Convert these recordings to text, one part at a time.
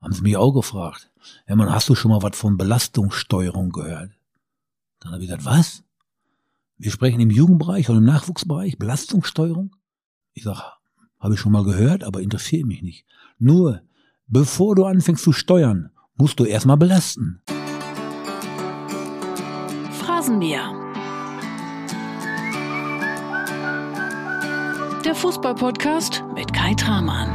Haben sie mich auch gefragt. Ja, man, hast du schon mal was von Belastungssteuerung gehört? Dann habe ich gesagt, was? Wir sprechen im Jugendbereich oder im Nachwuchsbereich Belastungssteuerung? Ich sag, habe ich schon mal gehört, aber interessiert mich nicht. Nur, bevor du anfängst zu steuern, musst du erstmal belasten. Phrasenmäher. Der Fußballpodcast mit Kai Tramann.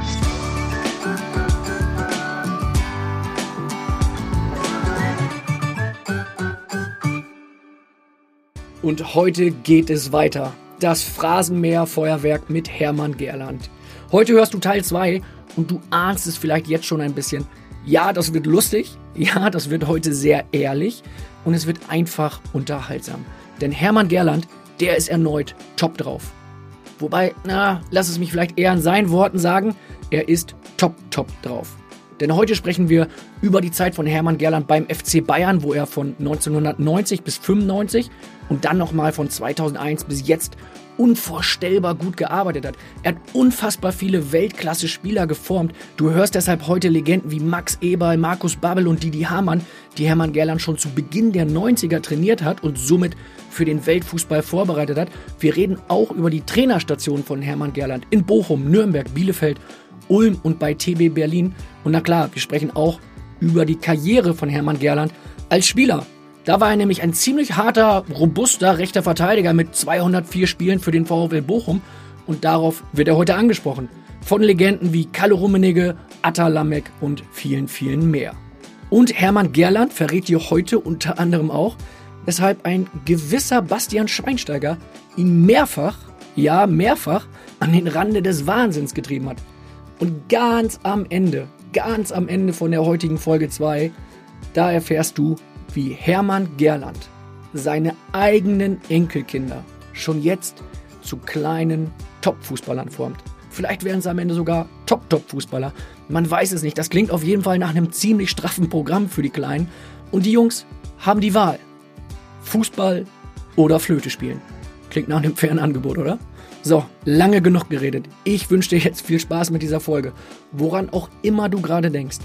Und heute geht es weiter. Das Phrasenmäher-Feuerwerk mit Hermann Gerland. Heute hörst du Teil 2 und du ahnst es vielleicht jetzt schon ein bisschen. Ja, das wird lustig. Ja, das wird heute sehr ehrlich. Und es wird einfach unterhaltsam. Denn Hermann Gerland, der ist erneut top drauf. Wobei, na, lass es mich vielleicht eher in seinen Worten sagen, er ist top, top drauf. Denn heute sprechen wir über die Zeit von Hermann Gerland beim FC Bayern, wo er von 1990 bis 95 und dann nochmal von 2001 bis jetzt unvorstellbar gut gearbeitet hat. Er hat unfassbar viele Weltklasse-Spieler geformt. Du hörst deshalb heute Legenden wie Max Eberl, Markus Babbel und Didi Hamann, die Hermann Gerland schon zu Beginn der 90er trainiert hat und somit für den Weltfußball vorbereitet hat. Wir reden auch über die Trainerstation von Hermann Gerland in Bochum, Nürnberg, Bielefeld, Ulm und bei TB Berlin. Und na klar, wir sprechen auch über die Karriere von Hermann Gerland als Spieler. Da war er nämlich ein ziemlich harter, robuster rechter Verteidiger mit 204 Spielen für den VfL Bochum und darauf wird er heute angesprochen. Von Legenden wie Kalle Rummenigge, Atta Lamek und vielen, vielen mehr. Und Hermann Gerland verrät dir heute unter anderem auch, weshalb ein gewisser Bastian Schweinsteiger ihn mehrfach, ja mehrfach, an den Rande des Wahnsinns getrieben hat. Und ganz am Ende, ganz am Ende von der heutigen Folge 2, da erfährst du, wie Hermann Gerland seine eigenen Enkelkinder schon jetzt zu kleinen Top-Fußballern formt. Vielleicht werden sie am Ende sogar Top-Top-Fußballer. Man weiß es nicht. Das klingt auf jeden Fall nach einem ziemlich straffen Programm für die Kleinen. Und die Jungs haben die Wahl. Fußball oder Flöte spielen. Klingt nach einem fairen Angebot, oder? So, lange genug geredet. Ich wünsche dir jetzt viel Spaß mit dieser Folge. Woran auch immer du gerade denkst.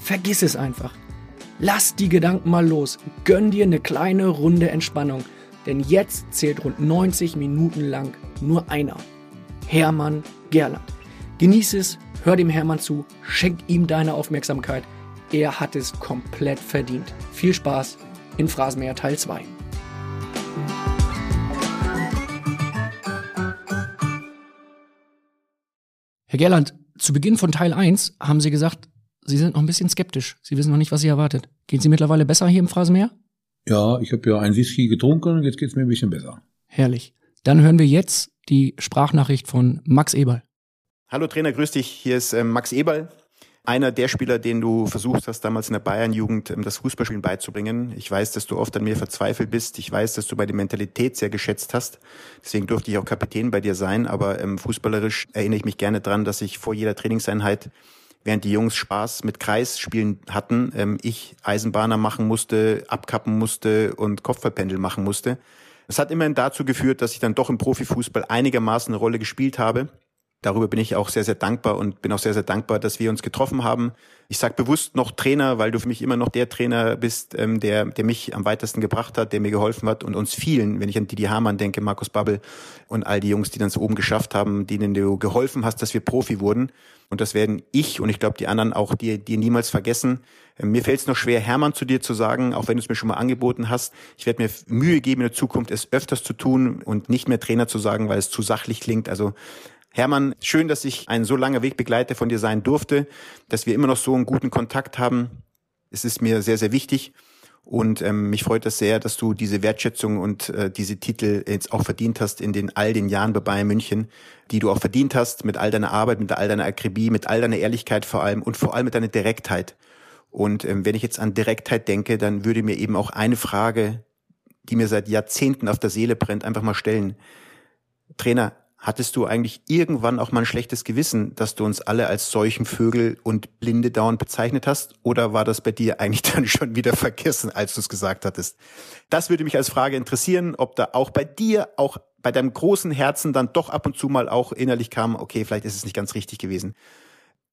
Vergiss es einfach. Lass die Gedanken mal los. Gönn dir eine kleine Runde Entspannung. Denn jetzt zählt rund 90 Minuten lang nur einer. Hermann Gerland. Genieß es, hör dem Hermann zu, schenk ihm deine Aufmerksamkeit. Er hat es komplett verdient. Viel Spaß in Phrasenmäher Teil 2. Herr Gerland, zu Beginn von Teil 1 haben Sie gesagt, Sie sind noch ein bisschen skeptisch. Sie wissen noch nicht, was Sie erwartet. Geht Sie mittlerweile besser hier im Phrasenmeer? Ja, ich habe ja ein Whisky getrunken, jetzt geht's mir ein bisschen besser. Herrlich. Dann hören wir jetzt die Sprachnachricht von Max Eberl. Hallo Trainer, grüß dich. Hier ist ähm, Max Eberl. Einer der Spieler, den du versucht hast, damals in der Bayern-Jugend ähm, das Fußballspielen beizubringen. Ich weiß, dass du oft an mir verzweifelt bist. Ich weiß, dass du bei der Mentalität sehr geschätzt hast. Deswegen durfte ich auch Kapitän bei dir sein. Aber ähm, fußballerisch erinnere ich mich gerne dran, dass ich vor jeder Trainingseinheit während die Jungs Spaß mit Kreisspielen hatten, ähm, ich Eisenbahner machen musste, abkappen musste und Kopfballpendel machen musste. Es hat immerhin dazu geführt, dass ich dann doch im Profifußball einigermaßen eine Rolle gespielt habe. Darüber bin ich auch sehr, sehr dankbar und bin auch sehr, sehr dankbar, dass wir uns getroffen haben. Ich sage bewusst noch Trainer, weil du für mich immer noch der Trainer bist, ähm, der, der mich am weitesten gebracht hat, der mir geholfen hat und uns vielen, wenn ich an Didi Hamann denke, Markus Babbel und all die Jungs, die dann so oben geschafft haben, denen du geholfen hast, dass wir Profi wurden. Und das werden ich und ich glaube die anderen auch dir, dir niemals vergessen. Ähm, mir fällt es noch schwer, Hermann zu dir zu sagen, auch wenn du es mir schon mal angeboten hast. Ich werde mir Mühe geben, in der Zukunft es öfters zu tun und nicht mehr Trainer zu sagen, weil es zu sachlich klingt. Also Hermann, schön, dass ich ein so langer Wegbegleiter von dir sein durfte, dass wir immer noch so einen guten Kontakt haben. Es ist mir sehr, sehr wichtig. Und ähm, mich freut das sehr, dass du diese Wertschätzung und äh, diese Titel jetzt auch verdient hast in den all den Jahren bei Bayern München, die du auch verdient hast mit all deiner Arbeit, mit all deiner Akribie, mit all deiner Ehrlichkeit vor allem und vor allem mit deiner Direktheit. Und ähm, wenn ich jetzt an Direktheit denke, dann würde mir eben auch eine Frage, die mir seit Jahrzehnten auf der Seele brennt, einfach mal stellen. Trainer, Hattest du eigentlich irgendwann auch mal ein schlechtes Gewissen, dass du uns alle als Seuchenvögel und Blinde dauernd bezeichnet hast? Oder war das bei dir eigentlich dann schon wieder vergessen, als du es gesagt hattest? Das würde mich als Frage interessieren, ob da auch bei dir, auch bei deinem großen Herzen dann doch ab und zu mal auch innerlich kam, okay, vielleicht ist es nicht ganz richtig gewesen.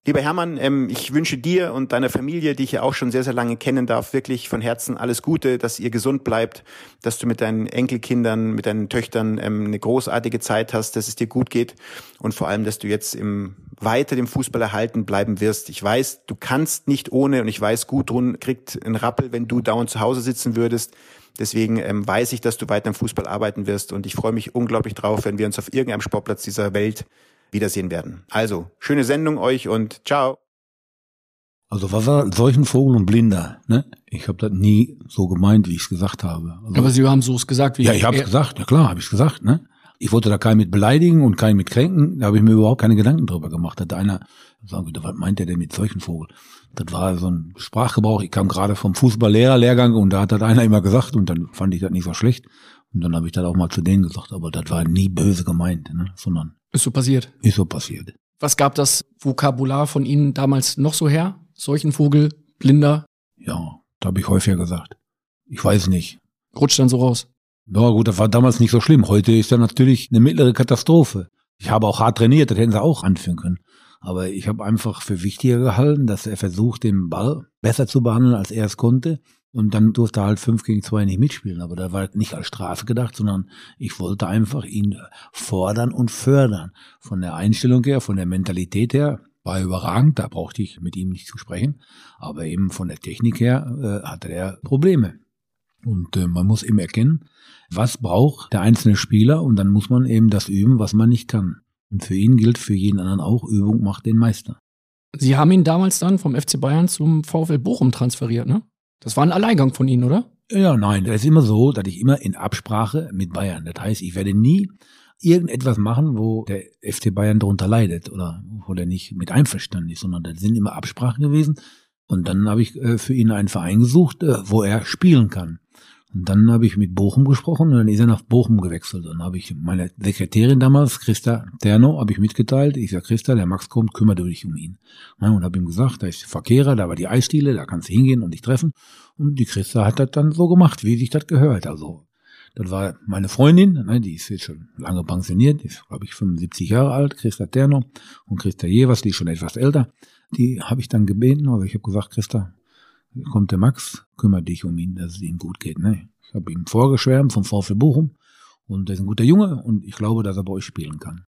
Lieber Hermann, ähm, ich wünsche dir und deiner Familie, die ich ja auch schon sehr, sehr lange kennen darf, wirklich von Herzen alles Gute, dass ihr gesund bleibt, dass du mit deinen Enkelkindern, mit deinen Töchtern ähm, eine großartige Zeit hast, dass es dir gut geht und vor allem, dass du jetzt im weiter dem Fußball erhalten bleiben wirst. Ich weiß, du kannst nicht ohne und ich weiß, Gudrun kriegt einen Rappel, wenn du dauernd zu Hause sitzen würdest. Deswegen ähm, weiß ich, dass du weiter im Fußball arbeiten wirst und ich freue mich unglaublich drauf, wenn wir uns auf irgendeinem Sportplatz dieser Welt wiedersehen werden. Also, schöne Sendung euch und ciao. Also was war solchen Vogel und Blinder? Ne? Ich habe das nie so gemeint, wie ich es gesagt habe. Also, Aber Sie haben so es gesagt, wie ja, ich habe es gesagt. Ja klar, habe ich gesagt. Ne? Ich wollte da keinen mit beleidigen und keinen mit kränken. Da habe ich mir überhaupt keine Gedanken drüber gemacht. Da hat einer sagen, was meint der denn mit solchen Vogel? Das war so ein Sprachgebrauch. Ich kam gerade vom Fußballlehrerlehrgang und da hat das einer immer gesagt und dann fand ich das nicht so schlecht. Und dann habe ich das auch mal zu denen gesagt, aber das war nie böse gemeint, ne? sondern ist so passiert. Ist so passiert. Was gab das Vokabular von Ihnen damals noch so her? Solchen Vogel, Blinder? Ja, da habe ich häufiger gesagt. Ich weiß nicht. Rutscht dann so raus. Ja gut, das war damals nicht so schlimm. Heute ist ja natürlich eine mittlere Katastrophe. Ich habe auch hart trainiert, das hätten sie auch anführen können. Aber ich habe einfach für wichtiger gehalten, dass er versucht, den Ball besser zu behandeln, als er es konnte. Und dann durfte er halt fünf gegen zwei nicht mitspielen. Aber da war nicht als Strafe gedacht, sondern ich wollte einfach ihn fordern und fördern. Von der Einstellung her, von der Mentalität her, war er überragend, da brauchte ich mit ihm nicht zu sprechen. Aber eben von der Technik her äh, hatte er Probleme. Und äh, man muss eben erkennen, was braucht der einzelne Spieler und dann muss man eben das üben, was man nicht kann. Und für ihn gilt für jeden anderen auch, Übung macht den Meister. Sie haben ihn damals dann vom FC Bayern zum VfL Bochum transferiert, ne? Das war ein Alleingang von Ihnen, oder? Ja, nein, das ist immer so, dass ich immer in Absprache mit Bayern. Das heißt, ich werde nie irgendetwas machen, wo der FC Bayern darunter leidet oder wo der nicht mit einverstanden ist, sondern das sind immer Absprachen gewesen. Und dann habe ich äh, für ihn einen Verein gesucht, äh, wo er spielen kann. Und dann habe ich mit Bochum gesprochen und dann ist er nach Bochum gewechselt. Dann habe ich meine Sekretärin damals, Christa Terno, habe ich mitgeteilt. Ich sage, Christa, der Max kommt, kümmere dich um ihn. und habe ihm gesagt, da ist Verkehrer, da war die Eisdiele, da kannst du hingehen und dich treffen. Und die Christa hat das dann so gemacht, wie sich das gehört. Also das war meine Freundin, ne, die ist jetzt schon lange pensioniert, ist, glaube ich, 75 Jahre alt, Christa Terno und Christa Jevers, die ist schon etwas älter. Die habe ich dann gebeten, also ich habe gesagt, Christa, kommt der Max, kümmert dich um ihn, dass es ihm gut geht. Ne? Ich habe ihm vorgeschwärmt vom VfL Bochum und er ist ein guter Junge und ich glaube, dass er bei euch spielen kann.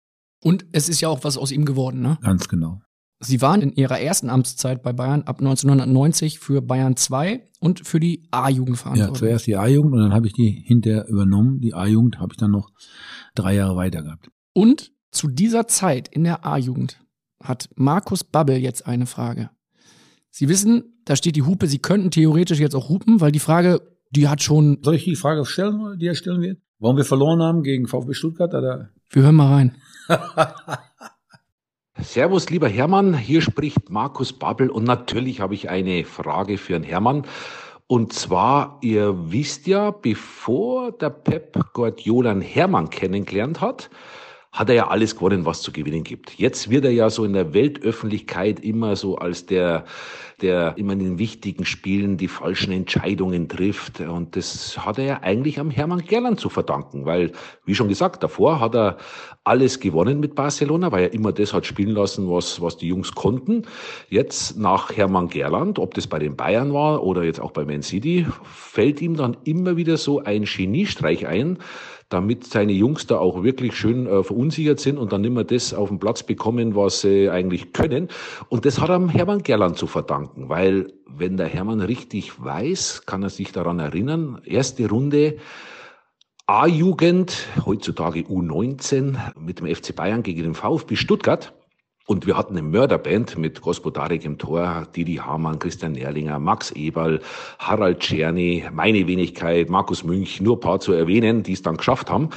Und es ist ja auch was aus ihm geworden, ne? Ganz genau. Sie waren in ihrer ersten Amtszeit bei Bayern ab 1990 für Bayern 2 und für die A-Jugend verantwortlich. Ja, zuerst die A-Jugend und dann habe ich die hinterher übernommen. Die A-Jugend habe ich dann noch drei Jahre weiter gehabt. Und zu dieser Zeit in der A-Jugend hat Markus Babbel jetzt eine Frage. Sie wissen, da steht die Hupe, Sie könnten theoretisch jetzt auch hupen, weil die Frage, die hat schon. Soll ich die Frage stellen, die er stellen wird? Warum wir verloren haben gegen VfB Stuttgart? Oder? Wir hören mal rein. Servus, lieber Hermann. Hier spricht Markus Babbel und natürlich habe ich eine Frage für den Hermann. Und zwar, ihr wisst ja, bevor der Pep Guardiola einen Hermann kennengelernt hat, hat er ja alles gewonnen, was zu gewinnen gibt. Jetzt wird er ja so in der Weltöffentlichkeit immer so als der, der immer in den wichtigen Spielen die falschen Entscheidungen trifft. Und das hat er ja eigentlich am Hermann Gerland zu verdanken, weil, wie schon gesagt, davor hat er alles gewonnen mit Barcelona, weil er immer das hat spielen lassen, was, was die Jungs konnten. Jetzt nach Hermann Gerland, ob das bei den Bayern war oder jetzt auch bei Man City, fällt ihm dann immer wieder so ein Geniestreich ein, damit seine Jungs da auch wirklich schön äh, verunsichert sind und dann immer das auf den Platz bekommen, was sie eigentlich können. Und das hat am Hermann Gerland zu verdanken, weil wenn der Hermann richtig weiß, kann er sich daran erinnern, erste Runde A-Jugend, heutzutage U19 mit dem FC Bayern gegen den VfB Stuttgart. Und wir hatten eine Mörderband mit Gospodarek im Tor, Didi Hamann, Christian Nerlinger, Max Eberl, Harald Czerny, meine Wenigkeit, Markus Münch, nur ein paar zu erwähnen, die es dann geschafft haben,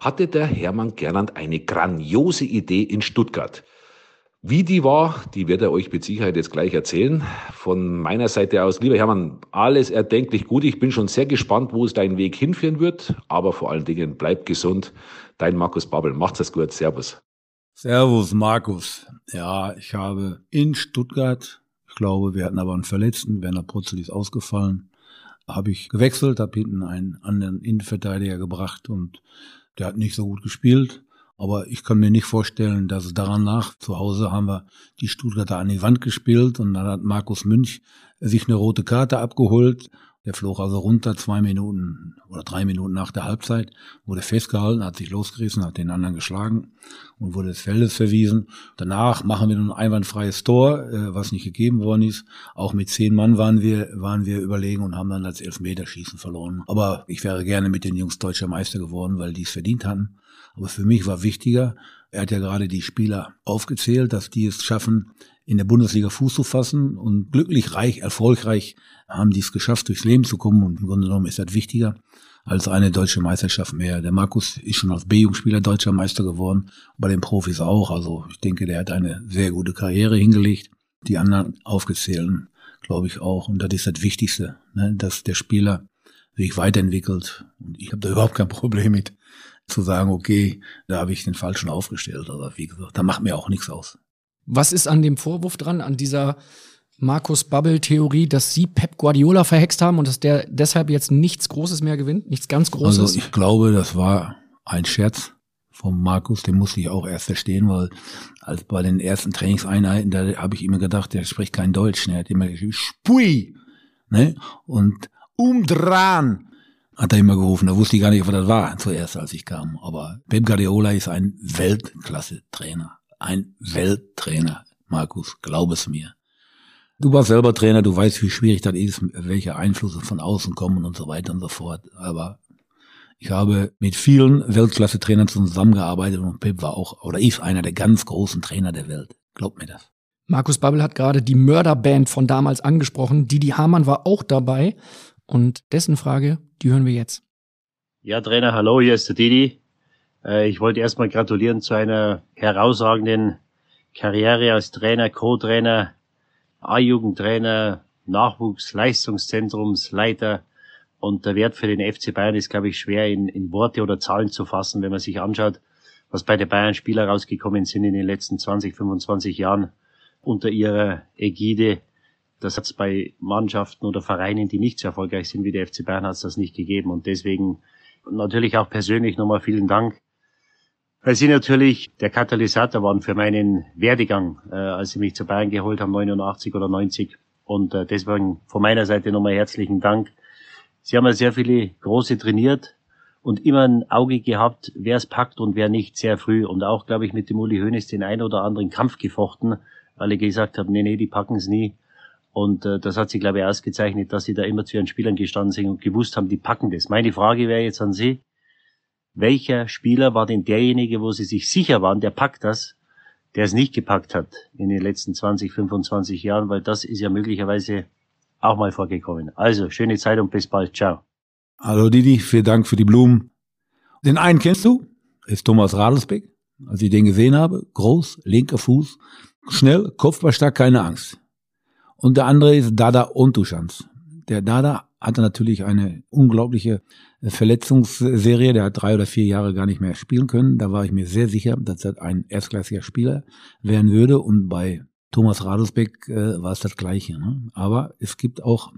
hatte der Hermann Gernand eine grandiose Idee in Stuttgart. Wie die war, die wird er euch mit Sicherheit jetzt gleich erzählen. Von meiner Seite aus, lieber Hermann, alles erdenklich gut. Ich bin schon sehr gespannt, wo es deinen Weg hinführen wird. Aber vor allen Dingen, bleib gesund. Dein Markus Babbel. Macht's es gut. Servus. Servus, Markus. Ja, ich habe in Stuttgart, ich glaube, wir hatten aber einen Verletzten, Werner Putzel ist ausgefallen, habe ich gewechselt, habe hinten einen anderen Innenverteidiger gebracht und der hat nicht so gut gespielt. Aber ich kann mir nicht vorstellen, dass es daran lag. Zu Hause haben wir die Stuttgarter an die Wand gespielt und dann hat Markus Münch sich eine rote Karte abgeholt. Der flog also runter zwei Minuten oder drei Minuten nach der Halbzeit, wurde festgehalten, hat sich losgerissen, hat den anderen geschlagen und wurde des Feldes verwiesen. Danach machen wir nun ein einwandfreies Tor, äh, was nicht gegeben worden ist. Auch mit zehn Mann waren wir, waren wir überlegen und haben dann als Elfmeterschießen verloren. Aber ich wäre gerne mit den Jungs deutscher Meister geworden, weil die es verdient hatten. Aber für mich war wichtiger, er hat ja gerade die Spieler aufgezählt, dass die es schaffen, in der Bundesliga Fuß zu fassen und glücklich, reich, erfolgreich haben die es geschafft, durchs Leben zu kommen und im Grunde genommen ist das wichtiger als eine deutsche Meisterschaft mehr. Der Markus ist schon als B-Jugendspieler deutscher Meister geworden, bei den Profis auch. Also ich denke, der hat eine sehr gute Karriere hingelegt. Die anderen aufgezählten, glaube ich auch. Und das ist das Wichtigste, ne? dass der Spieler sich weiterentwickelt. Und ich habe da überhaupt kein Problem mit zu sagen, okay, da habe ich den Falschen aufgestellt. Aber wie gesagt, da macht mir auch nichts aus. Was ist an dem Vorwurf dran, an dieser Markus Bubble-Theorie, dass sie Pep Guardiola verhext haben und dass der deshalb jetzt nichts Großes mehr gewinnt, nichts ganz Großes? Also ich glaube, das war ein Scherz vom Markus, den musste ich auch erst verstehen, weil als bei den ersten Trainingseinheiten, da habe ich immer gedacht, der spricht kein Deutsch, ne? er hat immer gesagt, Spui, ne? Und umdran hat er immer gerufen. Da wusste ich gar nicht, was das war zuerst, als ich kam. Aber Pep Guardiola ist ein Weltklasse-Trainer. Ein Welttrainer, Markus, glaub es mir. Du warst selber Trainer, du weißt, wie schwierig das ist, welche Einflüsse von außen kommen und so weiter und so fort. Aber ich habe mit vielen Weltklasse-Trainern zusammengearbeitet und Pep war auch oder ist einer der ganz großen Trainer der Welt. Glaubt mir das. Markus Babbel hat gerade die Mörderband von damals angesprochen. Didi Hamann war auch dabei und dessen Frage, die hören wir jetzt. Ja, Trainer, hallo, hier ist der Didi. Äh, ich wollte erstmal gratulieren zu einer herausragenden Karriere als Trainer, Co-Trainer, A-Jugendtrainer, Nachwuchs, Leistungszentrumsleiter. Und der Wert für den FC Bayern ist, glaube ich, schwer in, in Worte oder Zahlen zu fassen, wenn man sich anschaut, was bei den Bayern Spieler rausgekommen sind in den letzten 20, 25 Jahren unter ihrer Ägide. Das hat es bei Mannschaften oder Vereinen, die nicht so erfolgreich sind wie der FC Bayern, hat es das nicht gegeben. Und deswegen natürlich auch persönlich nochmal vielen Dank weil sie natürlich der Katalysator waren für meinen Werdegang, äh, als sie mich zu Bayern geholt haben, 89 oder 90. Und äh, deswegen von meiner Seite nochmal herzlichen Dank. Sie haben ja sehr viele Große trainiert und immer ein Auge gehabt, wer es packt und wer nicht, sehr früh. Und auch, glaube ich, mit dem Uli Hoeneß den ein oder anderen Kampf gefochten, weil er gesagt hat, nee, nee, die packen es nie. Und äh, das hat sie, glaube ich, ausgezeichnet, dass sie da immer zu ihren Spielern gestanden sind und gewusst haben, die packen das. Meine Frage wäre jetzt an Sie, welcher Spieler war denn derjenige, wo sie sich sicher waren, der packt das, der es nicht gepackt hat in den letzten 20, 25 Jahren, weil das ist ja möglicherweise auch mal vorgekommen. Also, schöne Zeit und bis bald. Ciao. Hallo Didi, vielen Dank für die Blumen. Den einen kennst du, ist Thomas Radelsbeck. Als ich den gesehen habe, groß, linker Fuß, schnell, Kopfballstark, keine Angst. Und der andere ist Dada Ontuschans. Der Dada hatte natürlich eine unglaubliche Verletzungsserie. Der hat drei oder vier Jahre gar nicht mehr spielen können. Da war ich mir sehr sicher, dass er ein erstklassiger Spieler werden würde. Und bei Thomas Radelsbeck äh, war es das Gleiche. Ne? Aber es gibt auch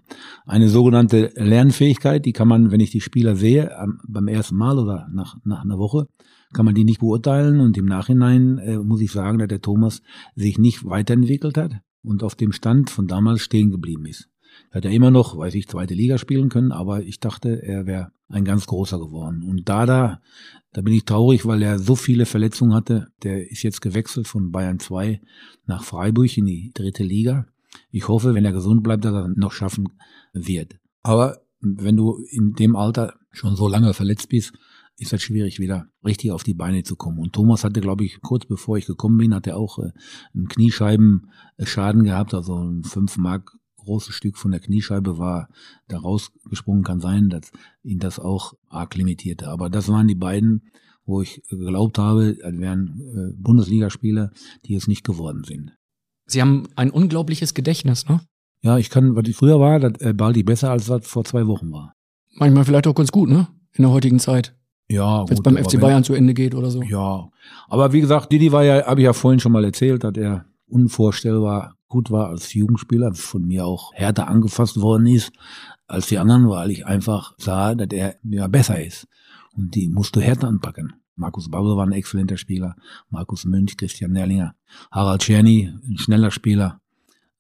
eine sogenannte Lernfähigkeit, die kann man, wenn ich die Spieler sehe, am, beim ersten Mal oder nach, nach einer Woche, kann man die nicht beurteilen. Und im Nachhinein äh, muss ich sagen, dass der Thomas sich nicht weiterentwickelt hat und auf dem Stand von damals stehen geblieben ist. Er hat ja immer noch, weiß ich, zweite Liga spielen können, aber ich dachte, er wäre ein ganz großer geworden. Und Dada, da bin ich traurig, weil er so viele Verletzungen hatte. Der ist jetzt gewechselt von Bayern 2 nach Freiburg in die dritte Liga. Ich hoffe, wenn er gesund bleibt, dass er noch schaffen wird. Aber wenn du in dem Alter schon so lange verletzt bist, ist das schwierig, wieder richtig auf die Beine zu kommen. Und Thomas hatte, glaube ich, kurz bevor ich gekommen bin, hat er auch äh, einen Kniescheibenschaden gehabt, also ein 5 Mark großes Stück von der Kniescheibe war da rausgesprungen. Kann sein, dass ihn das auch arg limitierte. Aber das waren die beiden, wo ich geglaubt habe, das wären äh, Bundesligaspieler, die es nicht geworden sind. Sie haben ein unglaubliches Gedächtnis, ne? Ja, ich kann, was ich früher war, das äh, Baldi besser als was vor zwei Wochen war. Manchmal vielleicht auch ganz gut, ne? In der heutigen Zeit. Ja, wenn es beim FC Bayern zu Ende geht oder so. Ja, aber wie gesagt, Didi war ja, habe ich ja vorhin schon mal erzählt, dass er unvorstellbar gut war als Jugendspieler, von mir auch härter angefasst worden ist als die anderen, weil ich einfach sah, dass er ja besser ist. Und die musst du härter anpacken. Markus Babbel war ein exzellenter Spieler. Markus Münch, Christian Nerlinger. Harald Czerny, ein schneller Spieler.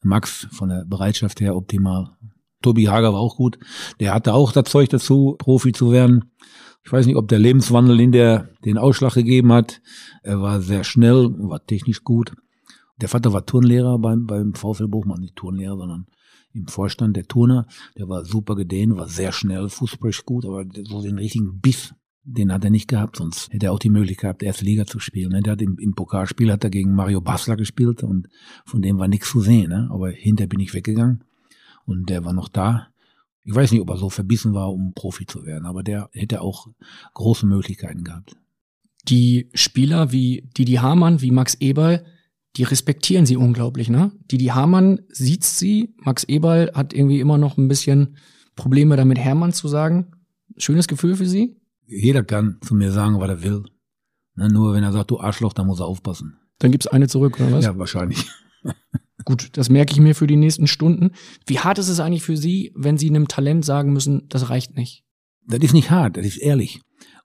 Max von der Bereitschaft her optimal. Tobi Hager war auch gut. Der hatte auch das Zeug dazu, Profi zu werden. Ich weiß nicht, ob der Lebenswandel in der den Ausschlag gegeben hat. Er war sehr schnell, war technisch gut. Der Vater war Turnlehrer beim, beim VfL Bochum, nicht Turnlehrer, sondern im Vorstand der Turner. Der war super gedehnt, war sehr schnell, fußballisch gut, aber so den richtigen Biss, den hat er nicht gehabt, sonst hätte er auch die Möglichkeit gehabt, erste Liga zu spielen. Ne? Der hat im, im Pokalspiel hat er gegen Mario Basler gespielt und von dem war nichts zu sehen. Ne? Aber hinterher bin ich weggegangen und der war noch da. Ich weiß nicht, ob er so verbissen war, um Profi zu werden, aber der hätte auch große Möglichkeiten gehabt. Die Spieler wie Didi Hamann, wie Max Eberl, die respektieren sie unglaublich, ne? Didi Hamann sieht sie, Max Eberl hat irgendwie immer noch ein bisschen Probleme damit, Hermann zu sagen. Schönes Gefühl für sie? Jeder kann zu mir sagen, was er will. Ne, nur wenn er sagt, du Arschloch, dann muss er aufpassen. Dann gibt's eine zurück, oder was? Ja, wahrscheinlich. Gut, das merke ich mir für die nächsten Stunden. Wie hart ist es eigentlich für Sie, wenn Sie einem Talent sagen müssen, das reicht nicht? Das ist nicht hart, das ist ehrlich.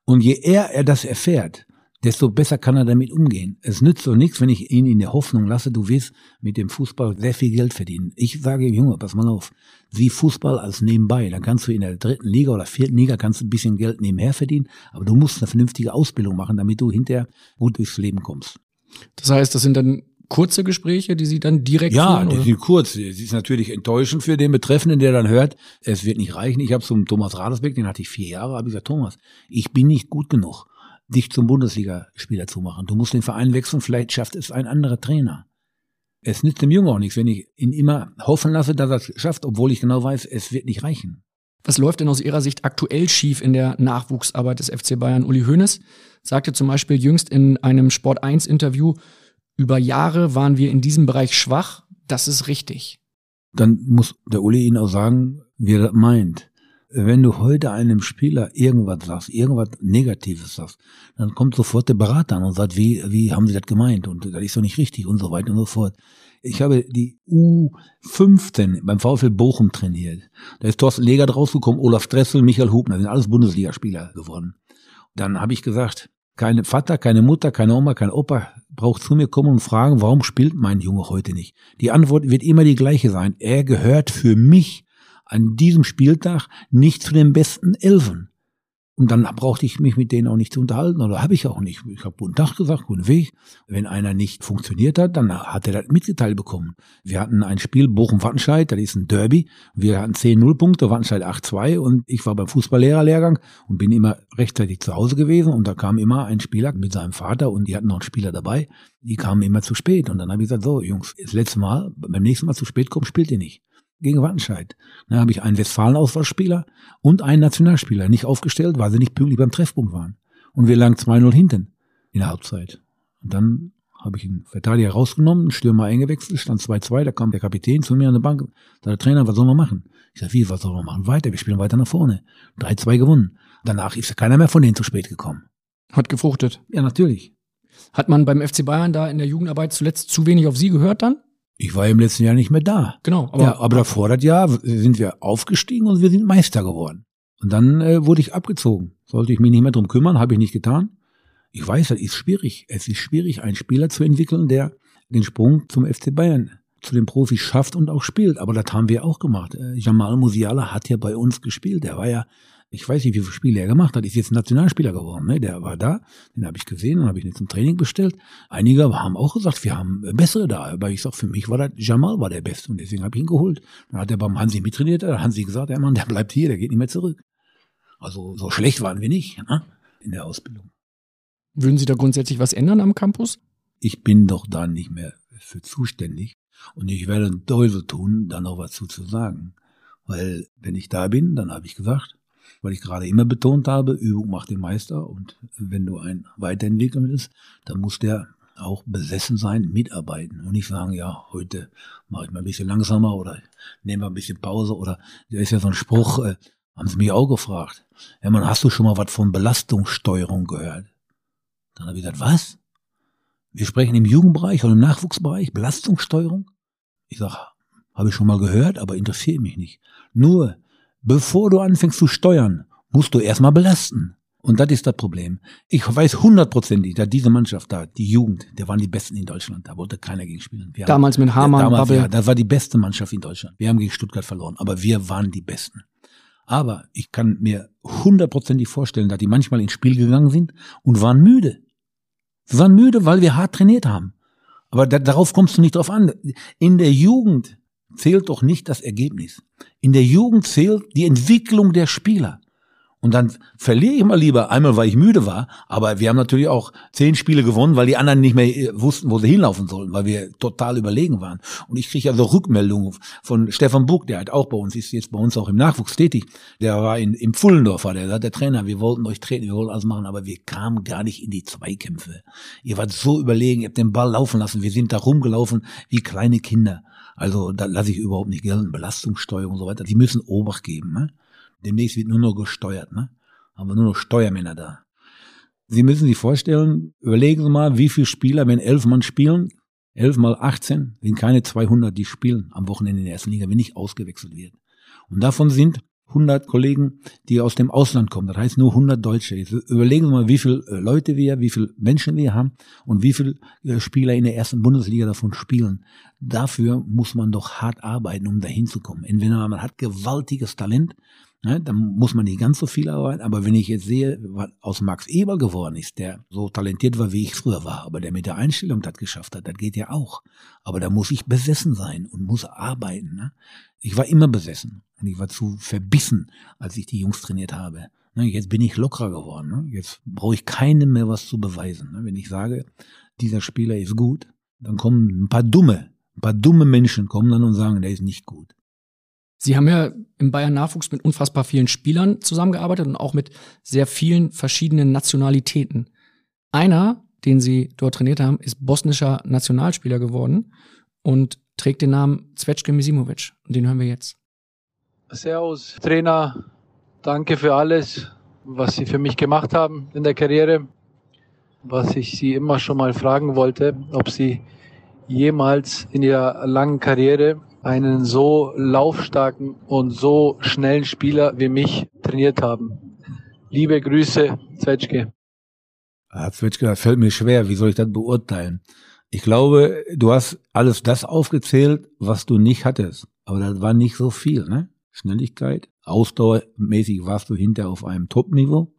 Und je eher er das erfährt, desto besser kann er damit umgehen. Es nützt doch nichts, wenn ich ihn in der Hoffnung lasse, du wirst mit dem Fußball sehr viel Geld verdienen. Ich sage, Junge, pass mal auf, sieh Fußball als nebenbei. Dann kannst du in der dritten Liga oder vierten Liga kannst du ein bisschen Geld nebenher verdienen, aber du musst eine vernünftige Ausbildung machen, damit du hinterher gut durchs Leben kommst. Das heißt, das sind dann kurze Gespräche, die Sie dann direkt Ja, führen, die oder? sind kurz. Es ist natürlich enttäuschend für den Betreffenden, der dann hört, es wird nicht reichen. Ich habe zum Thomas Radesbeck, den hatte ich vier Jahre, habe ich gesagt, Thomas, ich bin nicht gut genug, dich zum Bundesligaspieler zu machen. Du musst den Verein wechseln, vielleicht schafft es ein anderer Trainer. Es nützt dem Jungen auch nichts, wenn ich ihn immer hoffen lasse, dass er es schafft, obwohl ich genau weiß, es wird nicht reichen. Was läuft denn aus Ihrer Sicht aktuell schief in der Nachwuchsarbeit des FC Bayern? Uli Hoeneß sagte zum Beispiel jüngst in einem Sport 1 Interview, über Jahre waren wir in diesem Bereich schwach. Das ist richtig. Dann muss der Uli Ihnen auch sagen, wie er das meint. Wenn du heute einem Spieler irgendwas sagst, irgendwas Negatives sagst, dann kommt sofort der Berater an und sagt, wie, wie haben Sie das gemeint? Und das ist doch nicht richtig und so weiter und so fort. Ich habe die U15 beim VfL Bochum trainiert. Da ist Thorsten Legert rausgekommen, Olaf Stressel, Michael Hubner, sind alles Bundesligaspieler geworden. Dann habe ich gesagt, keine Vater, keine Mutter, keine Oma, kein Opa braucht zu mir kommen und fragen, warum spielt mein Junge heute nicht? Die Antwort wird immer die gleiche sein. Er gehört für mich an diesem Spieltag nicht zu den besten Elfen. Und dann brauchte ich mich mit denen auch nicht zu unterhalten oder habe ich auch nicht. Ich habe guten Tag gesagt, guten Weg. Wenn einer nicht funktioniert hat, dann hat er das mitgeteilt bekommen. Wir hatten ein Spiel Bochum-Wattenscheid, das ist ein Derby. Wir hatten 10-0 Punkte, Wattenscheid 8-2 und ich war beim Fußballlehrerlehrgang und bin immer rechtzeitig zu Hause gewesen und da kam immer ein Spieler mit seinem Vater und die hatten noch einen Spieler dabei. Die kamen immer zu spät und dann habe ich gesagt, so Jungs, das letzte Mal, beim nächsten Mal zu spät kommt, spielt ihr nicht gegen Wattenscheid. Dann habe ich einen Westfalen-Auswahlspieler und einen Nationalspieler nicht aufgestellt, weil sie nicht pünktlich beim Treffpunkt waren. Und wir lagen 2-0 hinten in der Halbzeit. Und dann habe ich einen Verteidiger rausgenommen, einen Stürmer eingewechselt, stand 2-2, da kam der Kapitän zu mir an der Bank, sagt der Trainer, was sollen wir machen? Ich sage, wie, was sollen wir machen? Weiter, wir spielen weiter nach vorne. 3-2 gewonnen. Danach ist keiner mehr von denen zu spät gekommen. Hat gefruchtet. Ja, natürlich. Hat man beim FC Bayern da in der Jugendarbeit zuletzt zu wenig auf Sie gehört dann? Ich war im letzten Jahr nicht mehr da. Genau. Aber, ja, aber davor das Jahr sind wir aufgestiegen und wir sind Meister geworden. Und dann äh, wurde ich abgezogen. Sollte ich mich nicht mehr drum kümmern, habe ich nicht getan. Ich weiß, das ist schwierig. Es ist schwierig, einen Spieler zu entwickeln, der den Sprung zum FC Bayern zu den Profis schafft und auch spielt. Aber das haben wir auch gemacht. Äh, Jamal Musiala hat ja bei uns gespielt. Der war ja, ich weiß nicht, wie viele Spiele er gemacht hat, ist jetzt Nationalspieler geworden. Ne? Der war da, den habe ich gesehen und habe ich ihn zum Training bestellt. Einige haben auch gesagt, wir haben bessere da. Aber ich sag, für mich war das, Jamal war der Beste und deswegen habe ich ihn geholt. Dann hat er beim Hansi mittrainiert, da hat Hansi gesagt, der Mann, der bleibt hier, der geht nicht mehr zurück. Also so schlecht waren wir nicht ne? in der Ausbildung. würden Sie da grundsätzlich was ändern am Campus? Ich bin doch da nicht mehr für zuständig und ich werde Teufel tun, da noch was zu, zu sagen. Weil wenn ich da bin, dann habe ich gesagt, weil ich gerade immer betont habe, Übung macht den Meister und wenn du ein Weiterentwickeln willst, dann muss der auch besessen sein, mitarbeiten und nicht sagen, ja, heute mache ich mal ein bisschen langsamer oder nehme mal ein bisschen Pause oder da ist ja so ein Spruch, äh, haben sie mich auch gefragt. Ja, man, hast du schon mal was von Belastungssteuerung gehört? Dann habe ich gesagt, was? Wir sprechen im Jugendbereich oder im Nachwuchsbereich Belastungssteuerung? Ich sage, habe ich schon mal gehört, aber interessiert mich nicht. Nur, bevor du anfängst zu steuern, musst du erstmal belasten. Und das ist das Problem. Ich weiß hundertprozentig, dass diese Mannschaft da, die Jugend, der waren die Besten in Deutschland. Da wollte keiner gegen spielen. Wir Damals mit Hamann, ja, damals, ja, das war die beste Mannschaft in Deutschland. Wir haben gegen Stuttgart verloren, aber wir waren die Besten. Aber ich kann mir hundertprozentig vorstellen, dass die manchmal ins Spiel gegangen sind und waren müde. Sie waren müde, weil wir hart trainiert haben. Aber da, darauf kommst du nicht drauf an. In der Jugend zählt doch nicht das Ergebnis. In der Jugend zählt die Entwicklung der Spieler. Und dann verliere ich mal lieber, einmal weil ich müde war, aber wir haben natürlich auch zehn Spiele gewonnen, weil die anderen nicht mehr äh, wussten, wo sie hinlaufen sollen, weil wir total überlegen waren. Und ich kriege also Rückmeldungen von Stefan Buck, der halt auch bei uns ist, jetzt bei uns auch im Nachwuchs tätig. Der war in, im Pfullendorf, der, sagt der Trainer, wir wollten euch treten, wir wollten alles machen, aber wir kamen gar nicht in die Zweikämpfe. Ihr wart so überlegen, ihr habt den Ball laufen lassen, wir sind da rumgelaufen wie kleine Kinder. Also da lasse ich überhaupt nicht gelten, Belastungssteuerung und so weiter. Die müssen Obacht geben. Ne? Demnächst wird nur noch gesteuert, ne? Haben wir nur noch Steuermänner da. Sie müssen sich vorstellen, überlegen Sie mal, wie viele Spieler, wenn elf Mann spielen, elf mal 18, sind keine 200, die spielen am Wochenende in der ersten Liga, wenn nicht ausgewechselt wird. Und davon sind 100 Kollegen, die aus dem Ausland kommen. Das heißt nur 100 Deutsche. Jetzt überlegen Sie mal, wie viele äh, Leute wir, wie viele Menschen wir haben und wie viele äh, Spieler in der ersten Bundesliga davon spielen. Dafür muss man doch hart arbeiten, um dahin zu kommen. Entweder man hat gewaltiges Talent, Ne, dann muss man nicht ganz so viel arbeiten. Aber wenn ich jetzt sehe, was aus Max Eber geworden ist, der so talentiert war, wie ich früher war, aber der mit der Einstellung das geschafft hat, das geht ja auch. Aber da muss ich besessen sein und muss arbeiten. Ne? Ich war immer besessen und ich war zu verbissen, als ich die Jungs trainiert habe. Ne, jetzt bin ich lockerer geworden. Ne? Jetzt brauche ich keinem mehr was zu beweisen. Ne? Wenn ich sage, dieser Spieler ist gut, dann kommen ein paar dumme, ein paar dumme Menschen kommen dann und sagen, der ist nicht gut. Sie haben ja im Bayern Nachwuchs mit unfassbar vielen Spielern zusammengearbeitet und auch mit sehr vielen verschiedenen Nationalitäten. Einer, den Sie dort trainiert haben, ist bosnischer Nationalspieler geworden und trägt den Namen Zvetschke Misimovic. Und den hören wir jetzt. Servus, Trainer. Danke für alles, was Sie für mich gemacht haben in der Karriere. Was ich Sie immer schon mal fragen wollte, ob Sie jemals in Ihrer langen Karriere einen so laufstarken und so schnellen Spieler wie mich trainiert haben. Liebe Grüße, Zwetschke. Ah, Zwetschke, das fällt mir schwer. Wie soll ich das beurteilen? Ich glaube, du hast alles das aufgezählt, was du nicht hattest. Aber das war nicht so viel, ne? Schnelligkeit, ausdauermäßig warst du hinter auf einem Top-Niveau.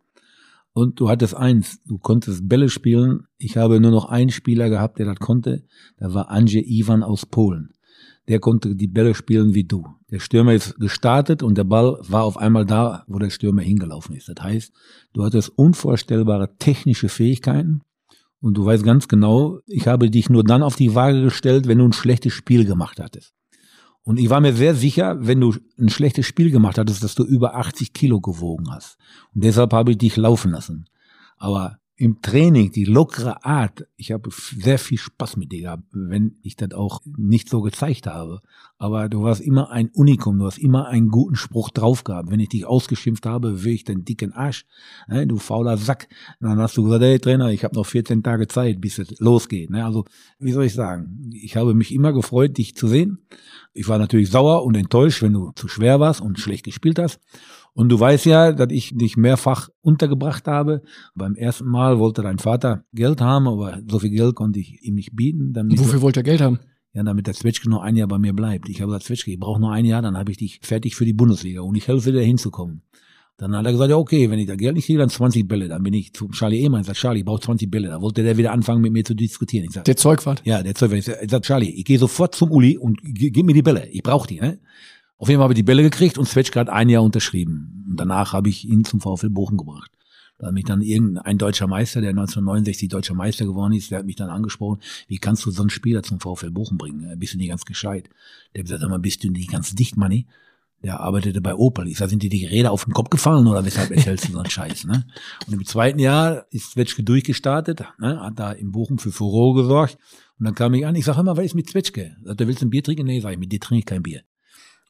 Und du hattest eins, du konntest Bälle spielen. Ich habe nur noch einen Spieler gehabt, der das konnte. Da war Andrzej Iwan aus Polen der konnte die Bälle spielen wie du. Der Stürmer ist gestartet und der Ball war auf einmal da, wo der Stürmer hingelaufen ist. Das heißt, du hattest unvorstellbare technische Fähigkeiten und du weißt ganz genau, ich habe dich nur dann auf die Waage gestellt, wenn du ein schlechtes Spiel gemacht hattest. Und ich war mir sehr sicher, wenn du ein schlechtes Spiel gemacht hattest, dass du über 80 Kilo gewogen hast. Und deshalb habe ich dich laufen lassen. Aber im Training, die lockere Art, ich habe sehr viel Spaß mit dir gehabt, wenn ich das auch nicht so gezeigt habe. Aber du warst immer ein Unikum, du hast immer einen guten Spruch drauf gehabt. Wenn ich dich ausgeschimpft habe, will ich den dicken Arsch, ne, du fauler Sack. dann hast du gesagt, hey Trainer, ich habe noch 14 Tage Zeit, bis es losgeht. Ne? Also, wie soll ich sagen? Ich habe mich immer gefreut, dich zu sehen. Ich war natürlich sauer und enttäuscht, wenn du zu schwer warst und schlecht gespielt hast. Und du weißt ja, dass ich dich mehrfach untergebracht habe. Beim ersten Mal wollte dein Vater Geld haben, aber so viel Geld konnte ich ihm nicht bieten. Dann Wofür wollte er Geld haben? Ja, damit der Zwetschke noch ein Jahr bei mir bleibt. Ich habe gesagt, Zwetschke, ich brauche noch ein Jahr, dann habe ich dich fertig für die Bundesliga und ich helfe dir hinzukommen. Dann hat er gesagt, ja, okay, wenn ich da Geld nicht kriege, dann 20 Bälle. Dann bin ich zu Charlie Ehmann. Ich sag, Charlie, ich brauche 20 Bälle. Da wollte der wieder anfangen, mit mir zu diskutieren. Ich sag, Der Zeugwart. ja, der Zeugwart. Ich sag, Charlie, ich gehe sofort zum Uli und gib mir die Bälle. Ich brauche die. Ne? Auf jeden Fall habe ich die Bälle gekriegt und Zwetschke hat ein Jahr unterschrieben. Und danach habe ich ihn zum VfL Bochum gebracht. Da hat mich dann irgendein deutscher Meister, der 1969 deutscher Meister geworden ist, der hat mich dann angesprochen, wie kannst du so einen Spieler zum VfL Bochum bringen? Bist du nicht ganz gescheit? Der hat gesagt, sag mal, bist du nicht ganz dicht, Manni? Der arbeitete bei Opel. Ich sag, sind dir die Räder auf den Kopf gefallen oder weshalb erzählst du so einen Scheiß? Ne? Und im zweiten Jahr ist Zwetschke durchgestartet, ne? hat da in Bochum für Furore gesorgt. Und dann kam ich an, ich sag immer, was ist mit Zwetschke? Sagt er, willst du ein Bier trinken? Nee, sag ich, mit dir trinke ich kein Bier.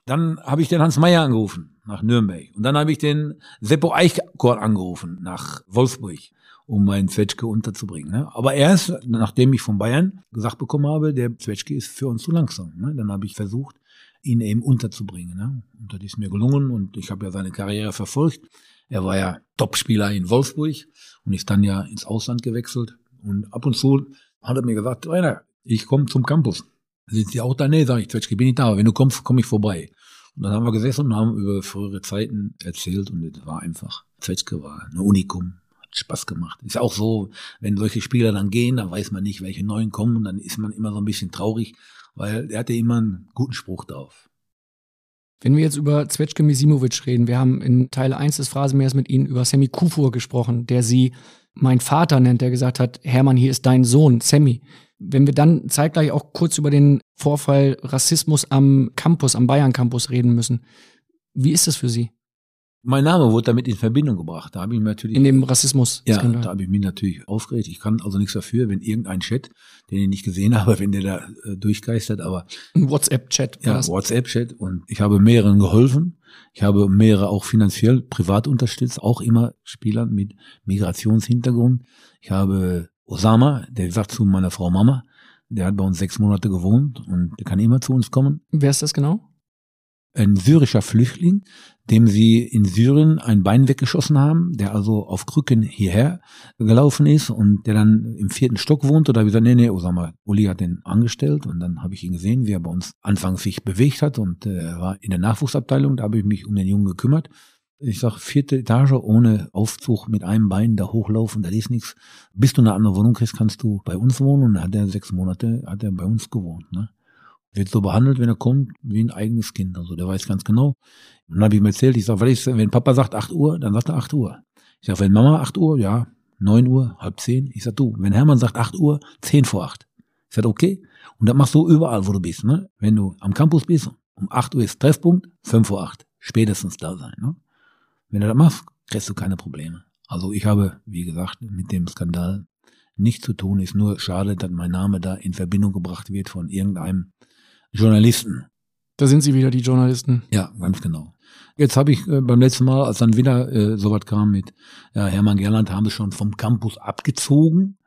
Dann habe ich den Hans Meyer angerufen nach Nürnberg. Und dann habe ich den Seppo Eichkorn angerufen nach Wolfsburg, um meinen Zwetschke unterzubringen. Ne? Aber erst, nachdem ich von Bayern gesagt bekommen habe, der Zwetschke ist für uns zu langsam. Ne? Dann habe ich versucht, ihn eben unterzubringen. Ne? Und das ist mir gelungen und ich habe ja seine Karriere verfolgt. Er war ja Topspieler in Wolfsburg und ist dann ja ins Ausland gewechselt. Und ab und zu hat er mir gesagt, Trainer, ich komme zum Campus. Sind Sie auch da? Nee, sag ich, Zwetschke, bin ich da, aber wenn du kommst, komme ich vorbei. Und dann haben wir gesessen und haben über frühere Zeiten erzählt und es war einfach, Zwetschke war ein Unikum, hat Spaß gemacht. Ist auch so, wenn solche Spieler dann gehen, dann weiß man nicht, welche neuen kommen und dann ist man immer so ein bisschen traurig, weil er hatte immer einen guten Spruch drauf. Wenn wir jetzt über Zwetschke Misimovic reden, wir haben in Teil 1 des Phrasenmeers mit Ihnen über Sammy Kufur gesprochen, der Sie mein Vater nennt, der gesagt hat, Hermann, hier ist dein Sohn, Sammy. Wenn wir dann zeitgleich auch kurz über den Vorfall Rassismus am Campus, am Bayern Campus reden müssen. Wie ist das für Sie? Mein Name wurde damit in Verbindung gebracht. Da habe ich mich natürlich In dem Rassismus. ja, da habe ich mich natürlich aufgeregt. Ich kann also nichts dafür, wenn irgendein Chat, den ich nicht gesehen habe, wenn der da äh, durchgeistert, aber Ein WhatsApp-Chat ja. WhatsApp-Chat und ich habe mehreren geholfen. Ich habe mehrere auch finanziell privat unterstützt, auch immer Spielern mit Migrationshintergrund. Ich habe Osama, der sagt zu meiner Frau Mama, der hat bei uns sechs Monate gewohnt und der kann immer zu uns kommen. Wer ist das genau? Ein syrischer Flüchtling, dem sie in Syrien ein Bein weggeschossen haben, der also auf Krücken hierher gelaufen ist und der dann im vierten Stock wohnt. Und da habe ich gesagt, nee, nee, Osama, Uli hat den angestellt und dann habe ich ihn gesehen, wie er bei uns anfangs sich bewegt hat und äh, er war in der Nachwuchsabteilung, da habe ich mich um den Jungen gekümmert. Ich sag, vierte Etage ohne Aufzug mit einem Bein da hochlaufen, da ist nichts. Bis du eine andere Wohnung kriegst, kannst du bei uns wohnen und dann hat er sechs Monate, hat er bei uns gewohnt. Ne? Wird so behandelt, wenn er kommt, wie ein eigenes Kind. Also der weiß ganz genau. Und dann habe ich ihm erzählt, ich sag, was ist, wenn Papa sagt 8 Uhr, dann sagt er 8 Uhr. Ich sag, wenn Mama 8 Uhr, ja, 9 Uhr, halb 10. Ich sag, du, wenn Hermann sagt 8 Uhr, 10 vor 8. Ich sag, okay. Und das machst du überall, wo du bist. Ne? Wenn du am Campus bist, um 8 Uhr ist Treffpunkt, 5 vor 8. Spätestens da sein. Ne? Wenn du das machst, kriegst du keine Probleme. Also ich habe, wie gesagt, mit dem Skandal nichts zu tun. Ist nur schade, dass mein Name da in Verbindung gebracht wird von irgendeinem Journalisten. Da sind Sie wieder, die Journalisten. Ja, ganz genau. Jetzt habe ich äh, beim letzten Mal, als dann wieder äh, sowas kam mit ja, Hermann Gerland, haben sie schon vom Campus abgezogen.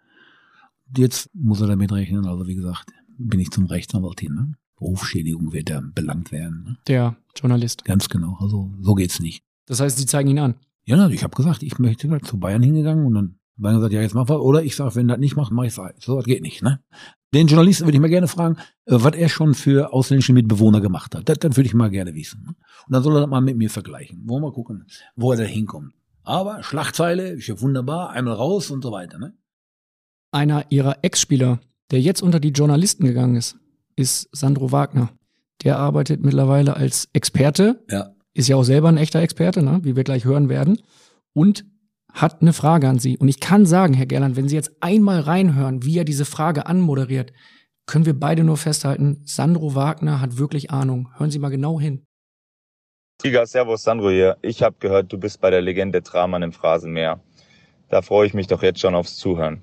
Jetzt muss er damit rechnen. Also wie gesagt, bin ich zum Rechtsanwalt hin. Ne? Berufsschädigung wird er belangt werden. Ne? Der Journalist. Ganz genau. Also so geht's nicht. Das heißt, Sie zeigen ihn an. Ja, ich habe gesagt, ich möchte da zu Bayern hingegangen und dann Bayern gesagt, ja, jetzt mach was. Oder ich sage, wenn das nicht macht, mach ich es So was geht nicht. Ne? Den Journalisten würde ich mal gerne fragen, äh, was er schon für ausländische Mitbewohner gemacht hat. Das, das würde ich mal gerne wissen. Ne? Und dann soll er das mal mit mir vergleichen. Wollen wir mal gucken, wo er da hinkommt. Aber Schlagzeile, ist ja wunderbar, einmal raus und so weiter. Ne? Einer Ihrer Ex-Spieler, der jetzt unter die Journalisten gegangen ist, ist Sandro Wagner. Der arbeitet mittlerweile als Experte, Ja. Ist ja auch selber ein echter Experte, ne? wie wir gleich hören werden, und hat eine Frage an Sie. Und ich kann sagen, Herr Gerland, wenn Sie jetzt einmal reinhören, wie er diese Frage anmoderiert, können wir beide nur festhalten, Sandro Wagner hat wirklich Ahnung. Hören Sie mal genau hin. Tiger, Servus, Sandro hier. Ich habe gehört, du bist bei der Legende Draman im Phrasenmeer. Da freue ich mich doch jetzt schon aufs Zuhören.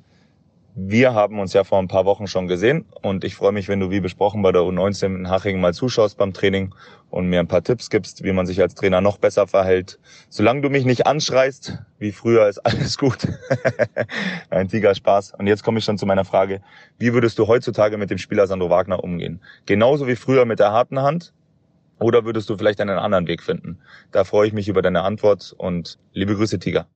Wir haben uns ja vor ein paar Wochen schon gesehen und ich freue mich, wenn du wie besprochen bei der U19 in Haching mal zuschaust beim Training und mir ein paar Tipps gibst, wie man sich als Trainer noch besser verhält. Solange du mich nicht anschreist, wie früher, ist alles gut. Ein Tiger Spaß. Und jetzt komme ich schon zu meiner Frage. Wie würdest du heutzutage mit dem Spieler Sandro Wagner umgehen? Genauso wie früher mit der harten Hand? Oder würdest du vielleicht einen anderen Weg finden? Da freue ich mich über deine Antwort und liebe Grüße, Tiger.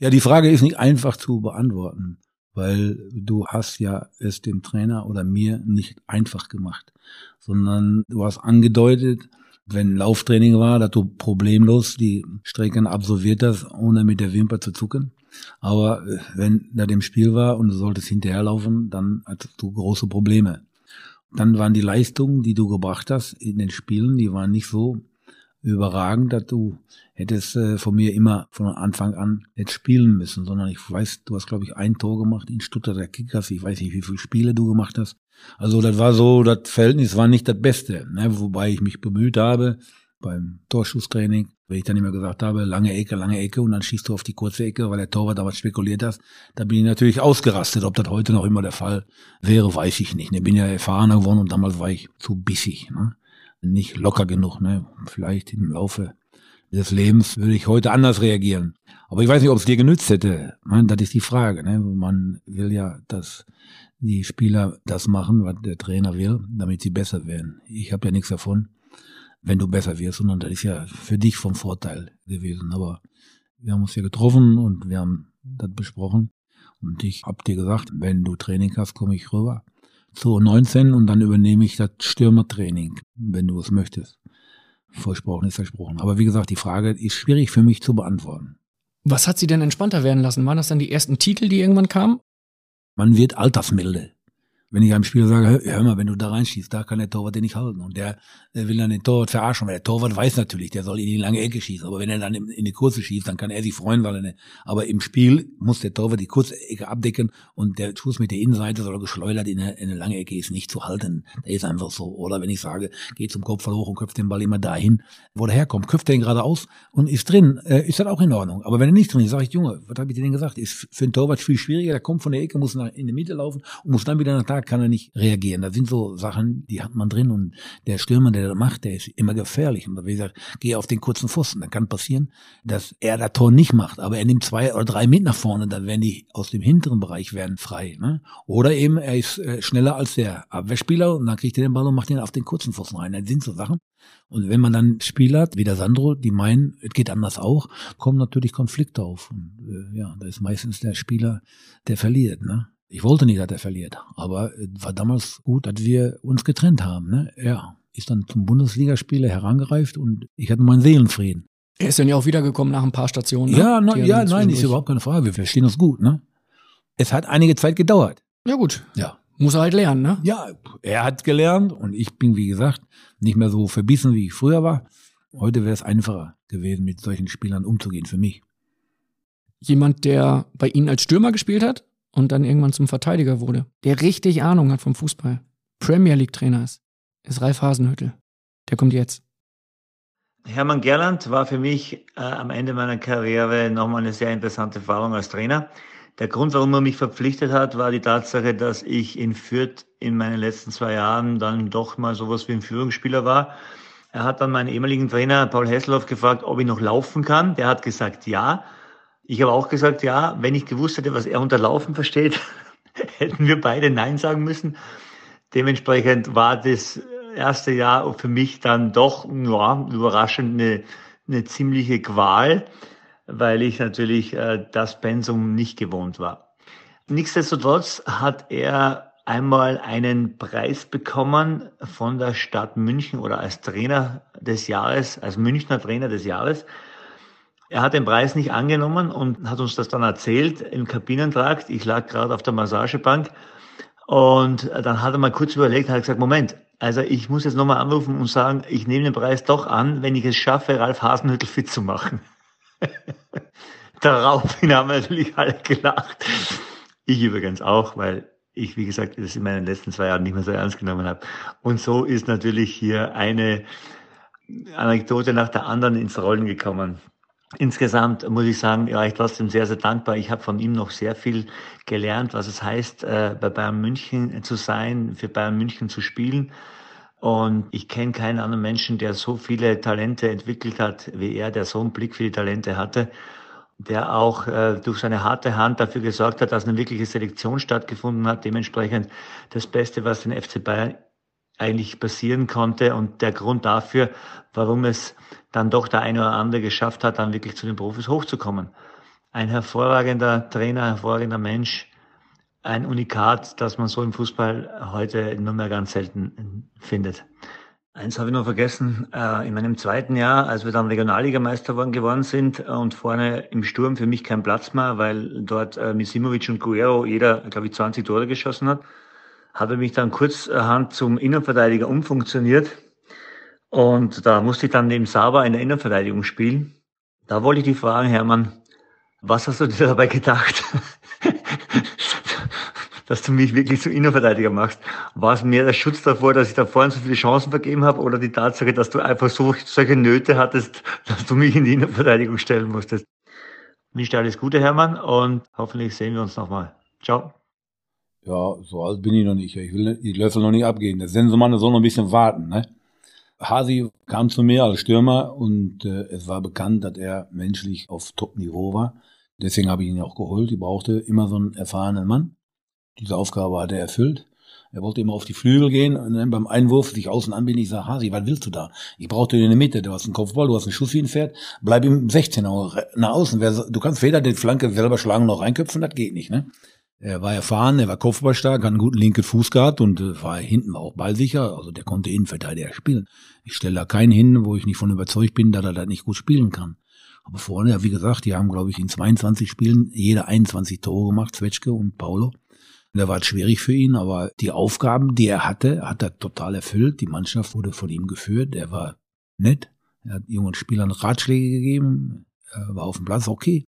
Ja, die Frage ist nicht einfach zu beantworten, weil du hast ja es dem Trainer oder mir nicht einfach gemacht, sondern du hast angedeutet, wenn Lauftraining war, dass du problemlos die Strecken absolviert hast, ohne mit der Wimper zu zucken. Aber äh, wenn da dem Spiel war und du solltest hinterherlaufen, dann hattest du große Probleme. Dann waren die Leistungen, die du gebracht hast in den Spielen, die waren nicht so überragend, dass du hättest äh, von mir immer von Anfang an jetzt spielen müssen, sondern ich weiß, du hast glaube ich ein Tor gemacht in Stuttgarter Kickers, ich weiß nicht, wie viele Spiele du gemacht hast. Also das war so, das Verhältnis war nicht das Beste, ne? wobei ich mich bemüht habe beim Torschusstraining, wenn ich dann immer gesagt habe, lange Ecke, lange Ecke und dann schießt du auf die kurze Ecke, weil der Torwart damals spekuliert hast, da bin ich natürlich ausgerastet. Ob das heute noch immer der Fall wäre, weiß ich nicht. Ich bin ja erfahrener geworden und damals war ich zu bissig. Ne? Nicht locker genug. Ne? Vielleicht im Laufe des Lebens würde ich heute anders reagieren. Aber ich weiß nicht, ob es dir genützt hätte. Ne? Das ist die Frage. Ne? Man will ja, dass die Spieler das machen, was der Trainer will, damit sie besser werden. Ich habe ja nichts davon, wenn du besser wirst, sondern das ist ja für dich vom Vorteil gewesen. Aber wir haben uns hier getroffen und wir haben das besprochen. Und ich hab dir gesagt, wenn du Training hast, komme ich rüber. Zu 19 und dann übernehme ich das Stürmertraining, wenn du es möchtest. Versprochen ist versprochen. Aber wie gesagt, die Frage ist schwierig für mich zu beantworten. Was hat sie denn entspannter werden lassen? Waren das dann die ersten Titel, die irgendwann kamen? Man wird altersmilde. Wenn ich einem Spieler sage, hör, mal, wenn du da reinschießt, da kann der Torwart den nicht halten. Und der, will dann den Torwart verarschen, weil der Torwart weiß natürlich, der soll in die lange Ecke schießen. Aber wenn er dann in, die kurze schießt, dann kann er sich freuen, weil er, ne, aber im Spiel muss der Torwart die kurze Ecke abdecken und der Schuss mit der Innenseite soll geschleudert in eine, in eine lange Ecke ist nicht zu halten. Der ist einfach so. Oder wenn ich sage, geh zum Kopf hoch und köpft den Ball immer dahin, wo der herkommt, köpft ihn geradeaus und ist drin, äh, ist das auch in Ordnung. Aber wenn er nicht drin ist, sage ich, Junge, was habe ich dir denn gesagt? Ist für einen Torwart viel schwieriger, der kommt von der Ecke, muss nach, in die Mitte laufen und muss dann wieder nach da, kann er nicht reagieren. Das sind so Sachen, die hat man drin und der Stürmer, der das macht, der ist immer gefährlich. Und wie gesagt, geh auf den kurzen Pfosten. Dann kann passieren, dass er das Tor nicht macht, aber er nimmt zwei oder drei mit nach vorne, dann werden die aus dem hinteren Bereich werden frei. Ne? Oder eben er ist äh, schneller als der Abwehrspieler und dann kriegt er den Ball und macht ihn auf den kurzen Pfosten rein. Das sind so Sachen. Und wenn man dann Spieler hat, wie der Sandro, die meinen, es geht anders auch, kommen natürlich Konflikte auf. Und äh, ja, da ist meistens der Spieler, der verliert. Ne? Ich wollte nicht, dass er verliert, aber war damals gut, dass wir uns getrennt haben. Ne? Er ist dann zum Bundesligaspieler herangereift und ich hatte meinen Seelenfrieden. Er ist dann ja auch wiedergekommen nach ein paar Stationen. Ne? Ja, na, ja nein, ist überhaupt keine Frage. Wir verstehen uns gut. Ne? Es hat einige Zeit gedauert. Ja gut. Ja. Muss er halt lernen, ne? Ja, er hat gelernt und ich bin, wie gesagt, nicht mehr so verbissen, wie ich früher war. Heute wäre es einfacher gewesen, mit solchen Spielern umzugehen für mich. Jemand, der bei Ihnen als Stürmer gespielt hat? Und dann irgendwann zum Verteidiger wurde, der richtig Ahnung hat vom Fußball, Premier League Trainer ist, ist Ralf Hasenhüttel. Der kommt jetzt. Hermann Gerland war für mich äh, am Ende meiner Karriere nochmal eine sehr interessante Erfahrung als Trainer. Der Grund, warum er mich verpflichtet hat, war die Tatsache, dass ich in Fürth in meinen letzten zwei Jahren dann doch mal sowas wie ein Führungsspieler war. Er hat dann meinen ehemaligen Trainer Paul Hesselhoff gefragt, ob ich noch laufen kann. Der hat gesagt, ja. Ich habe auch gesagt, ja, wenn ich gewusst hätte, was er unter Laufen versteht, hätten wir beide Nein sagen müssen. Dementsprechend war das erste Jahr für mich dann doch ja, überraschend eine, eine ziemliche Qual, weil ich natürlich äh, das Pensum nicht gewohnt war. Nichtsdestotrotz hat er einmal einen Preis bekommen von der Stadt München oder als Trainer des Jahres, als Münchner Trainer des Jahres. Er hat den Preis nicht angenommen und hat uns das dann erzählt im Kabinentrakt. Ich lag gerade auf der Massagebank und dann hat er mal kurz überlegt, hat gesagt, Moment, also ich muss jetzt nochmal anrufen und sagen, ich nehme den Preis doch an, wenn ich es schaffe, Ralf Hasenhüttel fit zu machen. Daraufhin haben wir natürlich alle gelacht. Ich übrigens auch, weil ich, wie gesagt, das in meinen letzten zwei Jahren nicht mehr so ernst genommen habe. Und so ist natürlich hier eine Anekdote nach der anderen ins Rollen gekommen. Insgesamt muss ich sagen, ja, ich trotzdem sehr, sehr dankbar. Ich habe von ihm noch sehr viel gelernt, was es heißt, äh, bei Bayern München zu sein, für Bayern München zu spielen. Und ich kenne keinen anderen Menschen, der so viele Talente entwickelt hat wie er, der so einen Blick für die Talente hatte, der auch äh, durch seine harte Hand dafür gesorgt hat, dass eine wirkliche Selektion stattgefunden hat. Dementsprechend das Beste, was den FC Bayern eigentlich passieren konnte und der Grund dafür, warum es dann doch der eine oder andere geschafft hat, dann wirklich zu den Profis hochzukommen. Ein hervorragender Trainer, hervorragender Mensch, ein Unikat, das man so im Fußball heute nur mehr ganz selten findet. Eins habe ich noch vergessen, äh, in meinem zweiten Jahr, als wir dann Regionalligameister geworden sind und vorne im Sturm für mich kein Platz mehr, weil dort äh, Misimovic und Guerrero jeder, glaube ich, 20 Tore geschossen hat, habe mich dann kurzerhand zum Innenverteidiger umfunktioniert. Und da musste ich dann neben Saba in der Innenverteidigung spielen. Da wollte ich dich fragen, Hermann, was hast du dir dabei gedacht? dass du mich wirklich zum Innenverteidiger machst. War es mehr der Schutz davor, dass ich da vorne so viele Chancen vergeben habe oder die Tatsache, dass du einfach so solche Nöte hattest, dass du mich in die Innenverteidigung stellen musstest? Wünsche dir alles Gute, Hermann, und hoffentlich sehen wir uns nochmal. Ciao. Ja, so alt bin ich noch nicht. Ich will die Löffel noch nicht abgehen. Der Sensemann soll noch ein bisschen warten. Ne? Hasi kam zu mir als Stürmer und äh, es war bekannt, dass er menschlich auf Top-Niveau war. Deswegen habe ich ihn auch geholt. Ich brauchte immer so einen erfahrenen Mann. Diese Aufgabe hat er erfüllt. Er wollte immer auf die Flügel gehen und dann beim Einwurf sich außen anbinden. Ich sage, Hasi, was willst du da? Ich brauche dir in der Mitte. Du hast einen Kopfball, du hast einen Schuss wie ein Pferd. Bleib im 16er nach außen. Du kannst weder die Flanke selber schlagen noch reinköpfen, das geht nicht. Ne? Er war erfahren, er war kopfballstark, hat einen guten linken Fuß gehabt und äh, war hinten auch ballsicher. Also der konnte Innenverteidiger spielen. Ich stelle da keinen hin, wo ich nicht von überzeugt bin, dass er das nicht gut spielen kann. Aber vorne, ja, wie gesagt, die haben, glaube ich, in 22 Spielen jeder 21 Tore gemacht, Zwetschke und Paulo. Der war schwierig für ihn, aber die Aufgaben, die er hatte, hat er total erfüllt. Die Mannschaft wurde von ihm geführt. Er war nett. Er hat jungen Spielern Ratschläge gegeben. Er war auf dem Platz okay.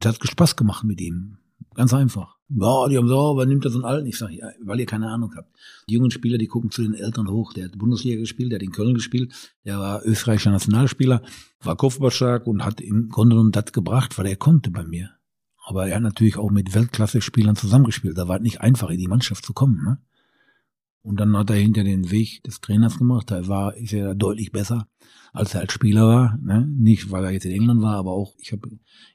Es hat Spaß gemacht mit ihm. Ganz einfach. Ja, die haben so, wer nimmt das so Alten? Ich sage, ja, weil ihr keine Ahnung habt. Die jungen Spieler, die gucken zu den Eltern hoch. Der hat Bundesliga gespielt, der hat in Köln gespielt, der war österreichischer Nationalspieler, war kopfballstark und hat im Grunde genommen das gebracht, was er konnte bei mir. Aber er hat natürlich auch mit Weltklasse-Spielern zusammengespielt. Da war es nicht einfach, in die Mannschaft zu kommen. Ne? Und dann hat er hinter den Weg des Trainers gemacht. Da war, ist er deutlich besser, als er als Spieler war. Ne? Nicht, weil er jetzt in England war, aber auch, ich habe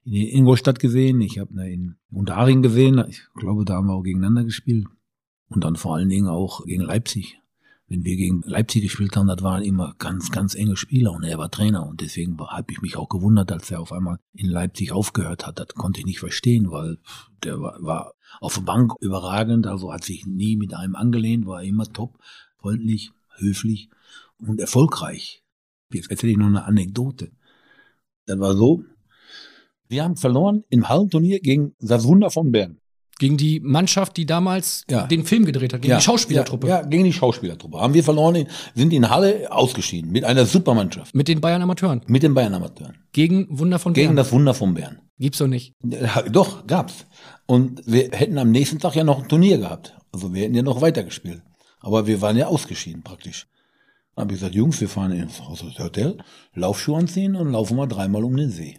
in Ingolstadt gesehen, ich habe in Unterhaching gesehen. Ich glaube, da haben wir auch gegeneinander gespielt. Und dann vor allen Dingen auch gegen Leipzig wenn wir gegen Leipzig gespielt haben, das waren immer ganz, ganz enge Spieler und er war Trainer und deswegen habe ich mich auch gewundert, als er auf einmal in Leipzig aufgehört hat. Das konnte ich nicht verstehen, weil der war, war auf der Bank überragend, also hat sich nie mit einem angelehnt, war immer top, freundlich, höflich und erfolgreich. Jetzt erzähle ich noch eine Anekdote. Das war so, wir haben verloren im Hallenturnier gegen das Wunder von Bern. Gegen die Mannschaft, die damals ja. den Film gedreht hat, gegen ja, die Schauspielertruppe. Ja, ja, gegen die Schauspielertruppe. Haben wir verloren, sind in Halle ausgeschieden mit einer Supermannschaft. Mit den Bayern Amateuren. Mit den Bayern Amateuren. Gegen Wunder von Bern. Gegen das Wunder von Bern. Gibt's doch nicht. Doch, gab's. Und wir hätten am nächsten Tag ja noch ein Turnier gehabt. Also wir hätten ja noch weitergespielt. Aber wir waren ja ausgeschieden praktisch. Dann habe ich gesagt, Jungs, wir fahren ins Hotel, Laufschuhe anziehen und laufen mal dreimal um den See.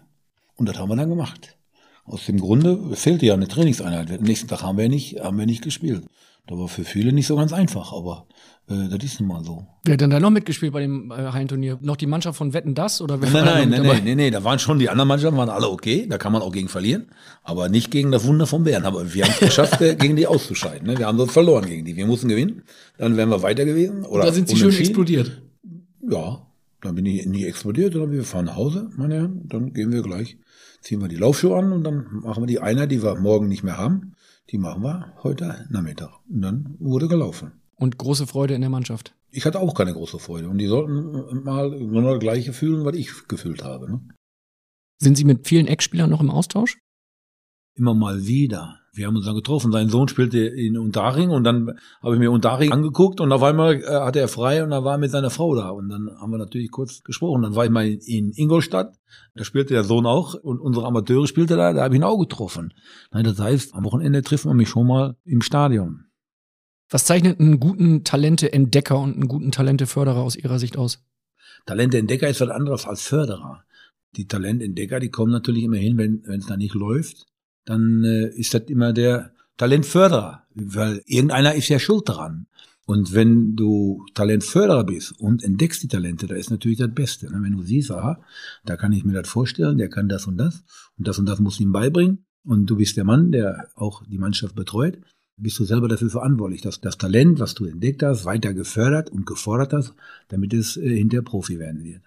Und das haben wir dann gemacht. Aus dem Grunde fehlte ja eine Trainingseinheit. Am nächsten Tag haben wir nicht, haben wir nicht gespielt. Das war für viele nicht so ganz einfach, aber äh, das ist nun mal so. Wer hat denn da noch mitgespielt bei dem äh, Hallenturnier? Noch die Mannschaft von Wetten das oder Nein, nein, nein, nein, nein, nein, da waren schon die anderen Mannschaften waren alle okay, da kann man auch gegen verlieren, aber nicht gegen das Wunder von Bern. Aber wir haben es geschafft, äh, gegen die auszuscheiden. Ne? Wir haben dort verloren gegen die. Wir mussten gewinnen, dann wären wir weiter gewesen. Oder da sind sie schön explodiert. Ja, dann bin ich nie explodiert, sondern wir fahren nach Hause, meine Herren, dann gehen wir gleich ziehen wir die Laufschuhe an und dann machen wir die Einheit, die wir morgen nicht mehr haben, die machen wir heute Nachmittag. Und dann wurde gelaufen. Und große Freude in der Mannschaft. Ich hatte auch keine große Freude. Und die sollten mal genau das Gleiche fühlen, was ich gefühlt habe. Ne? Sind Sie mit vielen Eckspielern noch im Austausch? Immer mal wieder wir haben uns dann getroffen. Sein Sohn spielte in Unterhaching und dann habe ich mir Unterhaching angeguckt und auf einmal äh, hatte er frei und dann war er mit seiner Frau da. Und dann haben wir natürlich kurz gesprochen. Dann war ich mal in Ingolstadt, da spielte der Sohn auch und unsere Amateure spielte da, da habe ich ihn auch getroffen. Das heißt, am Wochenende treffen wir mich schon mal im Stadion. Was zeichnet einen guten Talente-Entdecker und einen guten Talente-Förderer aus Ihrer Sicht aus? Talente-Entdecker ist was anderes als Förderer. Die Talententdecker, die kommen natürlich immer hin, wenn es da nicht läuft dann äh, ist das immer der Talentförderer, weil irgendeiner ist ja schuld daran. Und wenn du Talentförderer bist und entdeckst die Talente, da ist natürlich das Beste. Ne? Wenn du siehst, aha, da kann ich mir das vorstellen, der kann das und das und das und das muss ihm beibringen und du bist der Mann, der auch die Mannschaft betreut, bist du selber dafür verantwortlich, dass das Talent, was du entdeckt hast, weiter gefördert und gefordert hast, damit es äh, hinter Profi werden wird.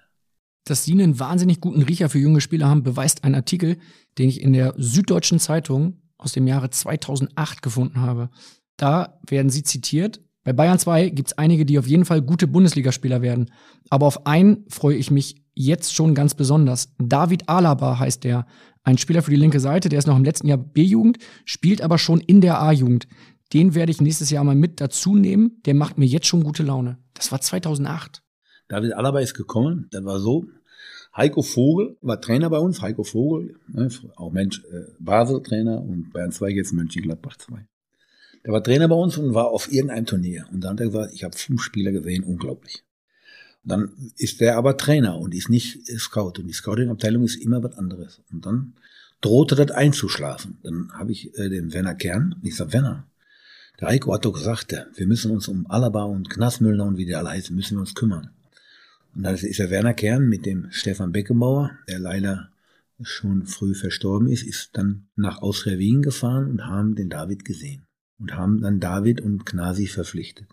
Dass Sie einen wahnsinnig guten Riecher für junge Spieler haben, beweist ein Artikel, den ich in der Süddeutschen Zeitung aus dem Jahre 2008 gefunden habe. Da werden Sie zitiert. Bei Bayern 2 gibt es einige, die auf jeden Fall gute Bundesligaspieler werden. Aber auf einen freue ich mich jetzt schon ganz besonders. David Alaba heißt der. Ein Spieler für die linke Seite, der ist noch im letzten Jahr B-Jugend, spielt aber schon in der A-Jugend. Den werde ich nächstes Jahr mal mit dazu nehmen. Der macht mir jetzt schon gute Laune. Das war 2008. David Alaba ist gekommen, das war so. Heiko Vogel war Trainer bei uns, Heiko Vogel, ne, auch Mensch, äh, Basel-Trainer und Bayern 2 jetzt Mönchengladbach 2. Der war Trainer bei uns und war auf irgendeinem Turnier. Und dann hat er gesagt, ich habe fünf Spieler gesehen, unglaublich. Und dann ist der aber Trainer und ist nicht Scout. Und die Scouting-Abteilung ist immer was anderes. Und dann drohte das einzuschlafen. Dann habe ich äh, den Werner Kern, ich sag, Werner, der Heiko hat doch gesagt, wir müssen uns um Alaba und Knasmüllner und wie die alle heißen, müssen wir uns kümmern. Und dann ist der Werner Kern mit dem Stefan Beckenbauer, der leider schon früh verstorben ist, ist dann nach Austria Wien gefahren und haben den David gesehen. und haben dann David und Knasi verpflichtet.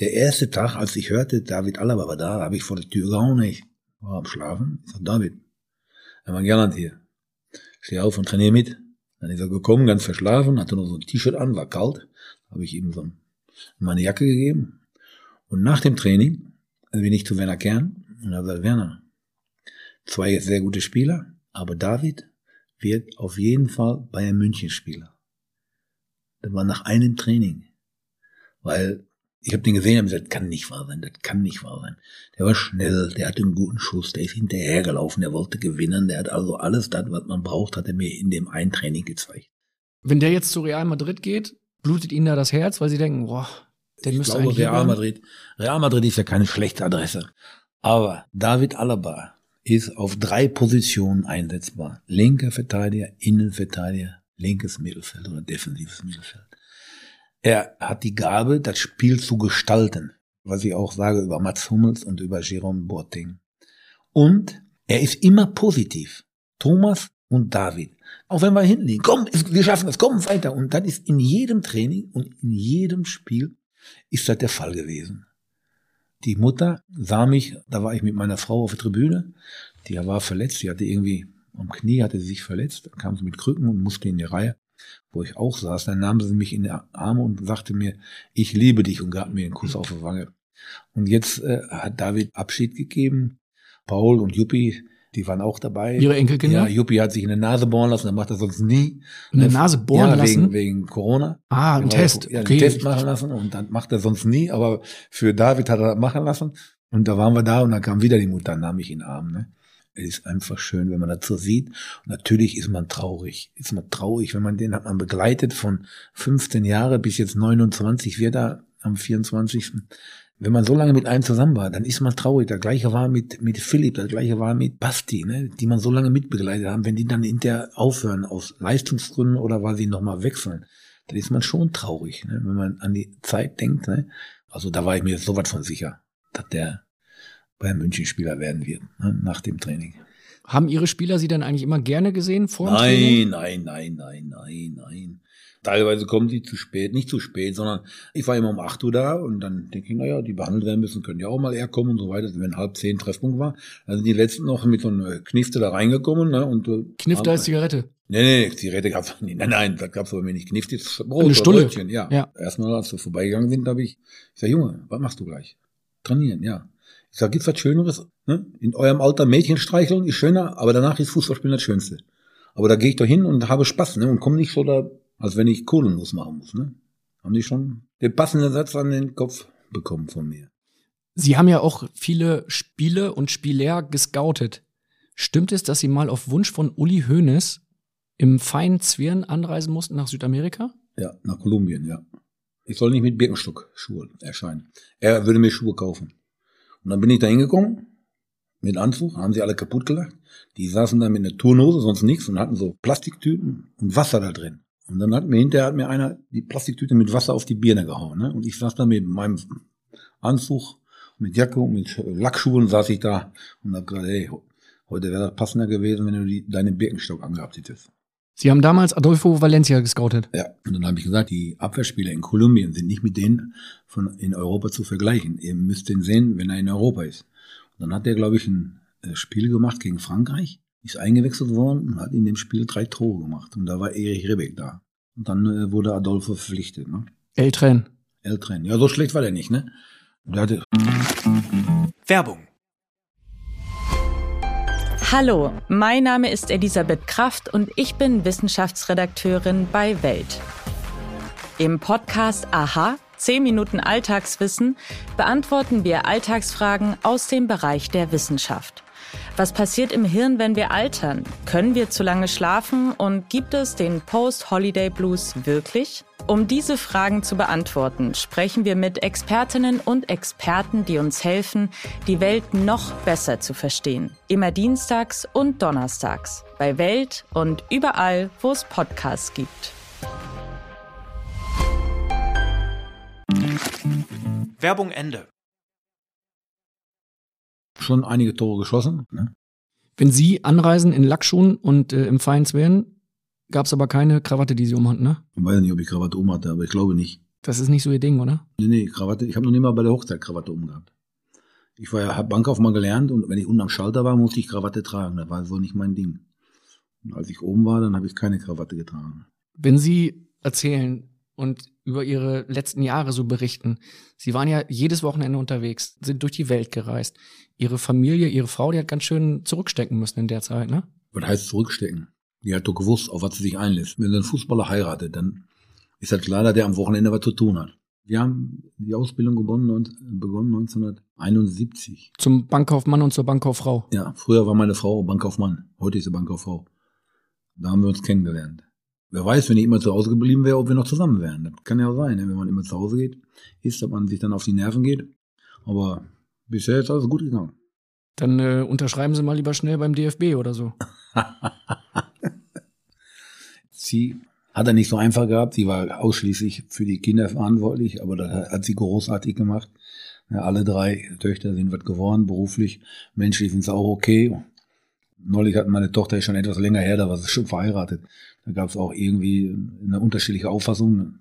Der erste Tag, als ich hörte, David Alaba war da, habe ich vor der Tür gehauen, ich war am Schlafen. Ich sag, David, er war Gerland hier. Steh auf und trainiere mit. Dann ist er gekommen, ganz verschlafen, hatte nur so ein T-Shirt an, war kalt. Habe ich ihm so meine Jacke gegeben. Und nach dem Training bin ich zu Werner Kern und habe gesagt, Werner, zwei sehr gute Spieler, aber David wird auf jeden Fall Bayern München Spieler. Das war nach einem Training. Weil ich habe den gesehen und gesagt, das kann nicht wahr sein, das kann nicht wahr sein. Der war schnell, der hatte einen guten Schuss, der ist hinterhergelaufen, der wollte gewinnen, der hat also alles das, was man braucht, hat er mir in dem einen Training gezeigt. Wenn der jetzt zu Real Madrid geht, blutet ihnen da das Herz, weil sie denken, boah, der ich glaube, Real? Madrid, Real Madrid ist ja keine schlechte Adresse. Aber David Alaba ist auf drei Positionen einsetzbar. Linker Verteidiger, Innenverteidiger, linkes Mittelfeld oder defensives Mittelfeld. Er hat die Gabe, das Spiel zu gestalten, was ich auch sage über Mats Hummels und über Jerome Boateng. Und er ist immer positiv. Thomas und David. Auch wenn wir hinten liegen. Komm, wir schaffen es, komm weiter. Und das ist in jedem Training und in jedem Spiel ist das der Fall gewesen. Die Mutter sah mich, da war ich mit meiner Frau auf der Tribüne, die war verletzt, die hatte irgendwie am Knie, hatte sie sich verletzt, dann kam sie mit Krücken und musste in die Reihe, wo ich auch saß. Dann nahm sie mich in die Arme und sagte mir, ich liebe dich und gab mir einen Kuss auf die Wange. Und jetzt äh, hat David Abschied gegeben. Paul und Juppie, die waren auch dabei. Ihre Enkelkinder? Ja, Juppie hat sich in die Nase bohren lassen, das macht er sonst nie. In der Nase bohren ja, lassen? Wegen, wegen Corona. Ah, ein Test. Ja, Okay. einen Test machen lassen und dann macht er sonst nie, aber für David hat er das machen lassen. Und da waren wir da und dann kam wieder die Mutter, nahm ich in den Arm. Ne? Es ist einfach schön, wenn man das so sieht. Und natürlich ist man traurig. Ist man traurig, wenn man den hat man begleitet von 15 Jahre bis jetzt 29 wird er am 24. Wenn man so lange mit einem zusammen war, dann ist man traurig. Das gleiche war mit, mit Philipp, das gleiche war mit Basti, ne? die man so lange mitbegleitet haben. Wenn die dann hinterher aufhören aus Leistungsgründen oder weil sie nochmal wechseln, dann ist man schon traurig, ne? wenn man an die Zeit denkt. Ne? Also da war ich mir sowas von sicher, dass der Bayern München Spieler werden wird, ne? nach dem Training. Haben Ihre Spieler Sie dann eigentlich immer gerne gesehen vor dem Training? Nein, nein, nein, nein, nein, nein. Teilweise kommen sie zu spät, nicht zu spät, sondern ich war immer um 8 Uhr da und dann denke ich, naja, die behandelt werden müssen, können ja auch mal eher kommen und so weiter. Wenn halb zehn Treffpunkt war, dann sind die letzten noch mit so einer Knifte da reingekommen. Ne, und, äh, Knifter haben- als Zigarette. Nee, nee, nee, Zigarette gab's nicht. Nein, nein, das gab's aber mir nicht. Knift ist Brot Eine Stulle. Brötchen, ja. Ja. Erstmal, als wir vorbeigegangen sind, habe ich, ich sag, Junge, was machst du gleich? Trainieren, ja. Ich sag, gibt's was Schöneres? Ne? In eurem Alter Mädchen streicheln ist schöner, aber danach ist Fußballspielen das Schönste. Aber da gehe ich doch hin und habe Spaß, ne? Und komme nicht so da, als wenn ich Kohlennuss machen muss, ne? Haben die schon den passenden Satz an den Kopf bekommen von mir. Sie haben ja auch viele Spiele und Spieler gescoutet. Stimmt es, dass Sie mal auf Wunsch von Uli Hoeneß im feinen Zwirn anreisen mussten nach Südamerika? Ja, nach Kolumbien, ja. Ich soll nicht mit Birkenstock-Schuhe erscheinen. Er würde mir Schuhe kaufen. Und dann bin ich da hingekommen, mit Anzug, haben sie alle kaputt gelacht. Die saßen da mit einer Turnhose, sonst nichts, und hatten so Plastiktüten und Wasser da drin. Und dann hat mir hinterher hat mir einer die Plastiktüte mit Wasser auf die Birne gehauen. Ne? Und ich saß da mit meinem Anzug, mit Jacke und mit Lackschuhen saß ich da und hab gesagt, hey, heute wäre das passender gewesen, wenn du die, deinen Birkenstock angehabt hättest. Sie haben damals Adolfo Valencia gescoutet. Ja, und dann habe ich gesagt, die Abwehrspieler in Kolumbien sind nicht mit denen von in Europa zu vergleichen. Ihr müsst den sehen, wenn er in Europa ist. Und dann hat er, glaube ich, ein äh, Spiel gemacht gegen Frankreich, ist eingewechselt worden und hat in dem Spiel drei Tore gemacht. Und da war Erich Rebeck da. Und dann äh, wurde Adolfo verpflichtet. Ne? Eltren. Eltren. Ja, so schlecht war der nicht, ne? Der hatte Werbung. Hallo, mein Name ist Elisabeth Kraft und ich bin Wissenschaftsredakteurin bei Welt. Im Podcast Aha, 10 Minuten Alltagswissen, beantworten wir Alltagsfragen aus dem Bereich der Wissenschaft. Was passiert im Hirn, wenn wir altern? Können wir zu lange schlafen und gibt es den Post-Holiday Blues wirklich? Um diese Fragen zu beantworten, sprechen wir mit Expertinnen und Experten, die uns helfen, die Welt noch besser zu verstehen. Immer dienstags und donnerstags bei Welt und überall, wo es Podcasts gibt. Werbung Ende. Schon einige Tore geschossen. Ne? Wenn Sie anreisen in Lackschuhen und äh, im feinen Zwirn, gab es aber keine Krawatte, die sie umhat, ne? Ich weiß nicht, ob ich Krawatte um hatte, aber ich glaube nicht. Das ist nicht so ihr Ding, oder? Nee, nee, Krawatte. Ich habe noch nie mal bei der Hochzeit Krawatte umgehabt. Ich war ja, hab Bankaufmann gelernt und wenn ich unten am Schalter war, musste ich Krawatte tragen. Das war so nicht mein Ding. Und als ich oben war, dann habe ich keine Krawatte getragen. Wenn Sie erzählen und über Ihre letzten Jahre so berichten, Sie waren ja jedes Wochenende unterwegs, sind durch die Welt gereist. Ihre Familie, Ihre Frau, die hat ganz schön zurückstecken müssen in der Zeit, ne? Was heißt zurückstecken? Die hat doch gewusst, auf was sie sich einlässt. Wenn ein Fußballer heiratet, dann ist halt klar, dass der am Wochenende was zu tun hat. Wir haben die Ausbildung begonnen, begonnen 1971. Zum Bankkaufmann und zur Bankkauffrau. Ja, früher war meine Frau Bankkaufmann, heute ist sie Bankkauffrau. Da haben wir uns kennengelernt. Wer weiß, wenn ich immer zu Hause geblieben wäre, ob wir noch zusammen wären. Das kann ja sein, ne? wenn man immer zu Hause geht, ist, dass man sich dann auf die Nerven geht. Aber bisher ist alles gut gegangen. Dann äh, unterschreiben Sie mal lieber schnell beim DFB oder so. sie hat er nicht so einfach gehabt. Sie war ausschließlich für die Kinder verantwortlich, aber das hat sie großartig gemacht. Ja, alle drei Töchter sind was geworden, beruflich, menschlich sind sie auch okay. Neulich hat meine Tochter schon etwas länger her, da war sie schon verheiratet. Da gab es auch irgendwie eine unterschiedliche Auffassung.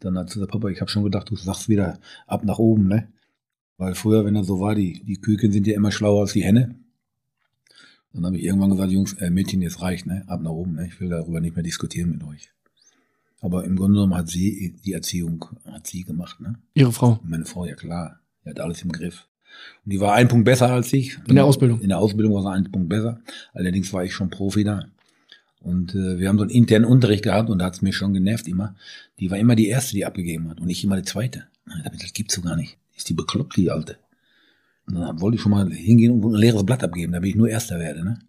Dann hat der Papa, ich habe schon gedacht, du sagst wieder ab nach oben, ne? Weil früher, wenn das so war, die, die Küken sind ja immer schlauer als die Henne. Dann habe ich irgendwann gesagt, Jungs, äh, Mädchen, jetzt reicht, ne? Ab nach oben, ne? Ich will darüber nicht mehr diskutieren mit euch. Aber im Grunde genommen hat sie die Erziehung, hat sie gemacht, ne? Ihre Frau? Meine Frau, ja klar. Die hat alles im Griff. Und die war ein Punkt besser als ich. In der Ausbildung? In der Ausbildung war sie ein Punkt besser. Allerdings war ich schon Profi da. Und äh, wir haben so einen internen Unterricht gehabt und da hat es mich schon genervt immer. Die war immer die Erste, die abgegeben hat und ich immer die Zweite. Das gibt's so gar nicht. Ist die bekloppt, die Alte. Und dann wollte ich schon mal hingehen und ein leeres Blatt abgeben, damit ich nur Erster werde. Ne?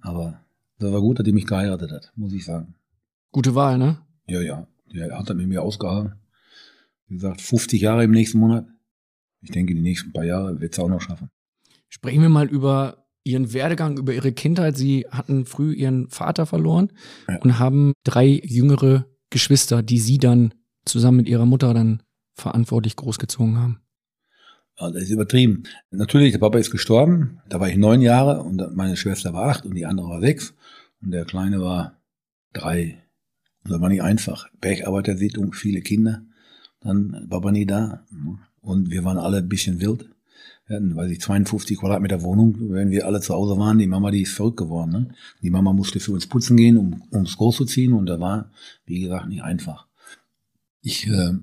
Aber das war gut, dass die mich geheiratet hat, muss ich sagen. Gute Wahl, ne? Ja, ja. Der hat dann mit mir ausgehalten. Wie gesagt, 50 Jahre im nächsten Monat. Ich denke, die nächsten paar Jahre wird es auch noch schaffen. Sprechen wir mal über Ihren Werdegang, über Ihre Kindheit. Sie hatten früh Ihren Vater verloren ja. und haben drei jüngere Geschwister, die Sie dann zusammen mit Ihrer Mutter dann verantwortlich großgezogen haben. Ja, das ist übertrieben. Natürlich, der Papa ist gestorben. Da war ich neun Jahre und meine Schwester war acht und die andere war sechs und der Kleine war drei. Und das war nicht einfach. Bergarbeitersiedlung, viele Kinder. Dann Papa nie da. Und wir waren alle ein bisschen wild. Wir hatten, weiß ich, 52 Quadratmeter Wohnung, wenn wir alle zu Hause waren. Die Mama, die ist verrückt geworden. Ne? Die Mama musste für uns putzen gehen, um ums groß zu ziehen. Und da war, wie gesagt, nicht einfach. Ich äh,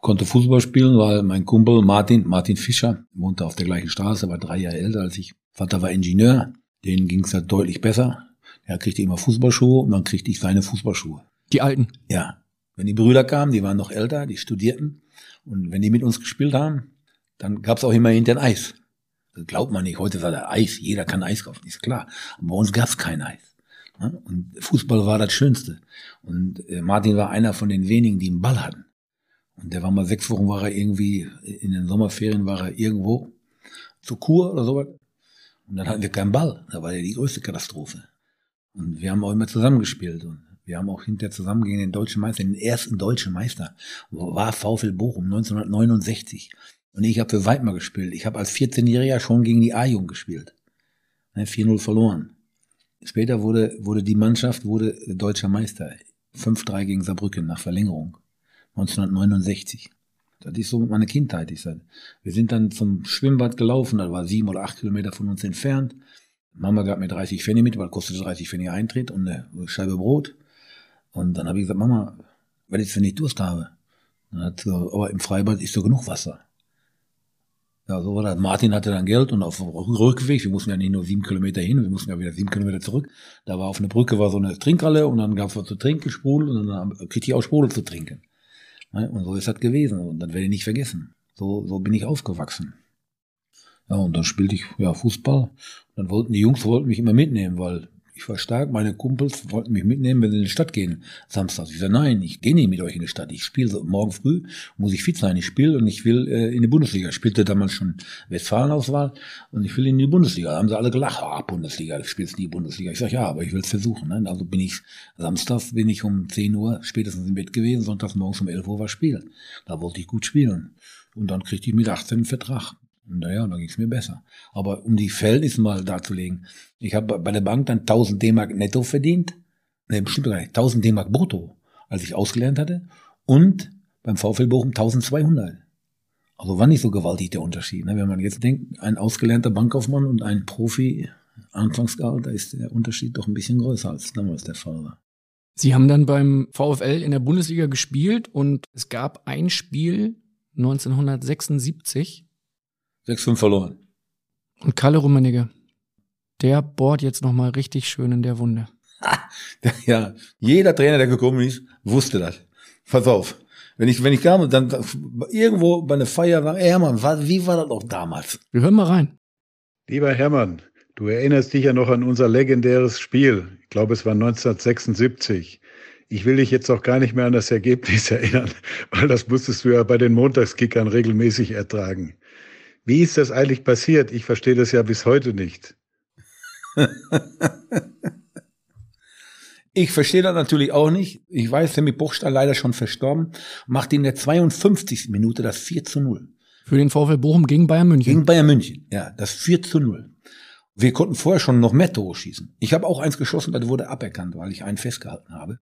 konnte Fußball spielen, weil mein Kumpel Martin, Martin Fischer, wohnte auf der gleichen Straße, war drei Jahre älter als ich. Vater war Ingenieur, denen ging es halt deutlich besser. Er kriegte immer Fußballschuhe und dann kriegte ich seine Fußballschuhe. Die alten? Ja. Wenn die Brüder kamen, die waren noch älter, die studierten. Und wenn die mit uns gespielt haben, dann gab's auch immer hinter Eis. Das glaubt man nicht. Heute sagt er Eis, jeder kann Eis kaufen, ist klar. Aber bei uns gab's kein Eis. Und Fußball war das Schönste. Und äh, Martin war einer von den wenigen, die einen Ball hatten. Und der war mal sechs Wochen, war er irgendwie, in den Sommerferien war er irgendwo zur Kur oder sowas. Und dann hatten wir keinen Ball. Da war ja die größte Katastrophe. Und wir haben auch immer zusammengespielt. Und wir haben auch hinterher zusammen gegen den deutschen Meister, den ersten deutschen Meister, war VfL Bochum 1969. Und ich habe für Weidmar gespielt. Ich habe als 14-Jähriger schon gegen die A-Jugend gespielt. 4-0 verloren. Später wurde, wurde die Mannschaft wurde deutscher Meister. 5-3 gegen Saarbrücken nach Verlängerung. 1969. Das ist so meine Kindheit. Ich sag. Wir sind dann zum Schwimmbad gelaufen, das war sieben oder acht Kilometer von uns entfernt. Mama gab mir 30 Pfennig mit, weil kostete 30 Pfennig Eintritt und eine Scheibe Brot. Und dann habe ich gesagt, Mama, was ist, wenn ich Durst habe? Dann hat so, aber im Freibad ist so genug Wasser. Ja, so war das. Martin hatte dann Geld und auf dem Rückweg, wir mussten ja nicht nur sieben Kilometer hin, wir mussten ja wieder sieben Kilometer zurück. Da war auf einer Brücke war so eine Trinkhalle und dann gab es was zu trinken, Sprudel und dann kriegte ich auch Sprudel zu trinken. Und so ist das gewesen und das werde ich nicht vergessen. So, so bin ich aufgewachsen. Ja, und dann spielte ich ja Fußball. Dann wollten die Jungs wollten mich immer mitnehmen, weil ich war stark, meine Kumpels wollten mich mitnehmen, wenn sie in die Stadt gehen, samstags. Ich sage, nein, ich gehe nicht mit euch in die Stadt. Ich spiele so, morgen früh, muss ich fit sein. Ich spiele und ich will äh, in die Bundesliga. Ich spielte damals schon Westfalenauswahl und ich will in die Bundesliga. Da haben sie alle gelacht, ah, Bundesliga, du spielst nie Bundesliga. Ich sage, ja, aber ich will es versuchen. Ne? Also bin ich, samstags bin ich um 10 Uhr spätestens im Bett gewesen, sonntags morgens um 11 Uhr war Spiel. Da wollte ich gut spielen. Und dann kriegte ich mit 18 einen Vertrag. Naja, dann ging es mir besser. Aber um die Verhältnisse mal darzulegen, ich habe bei der Bank dann 1000 D-Mark netto verdient. nee, bestimmt gar nicht, 1000 D-Mark brutto, als ich ausgelernt hatte. Und beim VfL Bochum 1200. Also war nicht so gewaltig der Unterschied. Ne? Wenn man jetzt denkt, ein ausgelernter Bankkaufmann und ein Profi Anfangsgehalt, da ist der Unterschied doch ein bisschen größer als damals der Fall war. Sie haben dann beim VfL in der Bundesliga gespielt und es gab ein Spiel 1976. 6-5 verloren. Und Kalle Rummenigge, der bohrt jetzt nochmal richtig schön in der Wunde. ja, jeder Trainer, der gekommen ist, wusste das. Pass auf. Wenn ich, wenn ich kam und dann irgendwo bei einer Feier war, Hermann, wie war das auch damals? Wir hören mal rein. Lieber Hermann, du erinnerst dich ja noch an unser legendäres Spiel. Ich glaube, es war 1976. Ich will dich jetzt auch gar nicht mehr an das Ergebnis erinnern, weil das musstest du ja bei den Montagskickern regelmäßig ertragen. Wie ist das eigentlich passiert? Ich verstehe das ja bis heute nicht. Ich verstehe das natürlich auch nicht. Ich weiß, Sammy Buchstahl leider schon verstorben, macht in der 52. Minute das 4 zu 0. Für den VfL Bochum gegen Bayern München. Gegen Bayern München, ja, das 4 zu 0. Wir konnten vorher schon noch mehr Tore schießen. Ich habe auch eins geschossen, das wurde aberkannt, weil ich einen festgehalten habe.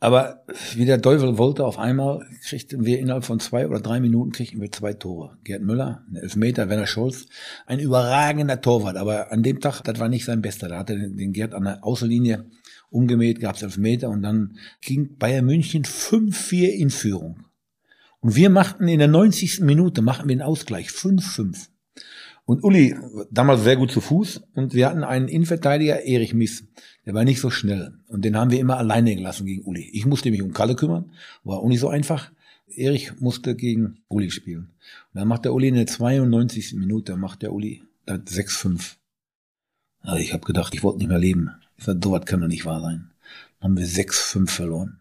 Aber wie der Teufel wollte, auf einmal kriegten wir innerhalb von zwei oder drei Minuten kriegten wir zwei Tore. Gerd Müller, ein Elfmeter, Werner Scholz, ein überragender Torwart. Aber an dem Tag, das war nicht sein Bester. Da hatte den Gerd an der Außenlinie umgemäht, gab es Elfmeter und dann ging Bayern München 5-4 in Führung. Und wir machten in der 90. Minute, machten wir den Ausgleich 5-5. Und Uli, damals sehr gut zu Fuß, und wir hatten einen Innenverteidiger, Erich Miss, der war nicht so schnell. Und den haben wir immer alleine gelassen gegen Uli. Ich musste mich um Kalle kümmern, war auch nicht so einfach. Erich musste gegen Uli spielen. Und dann macht der Uli in der 92. Minute, macht der Uli 6-5. Also ich habe gedacht, ich wollte nicht mehr leben. Ich sag, sowas kann doch nicht wahr sein. Dann haben wir 6-5 verloren.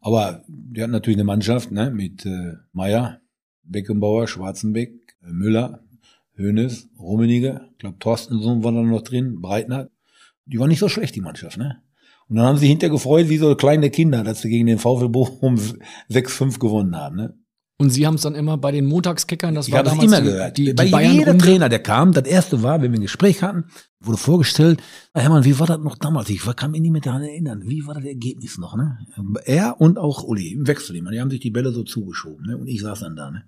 Aber wir hatten natürlich eine Mannschaft ne, mit äh, Meier, Beckenbauer, Schwarzenbeck, äh, Müller, Hönes, Rummenigge, ich glaube Thorstensohn war da noch drin, Breitner. Die war nicht so schlecht, die Mannschaft, ne? Und dann haben sie hinterher gefreut, wie so kleine Kinder, dass sie gegen den VfL Bochum 6-5 gewonnen haben, ne? Und Sie haben es dann immer bei den Montagskickern, das ich war damals immer die, gehört. Die, die bei Bayern jeder Trainer, der kam, das erste war, wenn wir ein Gespräch hatten, wurde vorgestellt, Hermann, wie war das noch damals? Ich kann mich nicht mehr daran erinnern. Wie war das Ergebnis noch, ne? Er und auch Uli, im Wechsel. Die haben sich die Bälle so zugeschoben, ne? Und ich saß dann da, ne?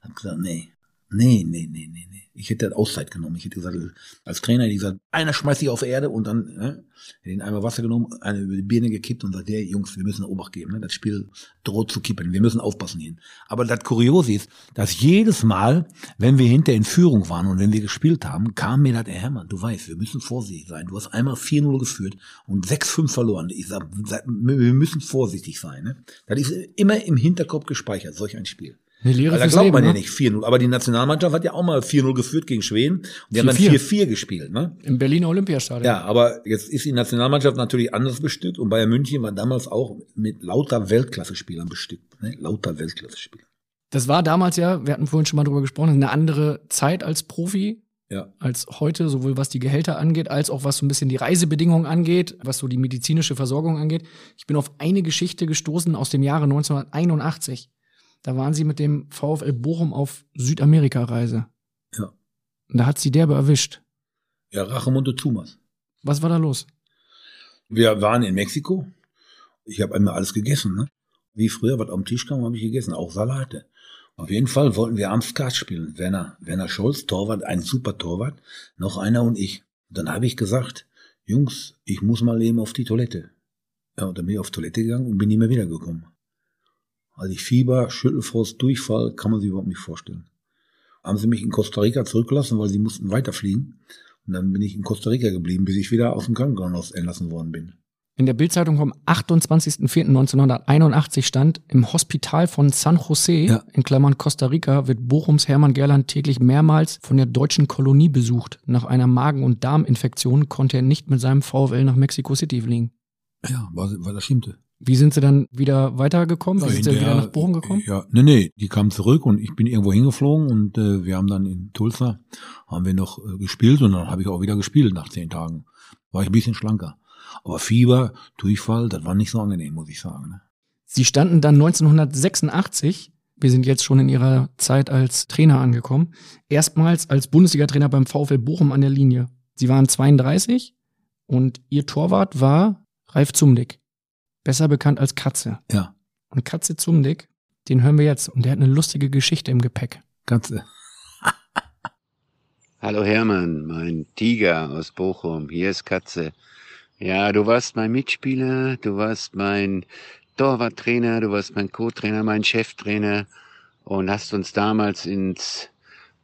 Hab gesagt, nee, nee, nee, nee, nee, nee. Ich hätte Auszeit genommen. Ich hätte gesagt, als Trainer hätte ich gesagt, einer schmeißt sich auf Erde und dann ne, hätte ihn einmal Wasser genommen, eine über die Birne gekippt und sagt, hey, Jungs, wir müssen Obacht geben. Ne? Das Spiel droht zu kippen. Wir müssen aufpassen hin. Aber das Kuriose ist, dass jedes Mal, wenn wir hinter in Führung waren und wenn wir gespielt haben, kam mir das, Herr Hermann, du weißt, wir müssen vorsichtig sein. Du hast einmal 4-0 geführt und 6-5 verloren. Ich sag, wir müssen vorsichtig sein. Ne? Das ist immer im Hinterkopf gespeichert, solch ein Spiel. Eine Lehre Weil da glaubt Leben, man ja ne? nicht 4-0. Aber die Nationalmannschaft hat ja auch mal 4-0 geführt gegen Schweden. Und die haben dann 4-4. 4-4 gespielt. Ne? Im Berliner Olympiastadion. Ja, aber jetzt ist die Nationalmannschaft natürlich anders bestückt. Und Bayern München war damals auch mit lauter Weltklasse-Spielern bestückt. Ne? Lauter Weltklasse-Spieler. Das war damals ja, wir hatten vorhin schon mal drüber gesprochen, eine andere Zeit als Profi. Ja. Als heute, sowohl was die Gehälter angeht, als auch was so ein bisschen die Reisebedingungen angeht, was so die medizinische Versorgung angeht. Ich bin auf eine Geschichte gestoßen aus dem Jahre 1981. Da waren sie mit dem VfL Bochum auf Südamerika-Reise. Ja. Und da hat sie derbe erwischt. Ja, Rachemonte Tumas. Was war da los? Wir waren in Mexiko. Ich habe einmal alles gegessen. Ne? Wie früher, was auf dem Tisch kam, habe ich gegessen. Auch Salate. Auf jeden Fall wollten wir am Skat spielen. Werner, Werner Scholz, Torwart, ein super Torwart, noch einer und ich. Dann habe ich gesagt, Jungs, ich muss mal eben auf die Toilette. Ja, und dann bin ich auf Toilette gegangen und bin nie mehr wiedergekommen. Also ich Fieber, Schüttelfrost, Durchfall, kann man sich überhaupt nicht vorstellen. Haben sie mich in Costa Rica zurückgelassen, weil sie mussten weiterfliegen. Und dann bin ich in Costa Rica geblieben, bis ich wieder aus dem Krankenhaus entlassen worden bin. In der Bildzeitung vom 28.04.1981 stand, im Hospital von San Jose, Ja. in Klammern Costa Rica, wird Bochums Hermann Gerland täglich mehrmals von der deutschen Kolonie besucht. Nach einer Magen- und Darminfektion konnte er nicht mit seinem VfL nach Mexico City fliegen. Ja, war das stimmte. Wie sind sie dann wieder weitergekommen? Wie sind sie wieder nach Bochum gekommen? Ja, nee, nee, die kamen zurück und ich bin irgendwo hingeflogen und äh, wir haben dann in Tulsa, haben wir noch äh, gespielt und dann habe ich auch wieder gespielt nach zehn Tagen. War ich ein bisschen schlanker. Aber Fieber, Durchfall, das war nicht so angenehm, muss ich sagen. Ne? Sie standen dann 1986, wir sind jetzt schon in ihrer Zeit als Trainer angekommen, erstmals als Bundesliga-Trainer beim VfL Bochum an der Linie. Sie waren 32 und ihr Torwart war Ralf Zumdick. Besser bekannt als Katze. Ja. Und Katze Zumdick, den hören wir jetzt. Und der hat eine lustige Geschichte im Gepäck. Katze. Hallo Hermann, mein Tiger aus Bochum. Hier ist Katze. Ja, du warst mein Mitspieler, du warst mein Torwarttrainer, du warst mein Co-Trainer, mein Cheftrainer und hast uns damals ins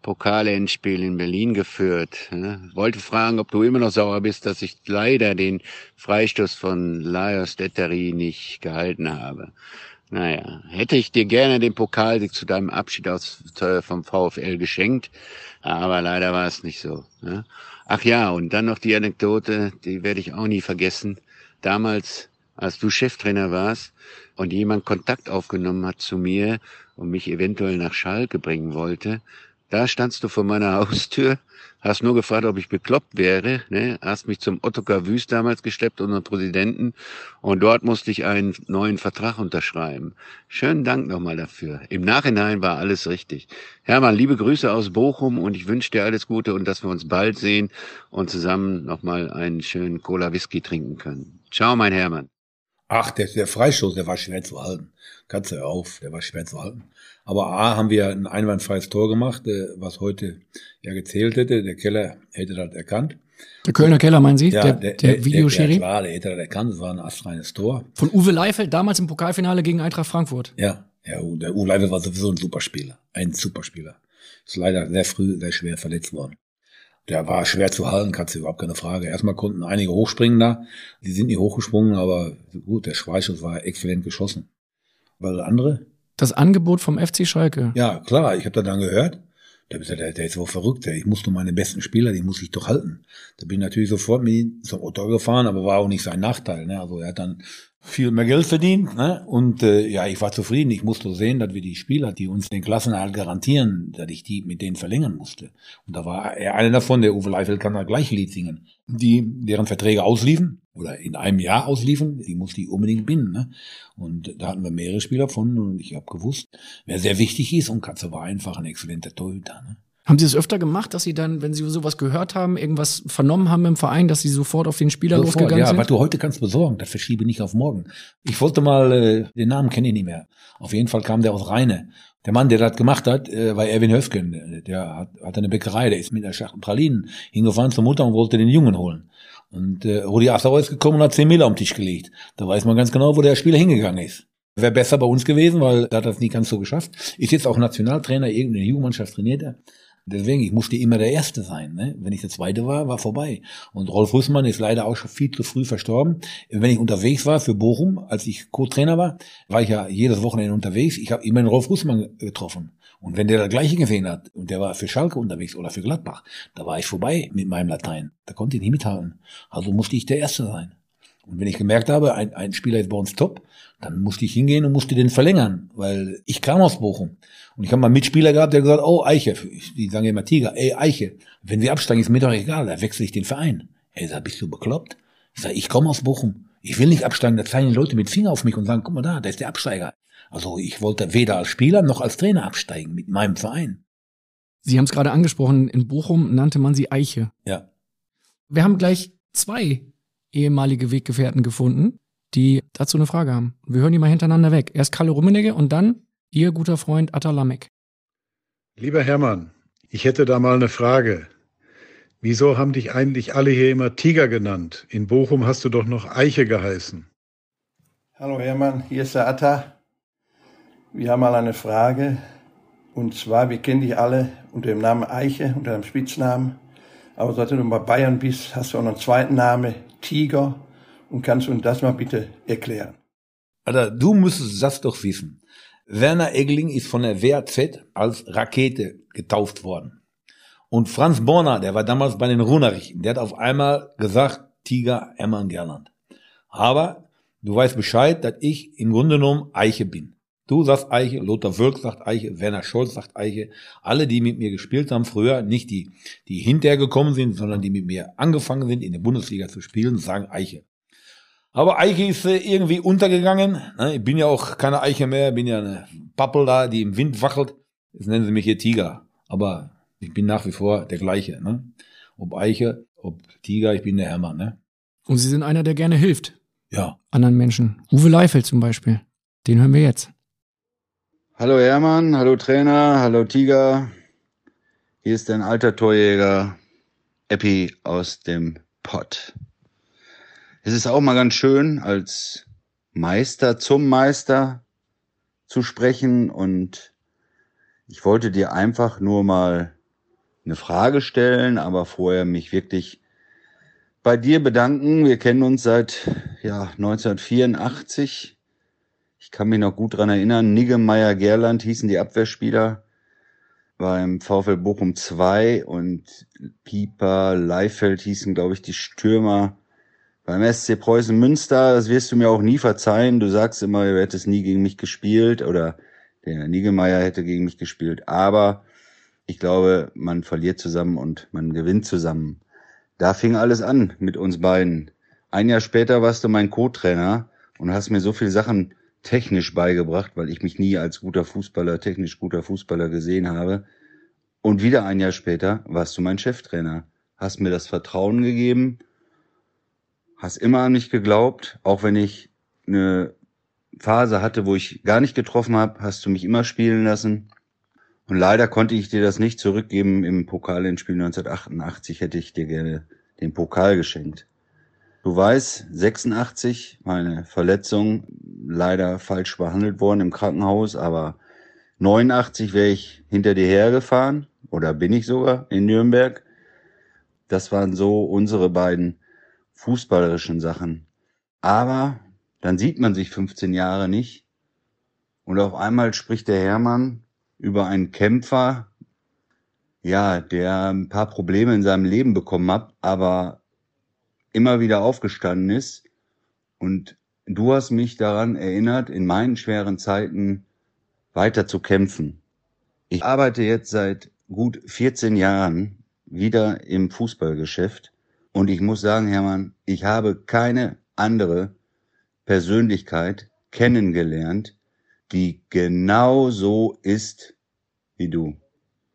Pokalendspiel in Berlin geführt. Wollte fragen, ob du immer noch sauer bist, dass ich leider den Freistoß von Lajos Detteri nicht gehalten habe. Naja, hätte ich dir gerne den Pokal zu deinem Abschied aus, äh, vom VfL geschenkt, aber leider war es nicht so. Ne? Ach ja, und dann noch die Anekdote, die werde ich auch nie vergessen. Damals, als du Cheftrainer warst und jemand Kontakt aufgenommen hat zu mir und mich eventuell nach Schalke bringen wollte, da standst du vor meiner Haustür, hast nur gefragt, ob ich bekloppt wäre, ne? hast mich zum Ottokar Wüst damals geschleppt, unseren Präsidenten, und dort musste ich einen neuen Vertrag unterschreiben. Schönen Dank nochmal dafür. Im Nachhinein war alles richtig. Hermann, liebe Grüße aus Bochum und ich wünsche dir alles Gute und dass wir uns bald sehen und zusammen nochmal einen schönen Cola Whisky trinken können. Ciao, mein Hermann. Ach, der, der Freistoß, der war schwer zu halten. Du auf, der war schwer zu halten. Aber A, haben wir ein einwandfreies Tor gemacht, äh, was heute ja gezählt hätte. Der Keller hätte das erkannt. Der Kölner Keller, meinen Sie? Ja, der, der, der, Videoschiri? Der, der hätte das erkannt. Das war ein astreines Tor. Von Uwe Leifeld, damals im Pokalfinale gegen Eintracht Frankfurt. Ja, ja, der Uwe Leifeld war sowieso ein Superspieler. Ein Superspieler. Ist leider sehr früh, sehr schwer verletzt worden. Der war schwer zu halten, du überhaupt keine Frage. Erstmal konnten einige hochspringen da. Die sind nicht hochgesprungen, aber gut, der Schweißschuss war exzellent geschossen. Weil andere? Das Angebot vom FC Schalke. Ja, klar, ich habe da dann gehört. Da bist du, der, der ist so verrückt, ich muss nur meine besten Spieler, die muss ich doch halten. Da bin ich natürlich sofort mit ihm zum Otto gefahren, aber war auch nicht sein Nachteil. Ne? Also er hat dann viel mehr Geld verdient. Ne? Und äh, ja, ich war zufrieden. Ich musste sehen, dass wir die Spieler, die uns den Klassenerhalt garantieren, dass ich die mit denen verlängern musste. Und da war er einer davon, der Uwe Leifeld kann da gleich Lied singen. Die, deren Verträge ausliefen oder in einem Jahr ausliefen, die musste ich unbedingt binden. Ne? Und da hatten wir mehrere Spieler von und ich habe gewusst, wer sehr wichtig ist und Katze war einfach ein exzellenter Torhüter. Ne? Haben Sie es öfter gemacht, dass Sie dann, wenn Sie sowas gehört haben, irgendwas vernommen haben im Verein, dass Sie sofort auf den Spieler Sofort, losgegangen ja, sind? was du heute kannst besorgen, das verschiebe nicht auf morgen. Ich wollte mal, äh, den Namen kenne ich nicht mehr. Auf jeden Fall kam der aus Rheine. Der Mann, der das gemacht hat, äh, war Erwin Höfgen. Der hat, hat eine Bäckerei, der ist mit der Schachtel Pralinen hingefahren zur Mutter und wollte den Jungen holen. Und äh, Rudi Assauer ist gekommen und hat 10 Mille auf den Tisch gelegt. Da weiß man ganz genau, wo der Spieler hingegangen ist. Wäre besser bei uns gewesen, weil da hat das nie ganz so geschafft. Ist jetzt auch Nationaltrainer, irgendeine Jugendmannschaft trainiert er. Deswegen, ich musste immer der Erste sein. Ne? Wenn ich der Zweite war, war vorbei. Und Rolf Rüssmann ist leider auch schon viel zu früh verstorben. Wenn ich unterwegs war für Bochum, als ich Co-Trainer war, war ich ja jedes Wochenende unterwegs. Ich habe immer den Rolf Rüssmann getroffen. Und wenn der das Gleiche gesehen hat und der war für Schalke unterwegs oder für Gladbach, da war ich vorbei mit meinem Latein. Da konnte ich nicht mithalten. Also musste ich der Erste sein. Und wenn ich gemerkt habe, ein, ein Spieler ist bei uns top, dann musste ich hingehen und musste den verlängern, weil ich kam aus Bochum. Und ich habe mal einen Mitspieler gehabt, der gesagt, oh Eiche, die sagen immer Tiger, ey Eiche, wenn wir absteigen, ist mir doch egal, da wechsle ich den Verein. Ey, sag, bist du bekloppt? Ich sage, ich komme aus Bochum. Ich will nicht absteigen, da zeigen die Leute mit Finger auf mich und sagen, guck mal da, da ist der Absteiger. Also ich wollte weder als Spieler noch als Trainer absteigen mit meinem Verein. Sie haben es gerade angesprochen, in Bochum nannte man sie Eiche. Ja. Wir haben gleich zwei ehemalige Weggefährten gefunden, die dazu eine Frage haben. Wir hören die mal hintereinander weg. Erst Kalle Rummenigge und dann Ihr guter Freund Atalamek. Lieber Hermann, ich hätte da mal eine Frage. Wieso haben dich eigentlich alle hier immer Tiger genannt? In Bochum hast du doch noch Eiche geheißen. Hallo Hermann, hier ist der Atta. Wir haben mal eine Frage. Und zwar, wir kennen dich alle unter dem Namen Eiche, unter dem Spitznamen. Aber seit du bei Bayern bist, hast du auch noch einen zweiten Namen, Tiger. Und kannst du uns das mal bitte erklären? Alter, du müsstest das doch wissen. Werner Eggeling ist von der WAZ als Rakete getauft worden. Und Franz Borner, der war damals bei den Runerichten, der hat auf einmal gesagt, Tiger Emman Gerland. Aber du weißt Bescheid, dass ich im Grunde genommen Eiche bin. Du sagst Eiche, Lothar Wölk sagt Eiche, Werner Scholz sagt Eiche. Alle, die mit mir gespielt haben früher, nicht die, die hinterher gekommen sind, sondern die mit mir angefangen sind, in der Bundesliga zu spielen, sagen Eiche. Aber Eiche ist äh, irgendwie untergegangen. Ne? Ich bin ja auch keine Eiche mehr, bin ja eine Pappel da, die im Wind wackelt. Jetzt nennen sie mich hier Tiger. Aber ich bin nach wie vor der gleiche. Ne? Ob Eiche, ob Tiger, ich bin der Hermann. Ne? Und Sie sind einer, der gerne hilft. Ja. anderen Menschen. Uwe Leifeld zum Beispiel. Den hören wir jetzt. Hallo Hermann, hallo Trainer, hallo Tiger. Hier ist dein alter Torjäger Epi aus dem Pott. Es ist auch mal ganz schön, als Meister zum Meister zu sprechen und ich wollte dir einfach nur mal eine Frage stellen, aber vorher mich wirklich bei dir bedanken. Wir kennen uns seit ja, 1984. Ich kann mich noch gut dran erinnern. Niggemeier Gerland hießen die Abwehrspieler beim VfL Bochum 2 und Pieper, Leifeld hießen, glaube ich, die Stürmer beim SC Preußen Münster. Das wirst du mir auch nie verzeihen. Du sagst immer, du hättest nie gegen mich gespielt oder der Niggemeier hätte gegen mich gespielt. Aber ich glaube, man verliert zusammen und man gewinnt zusammen. Da fing alles an mit uns beiden. Ein Jahr später warst du mein Co-Trainer und hast mir so viele Sachen technisch beigebracht, weil ich mich nie als guter Fußballer, technisch guter Fußballer gesehen habe. Und wieder ein Jahr später warst du mein Cheftrainer, hast mir das Vertrauen gegeben, hast immer an mich geglaubt, auch wenn ich eine Phase hatte, wo ich gar nicht getroffen habe, hast du mich immer spielen lassen. Und leider konnte ich dir das nicht zurückgeben im Pokalendspiel 1988, hätte ich dir gerne den Pokal geschenkt. Du weißt, 86, meine Verletzung, leider falsch behandelt worden im Krankenhaus, aber 89 wäre ich hinter dir hergefahren, oder bin ich sogar in Nürnberg. Das waren so unsere beiden fußballerischen Sachen. Aber dann sieht man sich 15 Jahre nicht und auf einmal spricht der Hermann über einen Kämpfer, ja, der ein paar Probleme in seinem Leben bekommen hat, aber immer wieder aufgestanden ist. Und du hast mich daran erinnert, in meinen schweren Zeiten weiter zu kämpfen. Ich arbeite jetzt seit gut 14 Jahren wieder im Fußballgeschäft und ich muss sagen, Hermann, ich habe keine andere Persönlichkeit kennengelernt, die genau so ist wie du.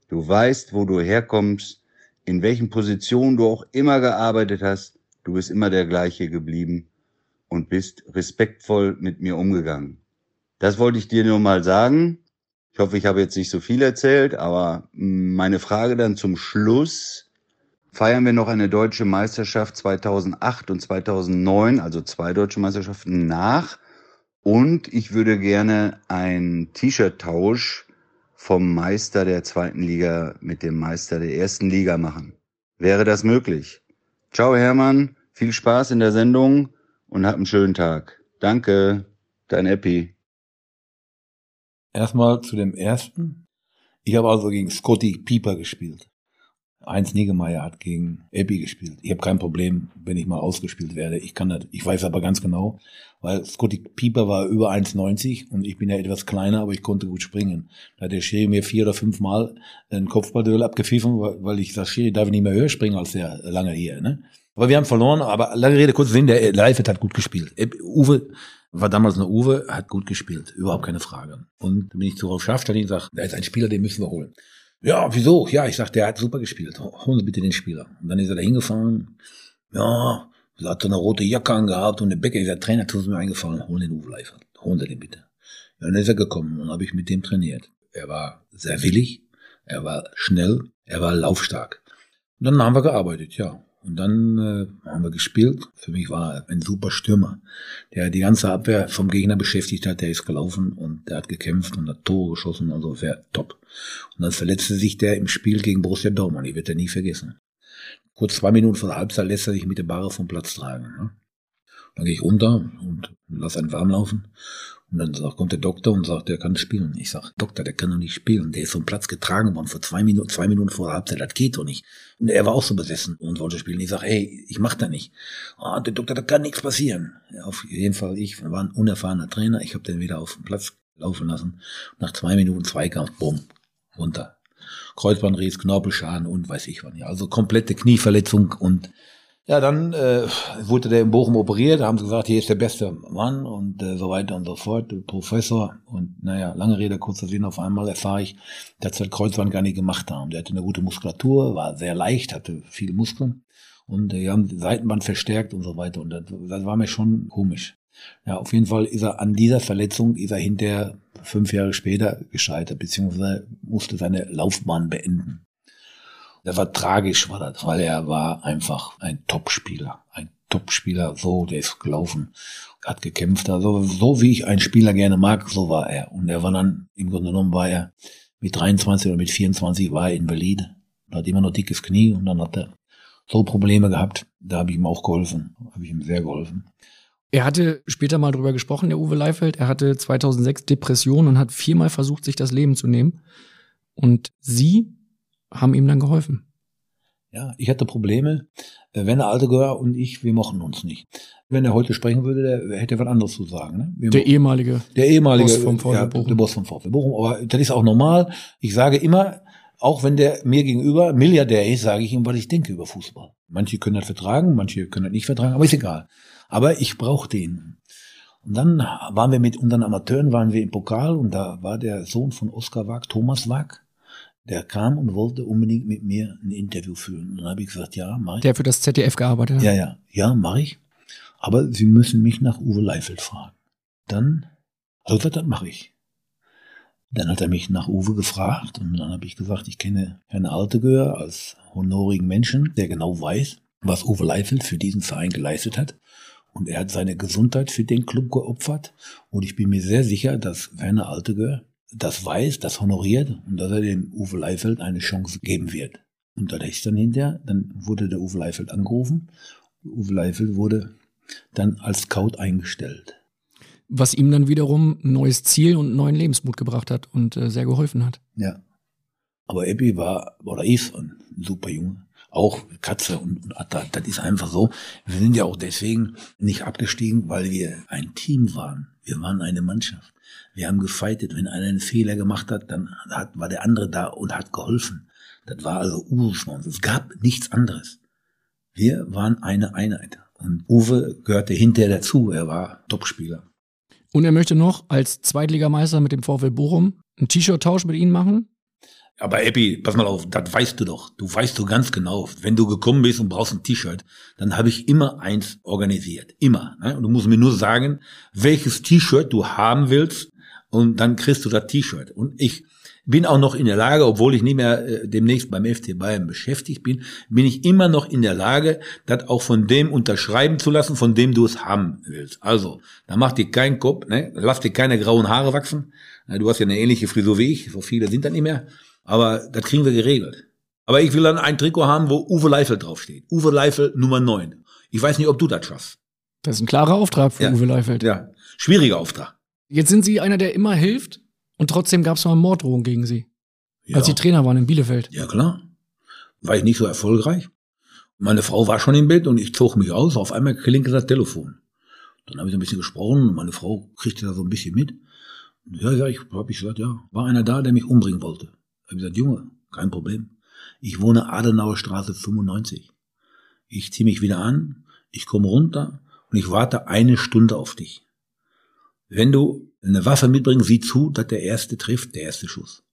Du weißt, wo du herkommst, in welchen Positionen du auch immer gearbeitet hast, du bist immer der gleiche geblieben und bist respektvoll mit mir umgegangen. Das wollte ich dir nur mal sagen. Ich hoffe, ich habe jetzt nicht so viel erzählt, aber meine Frage dann zum Schluss. Feiern wir noch eine deutsche Meisterschaft 2008 und 2009, also zwei deutsche Meisterschaften nach. Und ich würde gerne einen T-Shirt-Tausch vom Meister der zweiten Liga mit dem Meister der ersten Liga machen. Wäre das möglich? Ciao Hermann, viel Spaß in der Sendung und hab einen schönen Tag. Danke, dein Epi. Erstmal zu dem ersten. Ich habe also gegen Scotty Pieper gespielt. Heinz Niggemeier hat gegen Epi gespielt. Ich habe kein Problem, wenn ich mal ausgespielt werde. Ich kann das, ich weiß aber ganz genau, weil Scotty Pieper war über 1,90 und ich bin ja etwas kleiner, aber ich konnte gut springen. Da hat der Schiri mir vier oder fünf Mal ein Kopfballduell abgepfiffen, weil ich sag, Schiri darf ich nicht mehr höher springen als der lange hier. Ne? Aber wir haben verloren, aber lange Rede, kurz Sinn, der Leifert hat gut gespielt. Uwe war damals eine Uwe, hat gut gespielt, überhaupt keine Frage. Und bin ich zu Rolf Schafstein und sage, da ist ein Spieler, den müssen wir holen. Ja, wieso? Ja, ich sag, der hat super gespielt. Holen Sie bitte den Spieler. Und dann ist er da hingefahren. Ja, er hat so eine rote Jacke angehabt und Becke. Ich sag, Trainer, tut mir eingefallen, holen den Uwe Leifert. Holen Sie den bitte. Ja, dann ist er gekommen und habe ich mit dem trainiert. Er war sehr willig, er war schnell, er war laufstark. Und dann haben wir gearbeitet, ja. Und dann äh, haben wir gespielt. Für mich war er ein super Stürmer, der die ganze Abwehr vom Gegner beschäftigt hat. Der ist gelaufen und der hat gekämpft und hat Tore geschossen. Also wäre top. Und dann verletzte sich der im Spiel gegen Borussia Dortmund. Ich werde er nie vergessen. Kurz zwei Minuten vor der Halbzeit lässt er sich mit der Barre vom Platz tragen. Ne? Dann gehe ich runter und lass einen warm laufen. Und dann sagt, kommt der Doktor und sagt, der kann spielen. Ich sag, Doktor, der kann doch nicht spielen. Der ist vom Platz getragen worden vor zwei Minuten, zwei Minuten vor der Halbzeit. Das geht doch nicht. Und er war auch so besessen und wollte spielen. Ich sag, hey, ich mach da nicht. Ah, der Doktor, da kann nichts passieren. Auf jeden Fall, ich war ein unerfahrener Trainer. Ich habe den wieder auf den Platz laufen lassen. Nach zwei Minuten Zweikampf, bumm, runter. Kreuzbandriss, Knorpelschaden und weiß ich wann. Ja, also komplette Knieverletzung und ja, dann äh, wurde der in Bochum operiert, haben sie gesagt, hier ist der beste Mann und äh, so weiter und so fort, Professor. Und naja, lange Rede, kurzer Sinn, auf einmal erfahre ich, dass das Kreuzband gar nicht gemacht haben. Der hatte eine gute Muskulatur, war sehr leicht, hatte viele Muskeln. Und die haben die Seitenband verstärkt und so weiter. Und das, das war mir schon komisch. Ja, auf jeden Fall ist er an dieser Verletzung, ist er hinterher fünf Jahre später gescheitert, beziehungsweise musste seine Laufbahn beenden. Das war tragisch, war das, weil er war einfach ein Topspieler, ein Topspieler, so, der ist gelaufen, hat gekämpft, also so wie ich einen Spieler gerne mag, so war er. Und er war dann, im Grunde genommen war er mit 23 oder mit 24 war er Invalid, hat immer noch dickes Knie und dann hat er so Probleme gehabt, da habe ich ihm auch geholfen, habe ich ihm sehr geholfen. Er hatte später mal drüber gesprochen, der Uwe Leifeld. Er hatte 2006 Depressionen und hat viermal versucht, sich das Leben zu nehmen. Und Sie haben ihm dann geholfen. Ja, ich hatte Probleme. Äh, Werner Altegör und ich, wir mochten uns nicht. Wenn er heute sprechen würde, der hätte was anderes zu sagen. Ne? Wir Der ehemalige der ehemalige Boss vom VfB ja, Bochum. Der Boss vom VfB Bochum. Aber das ist auch normal. Ich sage immer, auch wenn der mir gegenüber Milliardär ist, sage ich ihm, was ich denke über Fußball. Manche können das vertragen, manche können das nicht vertragen, aber ist egal. Aber ich brauche den. Und dann waren wir mit unseren Amateuren, waren wir im Pokal und da war der Sohn von Oskar Wag, Thomas Wag, der kam und wollte unbedingt mit mir ein Interview führen. Und dann habe ich gesagt, ja, mach ich. Der für das ZDF gearbeitet hat. Ja, ja, ja, mache ich. Aber Sie müssen mich nach Uwe Leifeld fragen. Dann, also das mache ich. Dann hat er mich nach Uwe gefragt und dann habe ich gesagt, ich kenne Herrn Altegör als honorigen Menschen, der genau weiß, was Uwe Leifeld für diesen Verein geleistet hat. Und er hat seine Gesundheit für den Club geopfert. Und ich bin mir sehr sicher, dass Werner Altegör das weiß, das honoriert und dass er dem Uwe Leifeld eine Chance geben wird. Und da ist dann hinterher, dann wurde der Uwe Leifeld angerufen. Uwe Leifeld wurde dann als Scout eingestellt. Was ihm dann wiederum ein neues Ziel und einen neuen Lebensmut gebracht hat und äh, sehr geholfen hat. Ja. Aber Epi war, oder ist ein super Junge. Auch Katze und, und Atta, das ist einfach so. Wir sind ja auch deswegen nicht abgestiegen, weil wir ein Team waren. Wir waren eine Mannschaft. Wir haben gefeitet. Wenn einer einen Fehler gemacht hat, dann hat, war der andere da und hat geholfen. Das war also uns. Es gab nichts anderes. Wir waren eine Einheit. Und Uwe gehörte hinterher dazu. Er war Topspieler. Und er möchte noch als Zweitligameister mit dem VfL Bochum einen T-Shirt-Tausch mit Ihnen machen. Aber Epi, pass mal auf, das weißt du doch. Du weißt du ganz genau. Wenn du gekommen bist und brauchst ein T-Shirt, dann habe ich immer eins organisiert. Immer. Ne? Und du musst mir nur sagen, welches T-Shirt du haben willst und dann kriegst du das T-Shirt. Und ich bin auch noch in der Lage, obwohl ich nicht mehr äh, demnächst beim FC Bayern beschäftigt bin, bin ich immer noch in der Lage, das auch von dem unterschreiben zu lassen, von dem du es haben willst. Also, da mach dir keinen Kopf, ne? lass dir keine grauen Haare wachsen. Du hast ja eine ähnliche Frisur wie ich, so viele sind da nicht mehr. Aber das kriegen wir geregelt. Aber ich will dann ein Trikot haben, wo Uwe Leifeld draufsteht. Uwe Leifeld Nummer 9. Ich weiß nicht, ob du das schaffst. Das ist ein klarer Auftrag für Ja. Uwe Leifeld. Ja, schwieriger Auftrag. Jetzt sind Sie einer, der immer hilft und trotzdem gab es mal Morddrohungen gegen Sie. Als Sie Trainer waren in Bielefeld. Ja, klar. War ich nicht so erfolgreich. Meine Frau war schon im Bett und ich zog mich aus. Auf einmal klingelte das Telefon. Dann habe ich so ein bisschen gesprochen und meine Frau kriegte da so ein bisschen mit. Ja, ja, ich habe ich gesagt, ja, war einer da, der mich umbringen wollte. Habe ich gesagt, Junge, kein Problem. Ich wohne Adenauer Straße 95. Ich ziehe mich wieder an, ich komme runter und ich warte eine Stunde auf dich. Wenn du eine Waffe mitbringst, sieh zu, dass der erste trifft, der erste Schuss.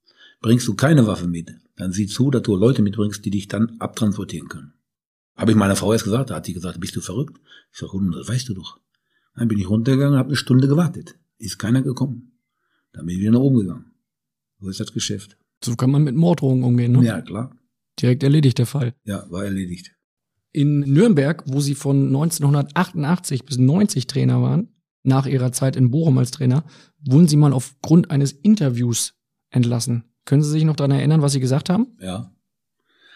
Bringst du keine Waffe mit, dann sieh zu, dass du Leute mitbringst, die dich dann abtransportieren können. Habe ich meiner Frau erst gesagt, da hat sie gesagt, bist du verrückt? Ich sage, das weißt du doch. Dann bin ich runtergegangen, habe eine Stunde gewartet. Ist keiner gekommen. Dann bin ich wieder nach oben gegangen. So ist das Geschäft. So kann man mit Morddrohungen umgehen, ne? Ja, klar. Direkt erledigt der Fall. Ja, war erledigt. In Nürnberg, wo Sie von 1988 bis 90 Trainer waren, nach Ihrer Zeit in Bochum als Trainer, wurden Sie mal aufgrund eines Interviews entlassen. Können Sie sich noch daran erinnern, was Sie gesagt haben? Ja.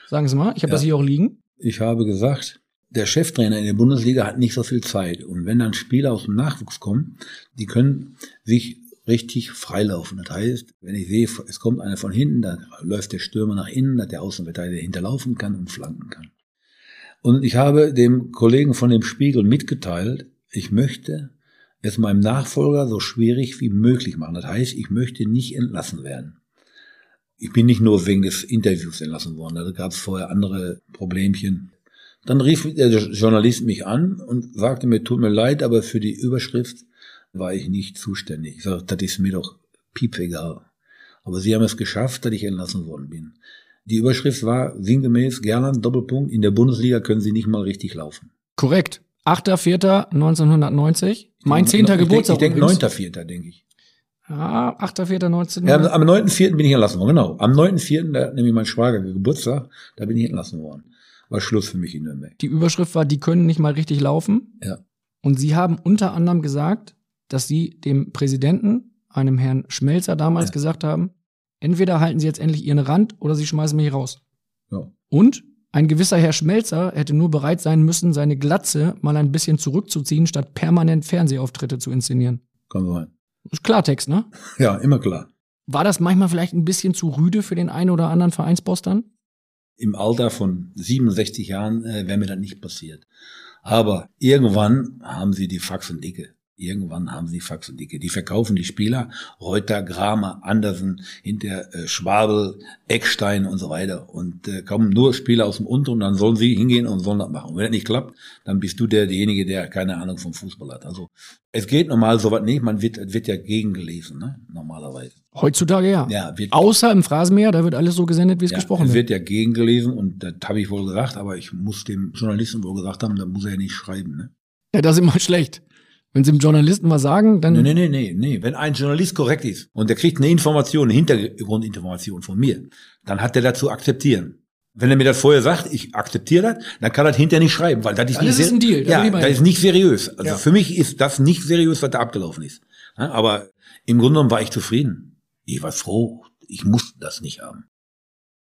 Sagen Sie mal, ich habe Ja. das hier auch liegen. Ich habe gesagt, der Cheftrainer in der Bundesliga hat nicht so viel Zeit. Und wenn dann Spieler aus dem Nachwuchs kommen, die können sich richtig freilaufen. Das heißt, wenn ich sehe, es kommt einer von hinten, dann läuft der Stürmer nach innen, dass der Außenverteidiger hinterlaufen kann und flanken kann. Und ich habe dem Kollegen von dem Spiegel mitgeteilt, ich möchte es meinem Nachfolger so schwierig wie möglich machen. Das heißt, ich möchte nicht entlassen werden. Ich bin nicht nur wegen des Interviews entlassen worden, da gab es vorher andere Problemchen. Dann rief der Journalist mich an und sagte mir, tut mir leid, aber für die Überschrift war ich nicht zuständig. Ich sagte, das ist mir doch piepegal. Aber Sie haben es geschafft, dass ich entlassen worden bin. Die Überschrift war sinngemäß Gerland Doppelpunkt. In der Bundesliga können sie nicht mal richtig laufen. Korrekt. 8.4.1990. Mein zehnter ich Geburtstag. Denk, ich denke übrigens. 9.4., denke ich. Ja, 8.4.1990. Ja, am 9.4. bin ich entlassen worden, genau. Am 9.4., da hat nämlich mein Schwager Geburtstag, da bin ich entlassen worden. War Schluss für mich in Nürnberg. Die Überschrift war, die können nicht mal richtig laufen. Ja. Und sie haben unter anderem gesagt, dass sie dem Präsidenten, einem Herrn Schmelzer damals Ja. gesagt haben, entweder halten sie jetzt endlich ihren Rand oder sie schmeißen mich raus. Ja. Und ein gewisser Herr Schmelzer hätte nur bereit sein müssen, seine Glatze mal ein bisschen zurückzuziehen, statt permanent Fernsehauftritte zu inszenieren. Kann sein. Ist Klartext, ne? Ja, immer klar. War das manchmal vielleicht ein bisschen zu rüde für den einen oder anderen Vereinsboss dann? Im Alter von 67 Jahren äh, wäre mir das nicht passiert. Aber irgendwann haben sie die Faxen dicke. Irgendwann haben sie Faxen dicke. Die verkaufen die Spieler. Reuter, Kramer, Andersen, hinter äh, Schwabel, Eckstein und so weiter. Und äh, kommen nur Spieler aus dem Unter und dann sollen sie hingehen und sollen das machen. Und wenn das nicht klappt, dann bist du der, derjenige, der keine Ahnung vom Fußball hat. Also es geht normal sowas nicht. Man wird, es wird ja gegengelesen, ne? normalerweise. Heutzutage ja. Ja, wird, Außer im Phrasenmäher, da wird alles so gesendet, wie es ja, gesprochen es wird. wird ja gegengelesen und das habe ich wohl gesagt, aber ich muss dem Journalisten wohl gesagt haben, da muss er ja nicht schreiben. Ne? Ja, das ist immer schlecht. Wenn sie dem Journalisten was sagen, dann. Nee, nee, nee, nee, nee. Wenn ein Journalist korrekt ist und der kriegt eine Information, eine Hintergrundinformation von mir, dann hat er dazu akzeptieren. Wenn er mir das vorher sagt, ich akzeptiere das, dann kann er das hinterher nicht schreiben, weil das ist nicht ist ein Deal, Ja, das ist nicht seriös. Also Ja. für mich ist das nicht seriös, was da abgelaufen ist. Aber im Grunde genommen war ich zufrieden. Ich war froh. Ich musste das nicht haben.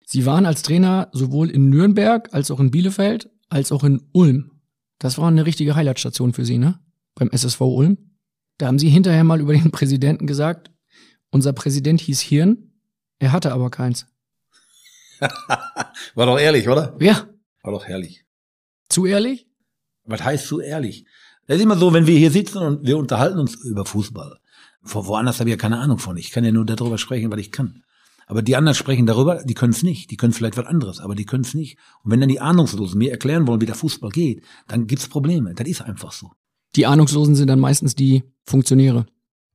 Sie waren als Trainer sowohl in Nürnberg als auch in Bielefeld als auch in Ulm. Das war eine richtige Highlightstation für Sie, ne? Beim SSV Ulm. Da haben Sie hinterher mal über den Präsidenten gesagt, unser Präsident hieß Hirn, er hatte aber keins. War doch ehrlich, oder? Ja. War doch herrlich. Zu ehrlich? Was heißt so ehrlich? Das ist immer so, wenn wir hier sitzen und wir unterhalten uns über Fußball. Vor woanders habe ich ja keine Ahnung von. Ich kann ja nur darüber sprechen, was ich kann. Aber die anderen sprechen darüber, die können es nicht. Die können vielleicht was anderes, aber die können es nicht. Und wenn dann die Ahnungslosen mir erklären wollen, wie der Fußball geht, dann gibt's Probleme. Das ist einfach so. Die Ahnungslosen sind dann meistens die Funktionäre.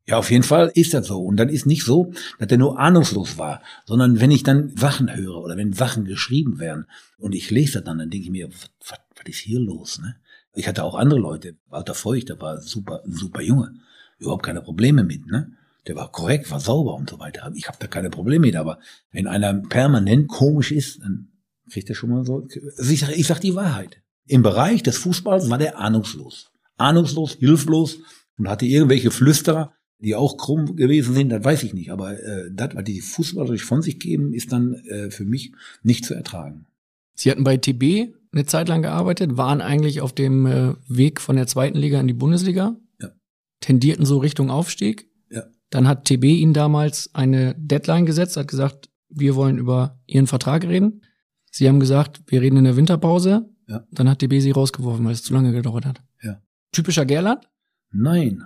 Ja, auf jeden Fall ist das so. Und dann ist nicht so, dass der nur ahnungslos war, sondern wenn ich dann Sachen höre oder wenn Sachen geschrieben werden und ich lese das dann, dann denke ich mir, was, was, ist hier los? Ne? Ich hatte auch andere Leute, Walter Feucht, der war super, super Junge, überhaupt keine Probleme mit, ne? Der war korrekt, war sauber und so weiter. Ich habe da keine Probleme mit, aber wenn einer permanent komisch ist, dann kriegt er schon mal so. Ich sag, ich sag die Wahrheit. Im Bereich des Fußballs war der ahnungslos. Ahnungslos, hilflos und hatte irgendwelche Flüsterer, die auch krumm gewesen sind, das weiß ich nicht. Aber äh, das, was die Fußballer sich von sich geben, ist dann äh, für mich nicht zu ertragen. Sie hatten bei TB eine Zeit lang gearbeitet, waren eigentlich auf dem äh, Weg von der zweiten Liga in die Bundesliga, Ja. tendierten so Richtung Aufstieg. Ja. Dann hat TB Ihnen damals eine Deadline gesetzt, hat gesagt, wir wollen über Ihren Vertrag reden. Sie haben gesagt, wir reden in der Winterpause. Ja. Dann hat TB Sie rausgeworfen, weil es zu lange gedauert hat. Typischer Gerland? Nein.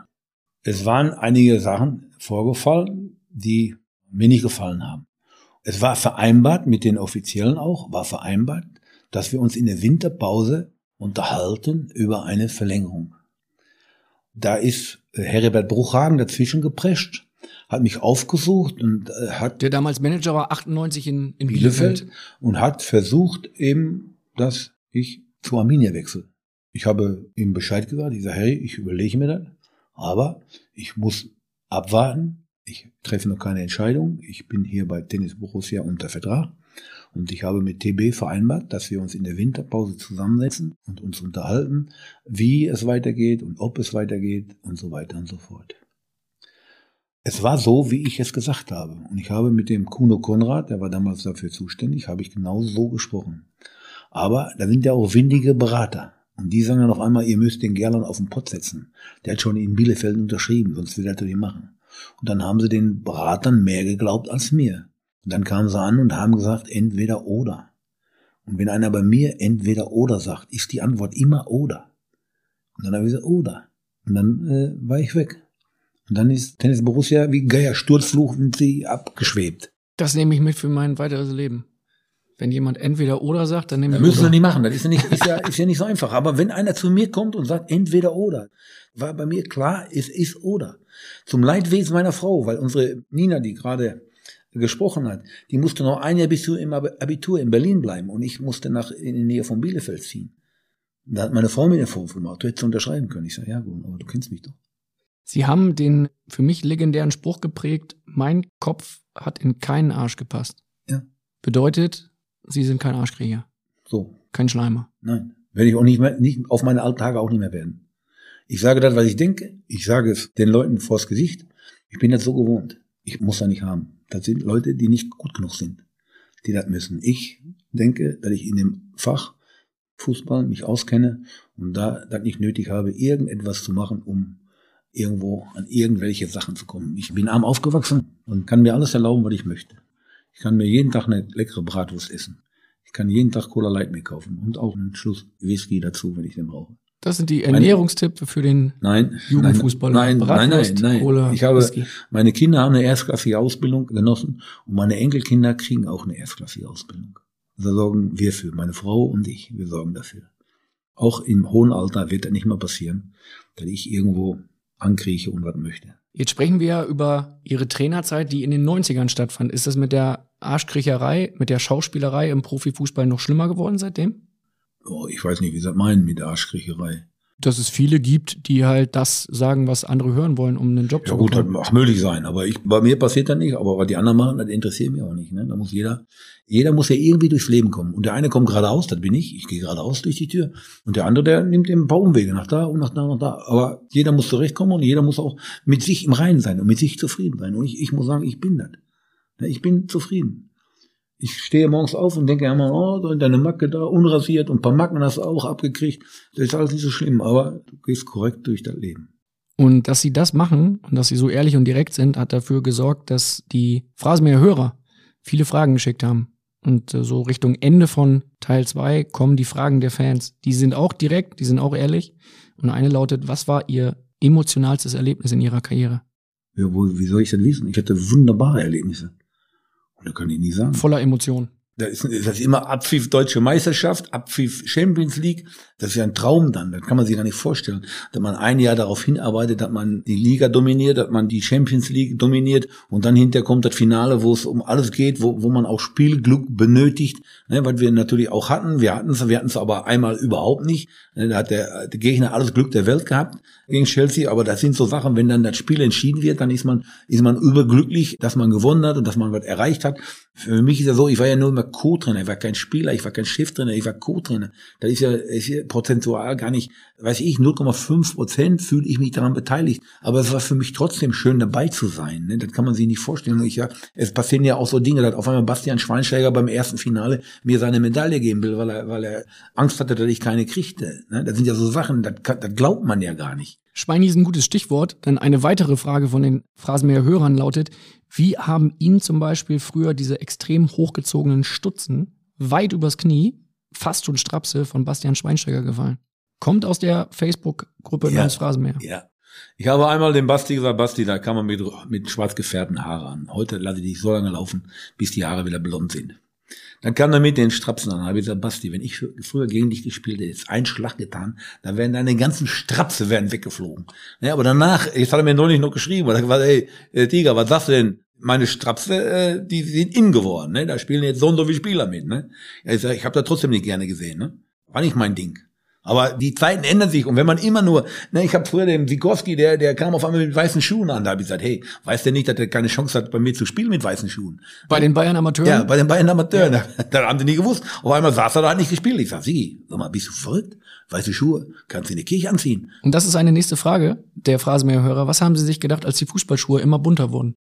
Es waren einige Sachen vorgefallen, die mir nicht gefallen haben. Es war vereinbart mit den Offiziellen auch, war vereinbart, dass wir uns in der Winterpause unterhalten über eine Verlängerung. Da ist äh, Heribert Bruchhagen dazwischen geprescht, hat mich aufgesucht und äh, hat Der damals Manager war 98 in, in Bielefeld Bielefeld. und hat versucht eben, dass ich zu Arminia wechsle. Ich habe ihm Bescheid gesagt, ich sage, hey, ich überlege mir das, aber ich muss abwarten. Ich treffe noch keine Entscheidung. Ich bin hier bei Tennis Borussia unter Vertrag und ich habe mit TB vereinbart, dass wir uns in der Winterpause zusammensetzen und uns unterhalten, wie es weitergeht und ob es weitergeht und so weiter und so fort. Es war so, wie ich es gesagt habe. Und ich habe mit dem Kuno Konrad, der war damals dafür zuständig, habe ich genau so gesprochen. Aber da sind ja auch windige Berater. Und die sagen dann auf einmal, ihr müsst den Gerland auf den Pott setzen. Der hat schon in Bielefeld unterschrieben, sonst will er das nicht machen. Und dann haben sie den Beratern mehr geglaubt als mir. Und dann kamen sie an und haben gesagt, entweder oder. Und wenn einer bei mir entweder oder sagt, ist die Antwort immer oder. Und dann habe ich gesagt, oder. Und dann äh, war ich weg. Und dann ist Tennis Borussia wie Geier Sturzfluch und sie abgeschwebt. Das nehme ich mit für mein weiteres Leben. Wenn jemand entweder oder sagt, dann nehme Das ich müssen sie nicht machen. Das ist ja nicht, ist ja, ist ja nicht so einfach. Aber wenn einer zu mir kommt und sagt entweder oder, war bei mir klar, es ist oder. Zum Leidwesen meiner Frau, weil unsere Nina, die gerade gesprochen hat, die musste noch ein Jahr bis zu im Abitur in Berlin bleiben und ich musste nach in die Nähe von Bielefeld ziehen. Da hat meine Frau mir den Vorwurf gemacht, du hättest unterschreiben können. Ich sage, ja gut, aber du kennst mich doch. Sie haben den für mich legendären Spruch geprägt, mein Kopf hat in keinen Arsch gepasst. Ja. Bedeutet, Sie sind kein Arschkrieger. So. Kein Schleimer. Nein. Werde ich auch nicht mehr, nicht, auf meine alten Tage auch nicht mehr werden. Ich sage das, was ich denke. Ich sage es den Leuten vors Gesicht. Ich bin das so gewohnt. Ich muss das nicht haben. Das sind Leute, die nicht gut genug sind, die das müssen. Ich denke, dass ich in dem Fach Fußball mich auskenne und da das nicht nötig habe, irgendetwas zu machen, um irgendwo an irgendwelche Sachen zu kommen. Ich bin arm aufgewachsen und kann mir alles erlauben, was ich möchte. Ich kann mir jeden Tag eine leckere Bratwurst essen. Ich kann jeden Tag Cola Light mir kaufen und auch einen Schluss Whisky dazu, wenn ich den brauche. Das sind die Ernährungstipps für den nein, Jugendfußballer. Nein, nein, nein, nein. Cola, ich habe, Whisky. meine Kinder haben eine erstklassige Ausbildung genossen und meine Enkelkinder kriegen auch eine erstklassige Ausbildung. Da sorgen wir für, meine Frau und ich, wir sorgen dafür. Auch im hohen Alter wird das nicht mehr passieren, dass ich irgendwo ankrieche und was möchte. Jetzt sprechen wir ja über Ihre Trainerzeit, die in den 90ern stattfand. Ist das mit der Arschkriecherei, mit der Schauspielerei im Profifußball noch schlimmer geworden seitdem? Oh, ich weiß nicht, wie Sie meinen mit der Arschkriecherei. Dass es viele gibt, die halt das sagen, was andere hören wollen, um einen Job Ja zu gut, das bekommen. mag möglich sein, aber ich, bei mir passiert das nicht, aber was die anderen machen, das interessiert mich auch nicht. Ne? Da muss jeder, jeder muss ja irgendwie durchs Leben kommen. Und der eine kommt geradeaus, das bin ich, ich gehe geradeaus durch die Tür. Und der andere, der nimmt eben ein paar Umwege nach da und nach da und nach da. Aber jeder muss zurechtkommen und jeder muss auch mit sich im Reinen sein und mit sich zufrieden sein. Und ich, ich muss sagen, ich bin das. Ne, Ich bin zufrieden. Ich stehe morgens auf und denke immer, oh, deine Macke da, unrasiert und ein paar Macken hast du auch abgekriegt. Das ist alles nicht so schlimm, aber du gehst korrekt durch das Leben. Und dass sie das machen und dass sie so ehrlich und direkt sind, hat dafür gesorgt, dass die Phrasenmäher Hörer viele Fragen geschickt haben. Und äh, so Richtung Ende von Teil 2 kommen die Fragen der Fans. Die sind auch direkt, die sind auch ehrlich. Und eine lautet, was war ihr emotionalstes Erlebnis in ihrer Karriere? Ja, wo, wie soll ich das wissen? Ich hatte wunderbare Erlebnisse. Und da kann ich nicht sagen. Voller Emotionen. Da ist, das ist immer Abpfiff Deutsche Meisterschaft, Abpfiff Champions League. Das ist ja ein Traum dann. Das kann man sich gar nicht vorstellen. Dass man ein Jahr darauf hinarbeitet, dass man die Liga dominiert, dass man die Champions League dominiert und dann hinterher kommt das Finale, wo es um alles geht, wo, wo man auch Spielglück benötigt, ne, was wir natürlich auch hatten. Wir hatten es, wir hatten es aber einmal überhaupt nicht. Ne, Da hat der, der Gegner alles Glück der Welt gehabt gegen Chelsea, aber das sind so Sachen, wenn dann das Spiel entschieden wird, dann ist man, ist man überglücklich, dass man gewonnen hat und dass man was erreicht hat. Für mich ist ja so, ich war ja nur immer Co-Trainer, ich war kein Spieler, ich war kein Cheftrainer, ich war Co-Trainer. Das ist ja, ist ja prozentual gar nicht, weiß ich, 0,5 Prozent fühle ich mich daran beteiligt. Aber es war für mich trotzdem schön dabei zu sein. Ne? Das kann man sich nicht vorstellen. Ich, ja, es passieren ja auch so Dinge, dass auf einmal Bastian Schweinsteiger beim ersten Finale mir seine Medaille geben will, weil er, weil er Angst hatte, dass ich keine kriegte. Ne? Das sind ja so Sachen, das, das glaubt man ja gar nicht. Schweini ist ein gutes Stichwort, denn eine weitere Frage von den Phrasenmäher Hörern lautet, wie haben Ihnen zum Beispiel früher diese extrem hochgezogenen Stutzen weit übers Knie, fast schon Strapse von Bastian Schweinsteiger gefallen? Kommt aus der Facebook-Gruppe Ja. namens Phrasenmäher. Ja. Ich habe einmal dem Basti gesagt, Basti, da kann man mit, mit schwarz gefärbten Haaren an. Heute lasse ich dich so lange laufen, bis die Haare wieder blond sind. Dann kam er mit den Strapsen an. Da habe ich gesagt, Basti, wenn ich früher gegen dich gespielt hätte, jetzt einen Schlag getan, dann wären deine ganzen Strapse wären weggeflogen. Ja, aber danach, jetzt hat er mir neulich noch geschrieben, er hat gesagt, ey, äh, Tiger, was sagst du denn? Meine Strapse, äh, die sind in geworden, ne? Da spielen jetzt so und so viele Spieler mit, ne? Ja, ich ich habe das trotzdem nicht gerne gesehen, ne? War nicht mein Ding. Aber die Zeiten ändern sich und wenn man immer nur, ne, ich habe früher den Sikorski, der der kam auf einmal mit weißen Schuhen an, da habe ich gesagt, hey, weiß der nicht, dass er keine Chance hat, bei mir zu spielen mit weißen Schuhen? Bei den Bayern Amateuren? Ja, bei den Bayern Amateuren. Da, da haben sie nie gewusst. Auf einmal saß er da, hat nicht gespielt. Ich sag, Sigi, sag mal, bist du verrückt? Weiße Schuhe, kannst du in die Kirche anziehen. Und das ist eine nächste Frage der Phrasenmäher Hörer. Was haben Sie sich gedacht, als die Fußballschuhe immer bunter wurden?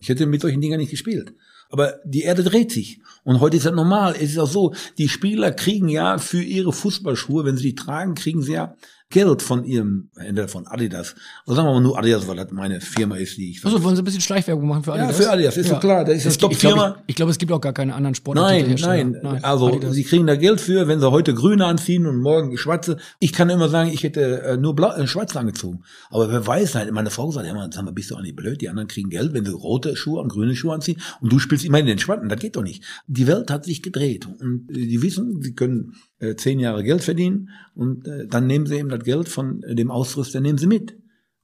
Ich hätte mit solchen Dingern nicht gespielt. Aber die Erde dreht sich. Und heute ist das normal. Es ist auch so, die Spieler kriegen ja für ihre Fußballschuhe, wenn sie die tragen, kriegen sie ja Geld von ihrem, entweder von Adidas. Oder sagen wir mal nur Adidas, weil das meine Firma ist, die ich Also wollen Sie ein bisschen Schleichwerbung machen für Ja, Adidas? für Adidas, ist doch klar, das ist eine gibt- ich glaube, Top-Firma. ich, ich glaube, es gibt auch gar keine anderen Nein, Sportartikelhersteller. nein, Also Adidas. sie kriegen da Geld für, wenn sie heute grüne anziehen und morgen schwarze. Ich kann immer sagen, ich hätte äh, nur blau, äh, schwarz angezogen. Aber wer weiß halt, meine Frau sagt, ja, man, sag mal, bist du auch nicht blöd? Die anderen kriegen Geld, wenn sie rote Schuhe und grüne Schuhe anziehen und du spielst immer in den Schwarzen. Das geht doch nicht. Die Welt hat sich gedreht und äh, die wissen, sie können äh, zehn Jahre Geld verdienen und äh, dann nehmen sie eben das Geld von äh, dem Ausrüster, nehmen sie mit.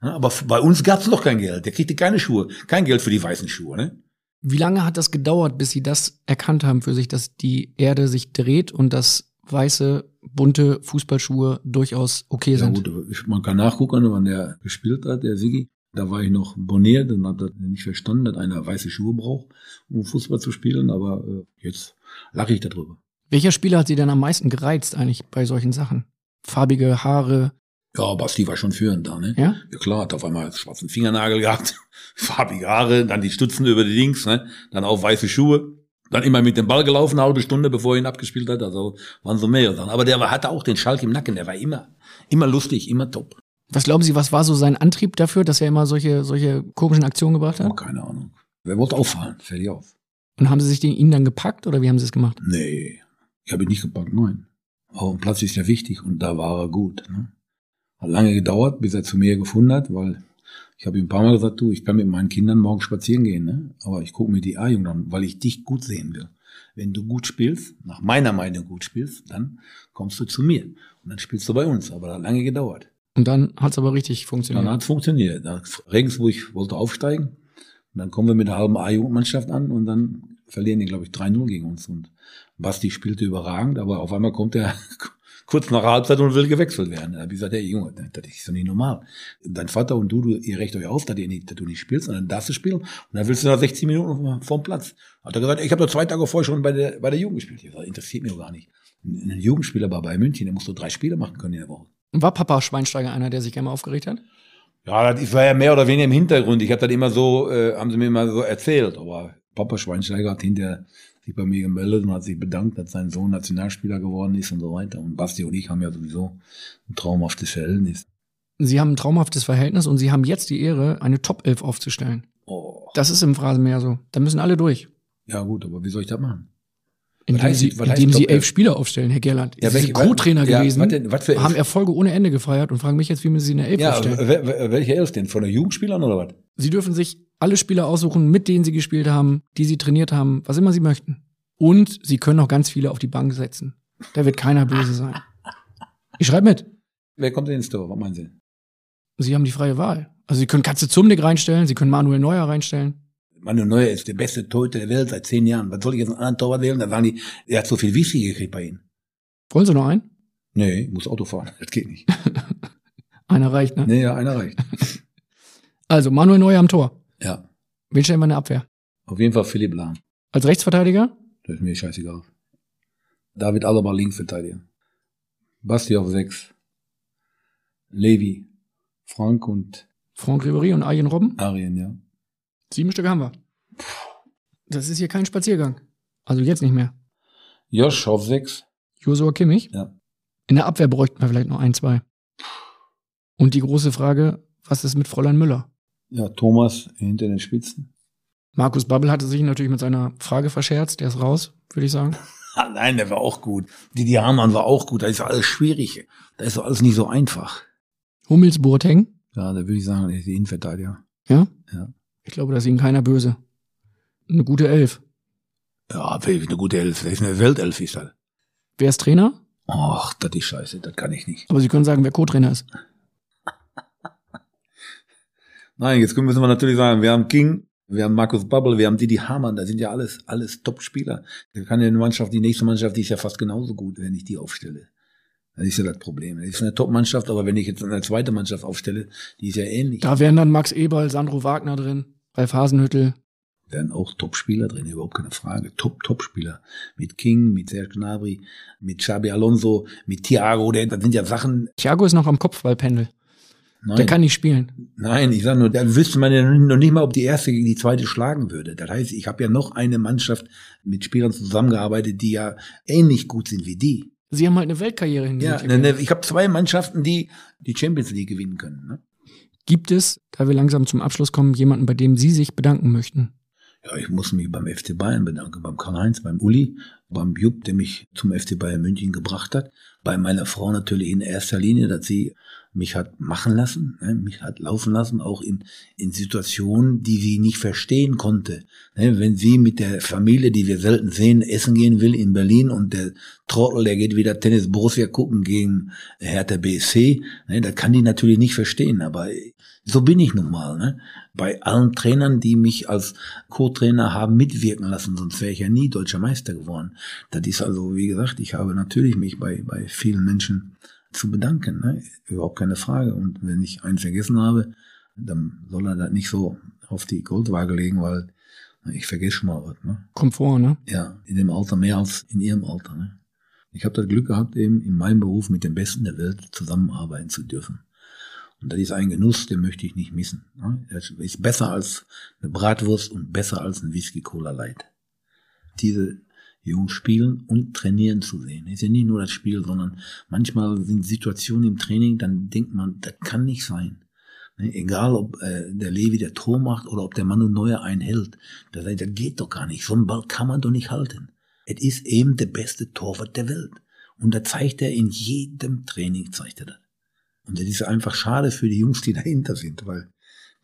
Ja, aber bei uns gab's noch kein Geld. Der kriegte keine Schuhe, kein Geld für die weißen Schuhe. Ne? Wie lange hat das gedauert, bis Sie das erkannt haben für sich, dass die Erde sich dreht und dass weiße, bunte Fußballschuhe durchaus okay Ja sind? gut, ich- man kann nachgucken, wann der gespielt hat, der Sigi. Da war ich noch boniert und habe das nicht verstanden, dass einer weiße Schuhe braucht, um Fußball zu spielen. Aber äh, jetzt lache ich darüber. Welcher Spieler hat Sie denn am meisten gereizt eigentlich bei solchen Sachen? Farbige Haare. Ja, Basti war schon führend da, ne? Ja? Ja klar, hat auf einmal schwarzen Fingernagel gehabt, farbige Haare, dann die Stutzen über die Links, ne? Dann auch weiße Schuhe. Dann immer mit dem Ball gelaufen, eine halbe Stunde, bevor er ihn abgespielt hat. Also waren so mehrere Sachen. Aber der hatte auch den Schalk im Nacken. Der war immer, immer lustig, immer top. Was glauben Sie, was war so sein Antrieb dafür, dass er immer solche, solche komischen Aktionen gebracht hat? Oh, keine Ahnung. Wer wollte auffallen? Fertig auf. Und haben Sie sich den, ihn dann gepackt oder wie haben Sie es gemacht? Nee, ich habe ihn nicht gepackt, nein. Aber ein Platz ist ja wichtig und da war er gut. Ne? Hat lange gedauert, bis er zu mir gefunden hat, weil ich habe ihm ein paar Mal gesagt, du, ich kann mit meinen Kindern morgen spazieren gehen, ne? aber ich gucke mir die A-Jugend an, weil ich dich gut sehen will. Wenn du gut spielst, nach meiner Meinung gut spielst, dann kommst du zu mir und dann spielst du bei uns. Aber das hat lange gedauert. Und dann hat es aber richtig funktioniert. Dann hat es funktioniert. Da- Regensburg wollte aufsteigen. Und dann kommen wir mit der halben A-Jugendmannschaft an und dann verlieren die, glaube ich, 3-0 gegen uns. Und Basti spielte überragend, aber auf einmal kommt er kurz nach Halbzeit und will gewechselt werden. Da habe ich gesagt, hey Junge, das ist doch nicht normal. Dein Vater und du, du ihr recht euch auf, dass, ihr nicht, dass du nicht spielst, sondern darfst du spielen. Und dann willst du nach 60 Minuten vom Platz. Hat er gesagt, ich habe doch zwei Tage vorher schon bei der, bei der Jugend gespielt. Ich sag, interessiert mich doch gar nicht. Ein Jugendspieler bei Bayern München, der muss so drei Spiele machen können in der Woche. War Papa Schweinsteiger einer, der sich gerne mal aufgeregt hat? Ja, das war ja mehr oder weniger im Hintergrund. Ich habe das immer so, äh, haben sie mir immer so erzählt. Aber Papa Schweinsteiger hat hinterher sich bei mir gemeldet und hat sich bedankt, dass sein Sohn Nationalspieler geworden ist und so weiter. Und Basti und ich haben ja sowieso ein traumhaftes Verhältnis. Sie haben ein traumhaftes Verhältnis und Sie haben jetzt die Ehre, eine Top 11 aufzustellen. Oh. Das ist im Phrasenmeer so. Da müssen alle durch. Ja gut, aber wie soll ich das machen? Indem heißt Sie, indem Sie elf 11? Spieler aufstellen, Herr Gerland. Ja, Sie welche- sind Co-Trainer ja, gewesen, was denn- was für elf? haben Erfolge ohne Ende gefeiert und fragen mich jetzt, wie müssen Sie eine Elf Ja, aufstellen. welche Elf denn? Von den Jugendspielern oder was? Sie dürfen sich alle Spieler aussuchen, mit denen Sie gespielt haben, die Sie trainiert haben, was immer Sie möchten. Und Sie können auch ganz viele auf die Bank setzen. Da wird keiner böse sein. Ich schreibe mit. Wer kommt denn ins Tor? Was meinen Sie? Sie haben die freie Wahl. Also Sie können Katze Zumnick reinstellen, Sie können Manuel Neuer reinstellen. Manuel Neuer ist der beste Torhüter der Welt seit zehn Jahren. Was soll ich jetzt einen anderen Torwart wählen? Dann sagen die, er hat so viel Whisky gekriegt bei Ihnen. Wollen Sie noch einen? Nee, ich muss Auto fahren. Das geht nicht. Einer reicht, ne? Nee, ja, einer reicht. Also Manuel Neuer am Tor. Ja. Wen stellen wir in der Abwehr? Auf jeden Fall Philipp Lahm. Als Rechtsverteidiger? Das ist mir scheißegal. David Alaba Linksverteidiger. Basti auf sechs. Levi. Frank und Franck Ribéry und Arjen Robben? Arjen, ja. Sieben Stück haben wir. Das ist hier kein Spaziergang. Also jetzt nicht mehr. Josh auf sechs. Josua Kimmich? Ja. In der Abwehr bräuchten wir vielleicht noch ein, zwei. Und die große Frage, was ist mit Fräulein Müller? Ja, Thomas hinter den Spitzen. Markus Babbel hatte sich natürlich mit seiner Frage verscherzt. Der ist raus, würde ich sagen. Ah, nein, der war auch gut. Didi Hamann war auch gut. Da ist alles schwierig. Da ist alles nicht so einfach. Hummels Boateng? Ja, da würde ich sagen, er ist die Innenverteidiger. Ja? Ja. Ich glaube, da ist ihnen keiner böse. Eine gute Elf. Ja, eine gute Elf. Das ist eine Weltelf, ist das. Wer ist Trainer? Ach, das ist scheiße. Das kann ich nicht. Aber Sie können sagen, wer Co-Trainer ist. Nein, jetzt müssen wir natürlich sagen, wir haben King, wir haben Markus Babbel, wir haben Didi Hamann, da sind ja alles, alles Top-Spieler. Da kann ja eine Mannschaft, die nächste Mannschaft, die ist ja fast genauso gut, wenn ich die aufstelle. Das ist ja das Problem. Das ist eine Top-Mannschaft, aber wenn ich jetzt eine zweite Mannschaft aufstelle, die ist ja ähnlich. Da wären dann Max Eberl, Sandro Wagner drin, Ralf Hasenhüttel. werden auch Top-Spieler drin, überhaupt keine Frage. Top, Top-Spieler. Mit King, mit Serge Gnabry, mit Xabi Alonso, mit Thiago, das sind ja Sachen. Thiago ist noch am Kopfballpendel. Nein. Der kann nicht spielen. Nein, ich sage nur, da wüsste man ja noch nicht mal, ob die erste gegen die zweite schlagen würde. Das heißt, ich habe ja noch eine Mannschaft mit Spielern zusammengearbeitet, die ja ähnlich gut sind wie die. Sie haben halt eine Weltkarriere Ja, hingelegt. ne, ne, ich habe zwei Mannschaften, die die Champions League gewinnen können. Ne? Gibt es, da wir langsam zum Abschluss kommen, jemanden, bei dem Sie sich bedanken möchten? Ja, ich muss mich beim FC Bayern bedanken, beim Karl-Heinz, beim Uli, beim Jupp, der mich zum FC Bayern München gebracht hat, bei meiner Frau natürlich in erster Linie, dass sie mich hat machen lassen, ne, mich hat laufen lassen, auch in, in Situationen, die sie nicht verstehen konnte. Ne, wenn sie mit der Familie, die wir selten sehen, essen gehen will in Berlin und der Trottel, der geht wieder Tennis Borussia gucken gegen Hertha BSC, ne, da kann die natürlich nicht verstehen, aber so bin ich nun mal. Ne? Bei allen Trainern, die mich als Co-Trainer haben mitwirken lassen, sonst wäre ich ja nie deutscher Meister geworden. Das ist also, wie gesagt, ich habe natürlich mich bei, bei vielen Menschen zu bedanken. Ne? Überhaupt keine Frage. Und wenn ich einen vergessen habe, dann soll er das nicht so auf die Goldwaage legen, weil ich vergesse schon mal was. Ne? Kommt vor, ne? Ja, in dem Alter mehr als in ihrem Alter. Ne? Ich habe das Glück gehabt, eben in meinem Beruf mit den Besten der Welt zusammenarbeiten zu dürfen. Und das ist ein Genuss, den möchte ich nicht missen. Ne? Das ist besser als eine Bratwurst und besser als ein Whisky Cola Light. Diese Jungs spielen und trainieren zu sehen. ist ja nicht nur das Spiel, sondern manchmal sind Situationen im Training, dann denkt man, das kann nicht sein. Ne, egal, ob äh, der Levi der Tor macht oder ob der Manu Neuer einen hält. Das, das geht doch gar nicht. So einen Ball kann man doch nicht halten. Es ist eben der beste Torwart der Welt. Und da zeigt er in jedem Training, zeigt er das. Und das ist einfach schade für die Jungs, die dahinter sind, weil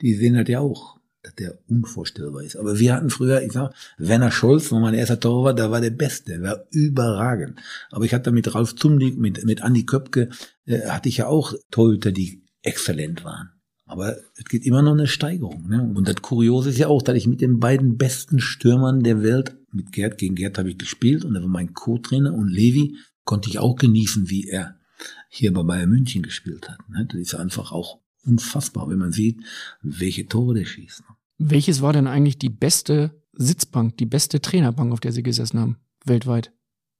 die sehen das ja auch dass der unvorstellbar ist. Aber wir hatten früher, ich sag, Werner Scholz war mein erster Torwart, der war der Beste, der war überragend. Aber ich hatte mit Ralf Zumlik, mit, mit Andi Köpke, äh, hatte ich ja auch Torhüter, die exzellent waren. Aber es geht immer noch eine Steigerung. Ne? Und das Kuriose ist ja auch, dass ich mit den beiden besten Stürmern der Welt, mit Gerd, gegen Gerd habe ich gespielt und er war mein Co-Trainer und Levi konnte ich auch genießen, wie er hier bei Bayern München gespielt hat. Ne? Das ist einfach auch unfassbar, wenn man sieht, welche Tore der schießt. Welches war denn eigentlich die beste Sitzbank, die beste Trainerbank, auf der Sie gesessen haben, weltweit?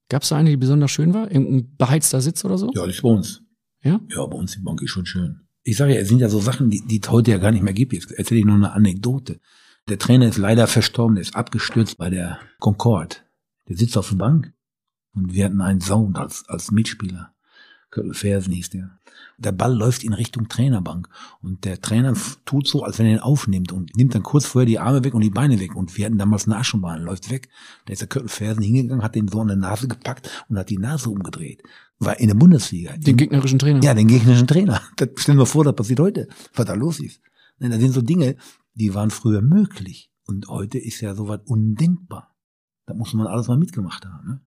Gab es da eine, die besonders schön war? Irgendein beheizter Sitz oder so? Ja, das ist bei uns. Ja? Ja, bei uns die Bank ist schon schön. Ich sage ja, es sind ja so Sachen, die, die es heute ja gar nicht mehr gibt. Jetzt erzähle ich nur eine Anekdote. Der Trainer ist leider verstorben, der ist abgestürzt bei der Concorde. Der sitzt auf der Bank und wir hatten einen Sound als, als Mitspieler. Fersen hieß der. Der Ball läuft in Richtung Trainerbank und der Trainer tut so, als wenn er ihn aufnimmt und nimmt dann kurz vorher die Arme weg und die Beine weg. Und wir hatten damals eine Aschenbahn, läuft weg. Da ist der Köttelfersen hingegangen, hat den so an der Nase gepackt und hat die Nase umgedreht. War in der Bundesliga. Den gegnerischen Trainer? Ja, den gegnerischen Trainer. Das stellen wir vor, das passiert heute, was da los ist. Das sind so Dinge, die waren früher möglich. Und heute ist ja sowas undenkbar. Da muss man alles mal mitgemacht haben. Ne?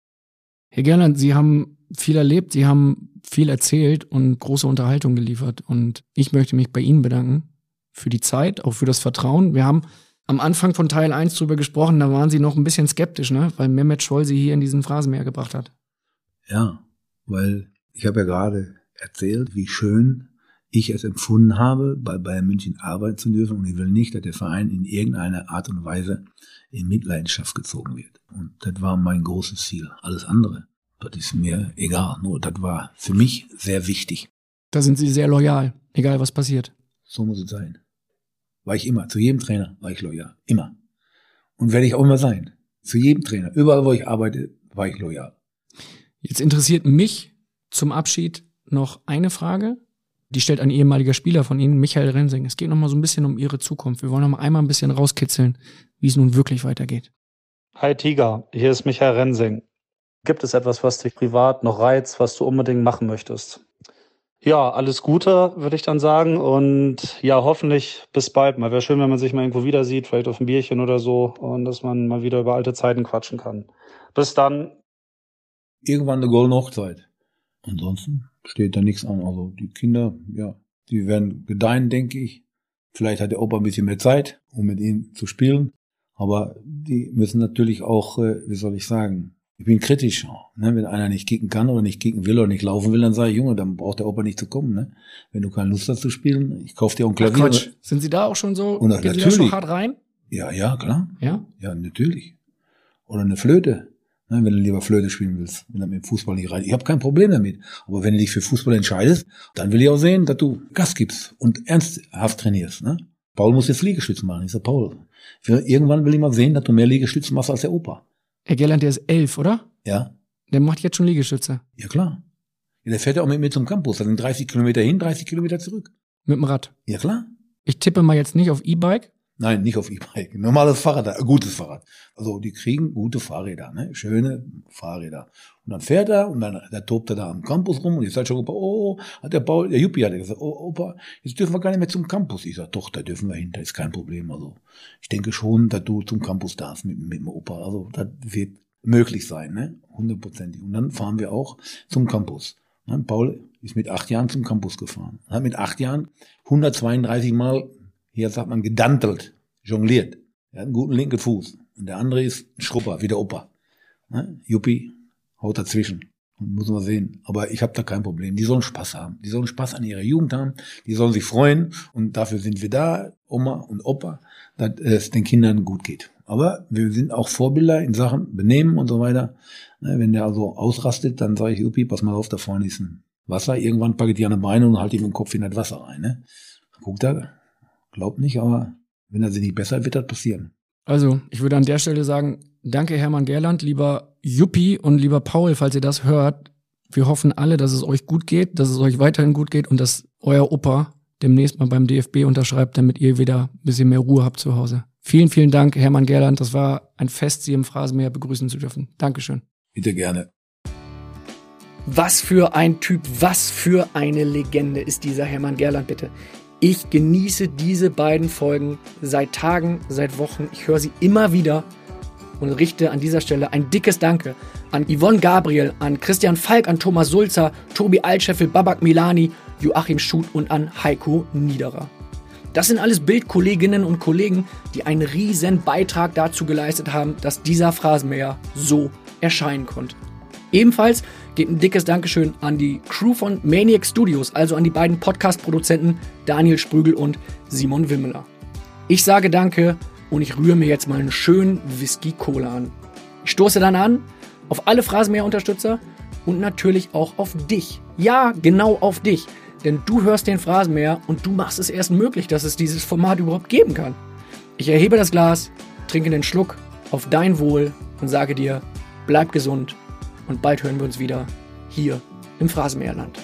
Herr Gerland, Sie haben viel erlebt, Sie haben viel erzählt und große Unterhaltung geliefert. Und ich möchte mich bei Ihnen bedanken für die Zeit, auch für das Vertrauen. Wir haben am Anfang von Teil 1 drüber gesprochen, da waren Sie noch ein bisschen skeptisch, ne? weil Mehmet Scholl Sie hier in diesen Phrasenmeer gebracht hat. Ja, weil ich habe ja gerade erzählt, wie schön ich es empfunden habe, bei Bayern München arbeiten zu dürfen und ich will nicht, dass der Verein in irgendeiner Art und Weise in Mitleidenschaft gezogen wird. Und das war mein großes Ziel. Alles andere, das ist mir egal. Nur das war für mich sehr wichtig. Da sind Sie sehr loyal, egal was passiert. So muss es sein. War ich immer. Zu jedem Trainer war ich loyal. Immer. Und werde ich auch immer sein. Zu jedem Trainer. Überall, wo ich arbeite, war ich loyal. Jetzt interessiert mich zum Abschied noch eine Frage. Die stellt ein ehemaliger Spieler von Ihnen, Michael Rensing. Es geht noch mal so ein bisschen um Ihre Zukunft. Wir wollen noch mal einmal ein bisschen rauskitzeln, wie es nun wirklich weitergeht. Hi Tiger, hier ist Michael Rensing. Gibt es etwas, was dich privat noch reizt, was du unbedingt machen möchtest? Ja, alles Gute, würde ich dann sagen. Und ja, hoffentlich bis bald mal. Wäre schön, wenn man sich mal irgendwo wieder sieht, vielleicht auf ein Bierchen oder so, und dass man mal wieder über alte Zeiten quatschen kann. Bis dann. Irgendwann eine goldene Hochzeit. Ansonsten steht da nichts an. Also die Kinder, ja, die werden gedeihen, denke ich. Vielleicht hat der Opa ein bisschen mehr Zeit, um mit ihnen zu spielen. Aber die müssen natürlich auch, äh, wie soll ich sagen, ich bin kritisch. Ne? Wenn einer nicht kicken kann oder nicht kicken will oder nicht laufen will, dann sage ich, Junge, dann braucht der Opa nicht zu kommen. Ne? Wenn du keine Lust hast zu spielen, ich kauf dir auch ein Klavier. Ach. Sind Sie da auch schon so? Und Gehen natürlich. Sie da schon hart rein? Ja, ja, klar. Ja? Ja, natürlich. Oder eine Flöte. Ne, wenn du lieber Flöte spielen willst, wenn du mit dem Fußball nicht rein. Ich habe kein Problem damit. Aber wenn du dich für Fußball entscheidest, dann will ich auch sehen, dass du Gas gibst und ernsthaft trainierst. Ne? Paul muss jetzt Liegestütze machen. Ich sag, Paul, irgendwann will ich mal sehen, dass du mehr Liegestütze machst als der Opa. Herr Gerland, der ist elf, oder? Ja. Der macht jetzt schon Liegestütze. Ja, klar. Ja, der fährt ja auch mit mir zum Campus. Das sind 30 Kilometer hin, 30 Kilometer zurück. Mit dem Rad. Ja, klar. Ich tippe mal jetzt nicht auf E-Bike. Nein, nicht auf E-Bike. Normales Fahrrad, ein gutes Fahrrad. Also die kriegen gute Fahrräder, ne? schöne Fahrräder. Und dann fährt er und dann da tobt er da am Campus rum und jetzt sagt schon Opa, oh, hat der Paul, der Juppie hat gesagt, oh, Opa, jetzt dürfen wir gar nicht mehr zum Campus. Ich sag, doch, da dürfen wir hin, da ist kein Problem. Also ich denke schon, dass du zum Campus darfst mit, mit dem Opa. Also das wird möglich sein, ne? Hundertprozentig. Und dann fahren wir auch zum Campus. Ne? Paul ist mit acht Jahren zum Campus gefahren. Hat mit acht Jahren 132 Mal, hier sagt man, gedantelt, jongliert. Er hat einen guten linken Fuß. Und der andere ist ein Schrupper, wie der Opa. Ne? Juppie haut dazwischen. Und muss man sehen. Aber ich habe da kein Problem. Die sollen Spaß haben. Die sollen Spaß an ihrer Jugend haben. Die sollen sich freuen. Und dafür sind wir da, Oma und Opa, dass es den Kindern gut geht. Aber wir sind auch Vorbilder in Sachen Benehmen und so weiter. Ne, wenn der also ausrastet, dann sage ich, Juppie, pass mal auf, da vorne ist ein Wasser. Irgendwann packe ich die an den Beine und halte ihm den Kopf in das Wasser rein. Ne? Guckt er, glaubt nicht, aber wenn er sich nicht besser, wird das passieren. Also, ich würde an der Stelle sagen, danke Hermann Gerland, lieber Juppie und lieber Paul, falls ihr das hört. Wir hoffen alle, dass es euch gut geht, dass es euch weiterhin gut geht und dass euer Opa demnächst mal beim DFB unterschreibt, damit ihr wieder ein bisschen mehr Ruhe habt zu Hause. Vielen, vielen Dank, Hermann Gerland. Das war ein Fest, Sie im Phrasenmeer begrüßen zu dürfen. Dankeschön. Bitte gerne. Was für ein Typ, was für eine Legende ist dieser Hermann Gerland, bitte. Ich genieße diese beiden Folgen seit Tagen, seit Wochen. Ich höre sie immer wieder und richte an dieser Stelle ein dickes Danke an Yvonne Gabriel, an Christian Falk, an Thomas Sulzer, Tobi Altscheffel, Babak Milani, Joachim Schut und an Heiko Niederer. Das sind alles Bildkolleginnen und Kollegen, die einen riesen Beitrag dazu geleistet haben, dass dieser Phrasenmäher so erscheinen konnte. Ebenfalls geht ein dickes Dankeschön an die Crew von Maniac Studios, also an die beiden Podcast-Produzenten Daniel Sprügel und Simon Wimmeler. Ich sage Danke und ich rühre mir jetzt mal einen schönen Whisky-Cola an. Ich stoße dann an auf alle Phrasenmäher-Unterstützer und natürlich auch auf dich. Ja, genau auf dich. Denn du hörst den Phrasenmäher und du machst es erst möglich, dass es dieses Format überhaupt geben kann. Ich erhebe das Glas, trinke den Schluck auf dein Wohl und sage dir, bleib gesund und bald hören wir uns wieder hier im Phrasenmäherland.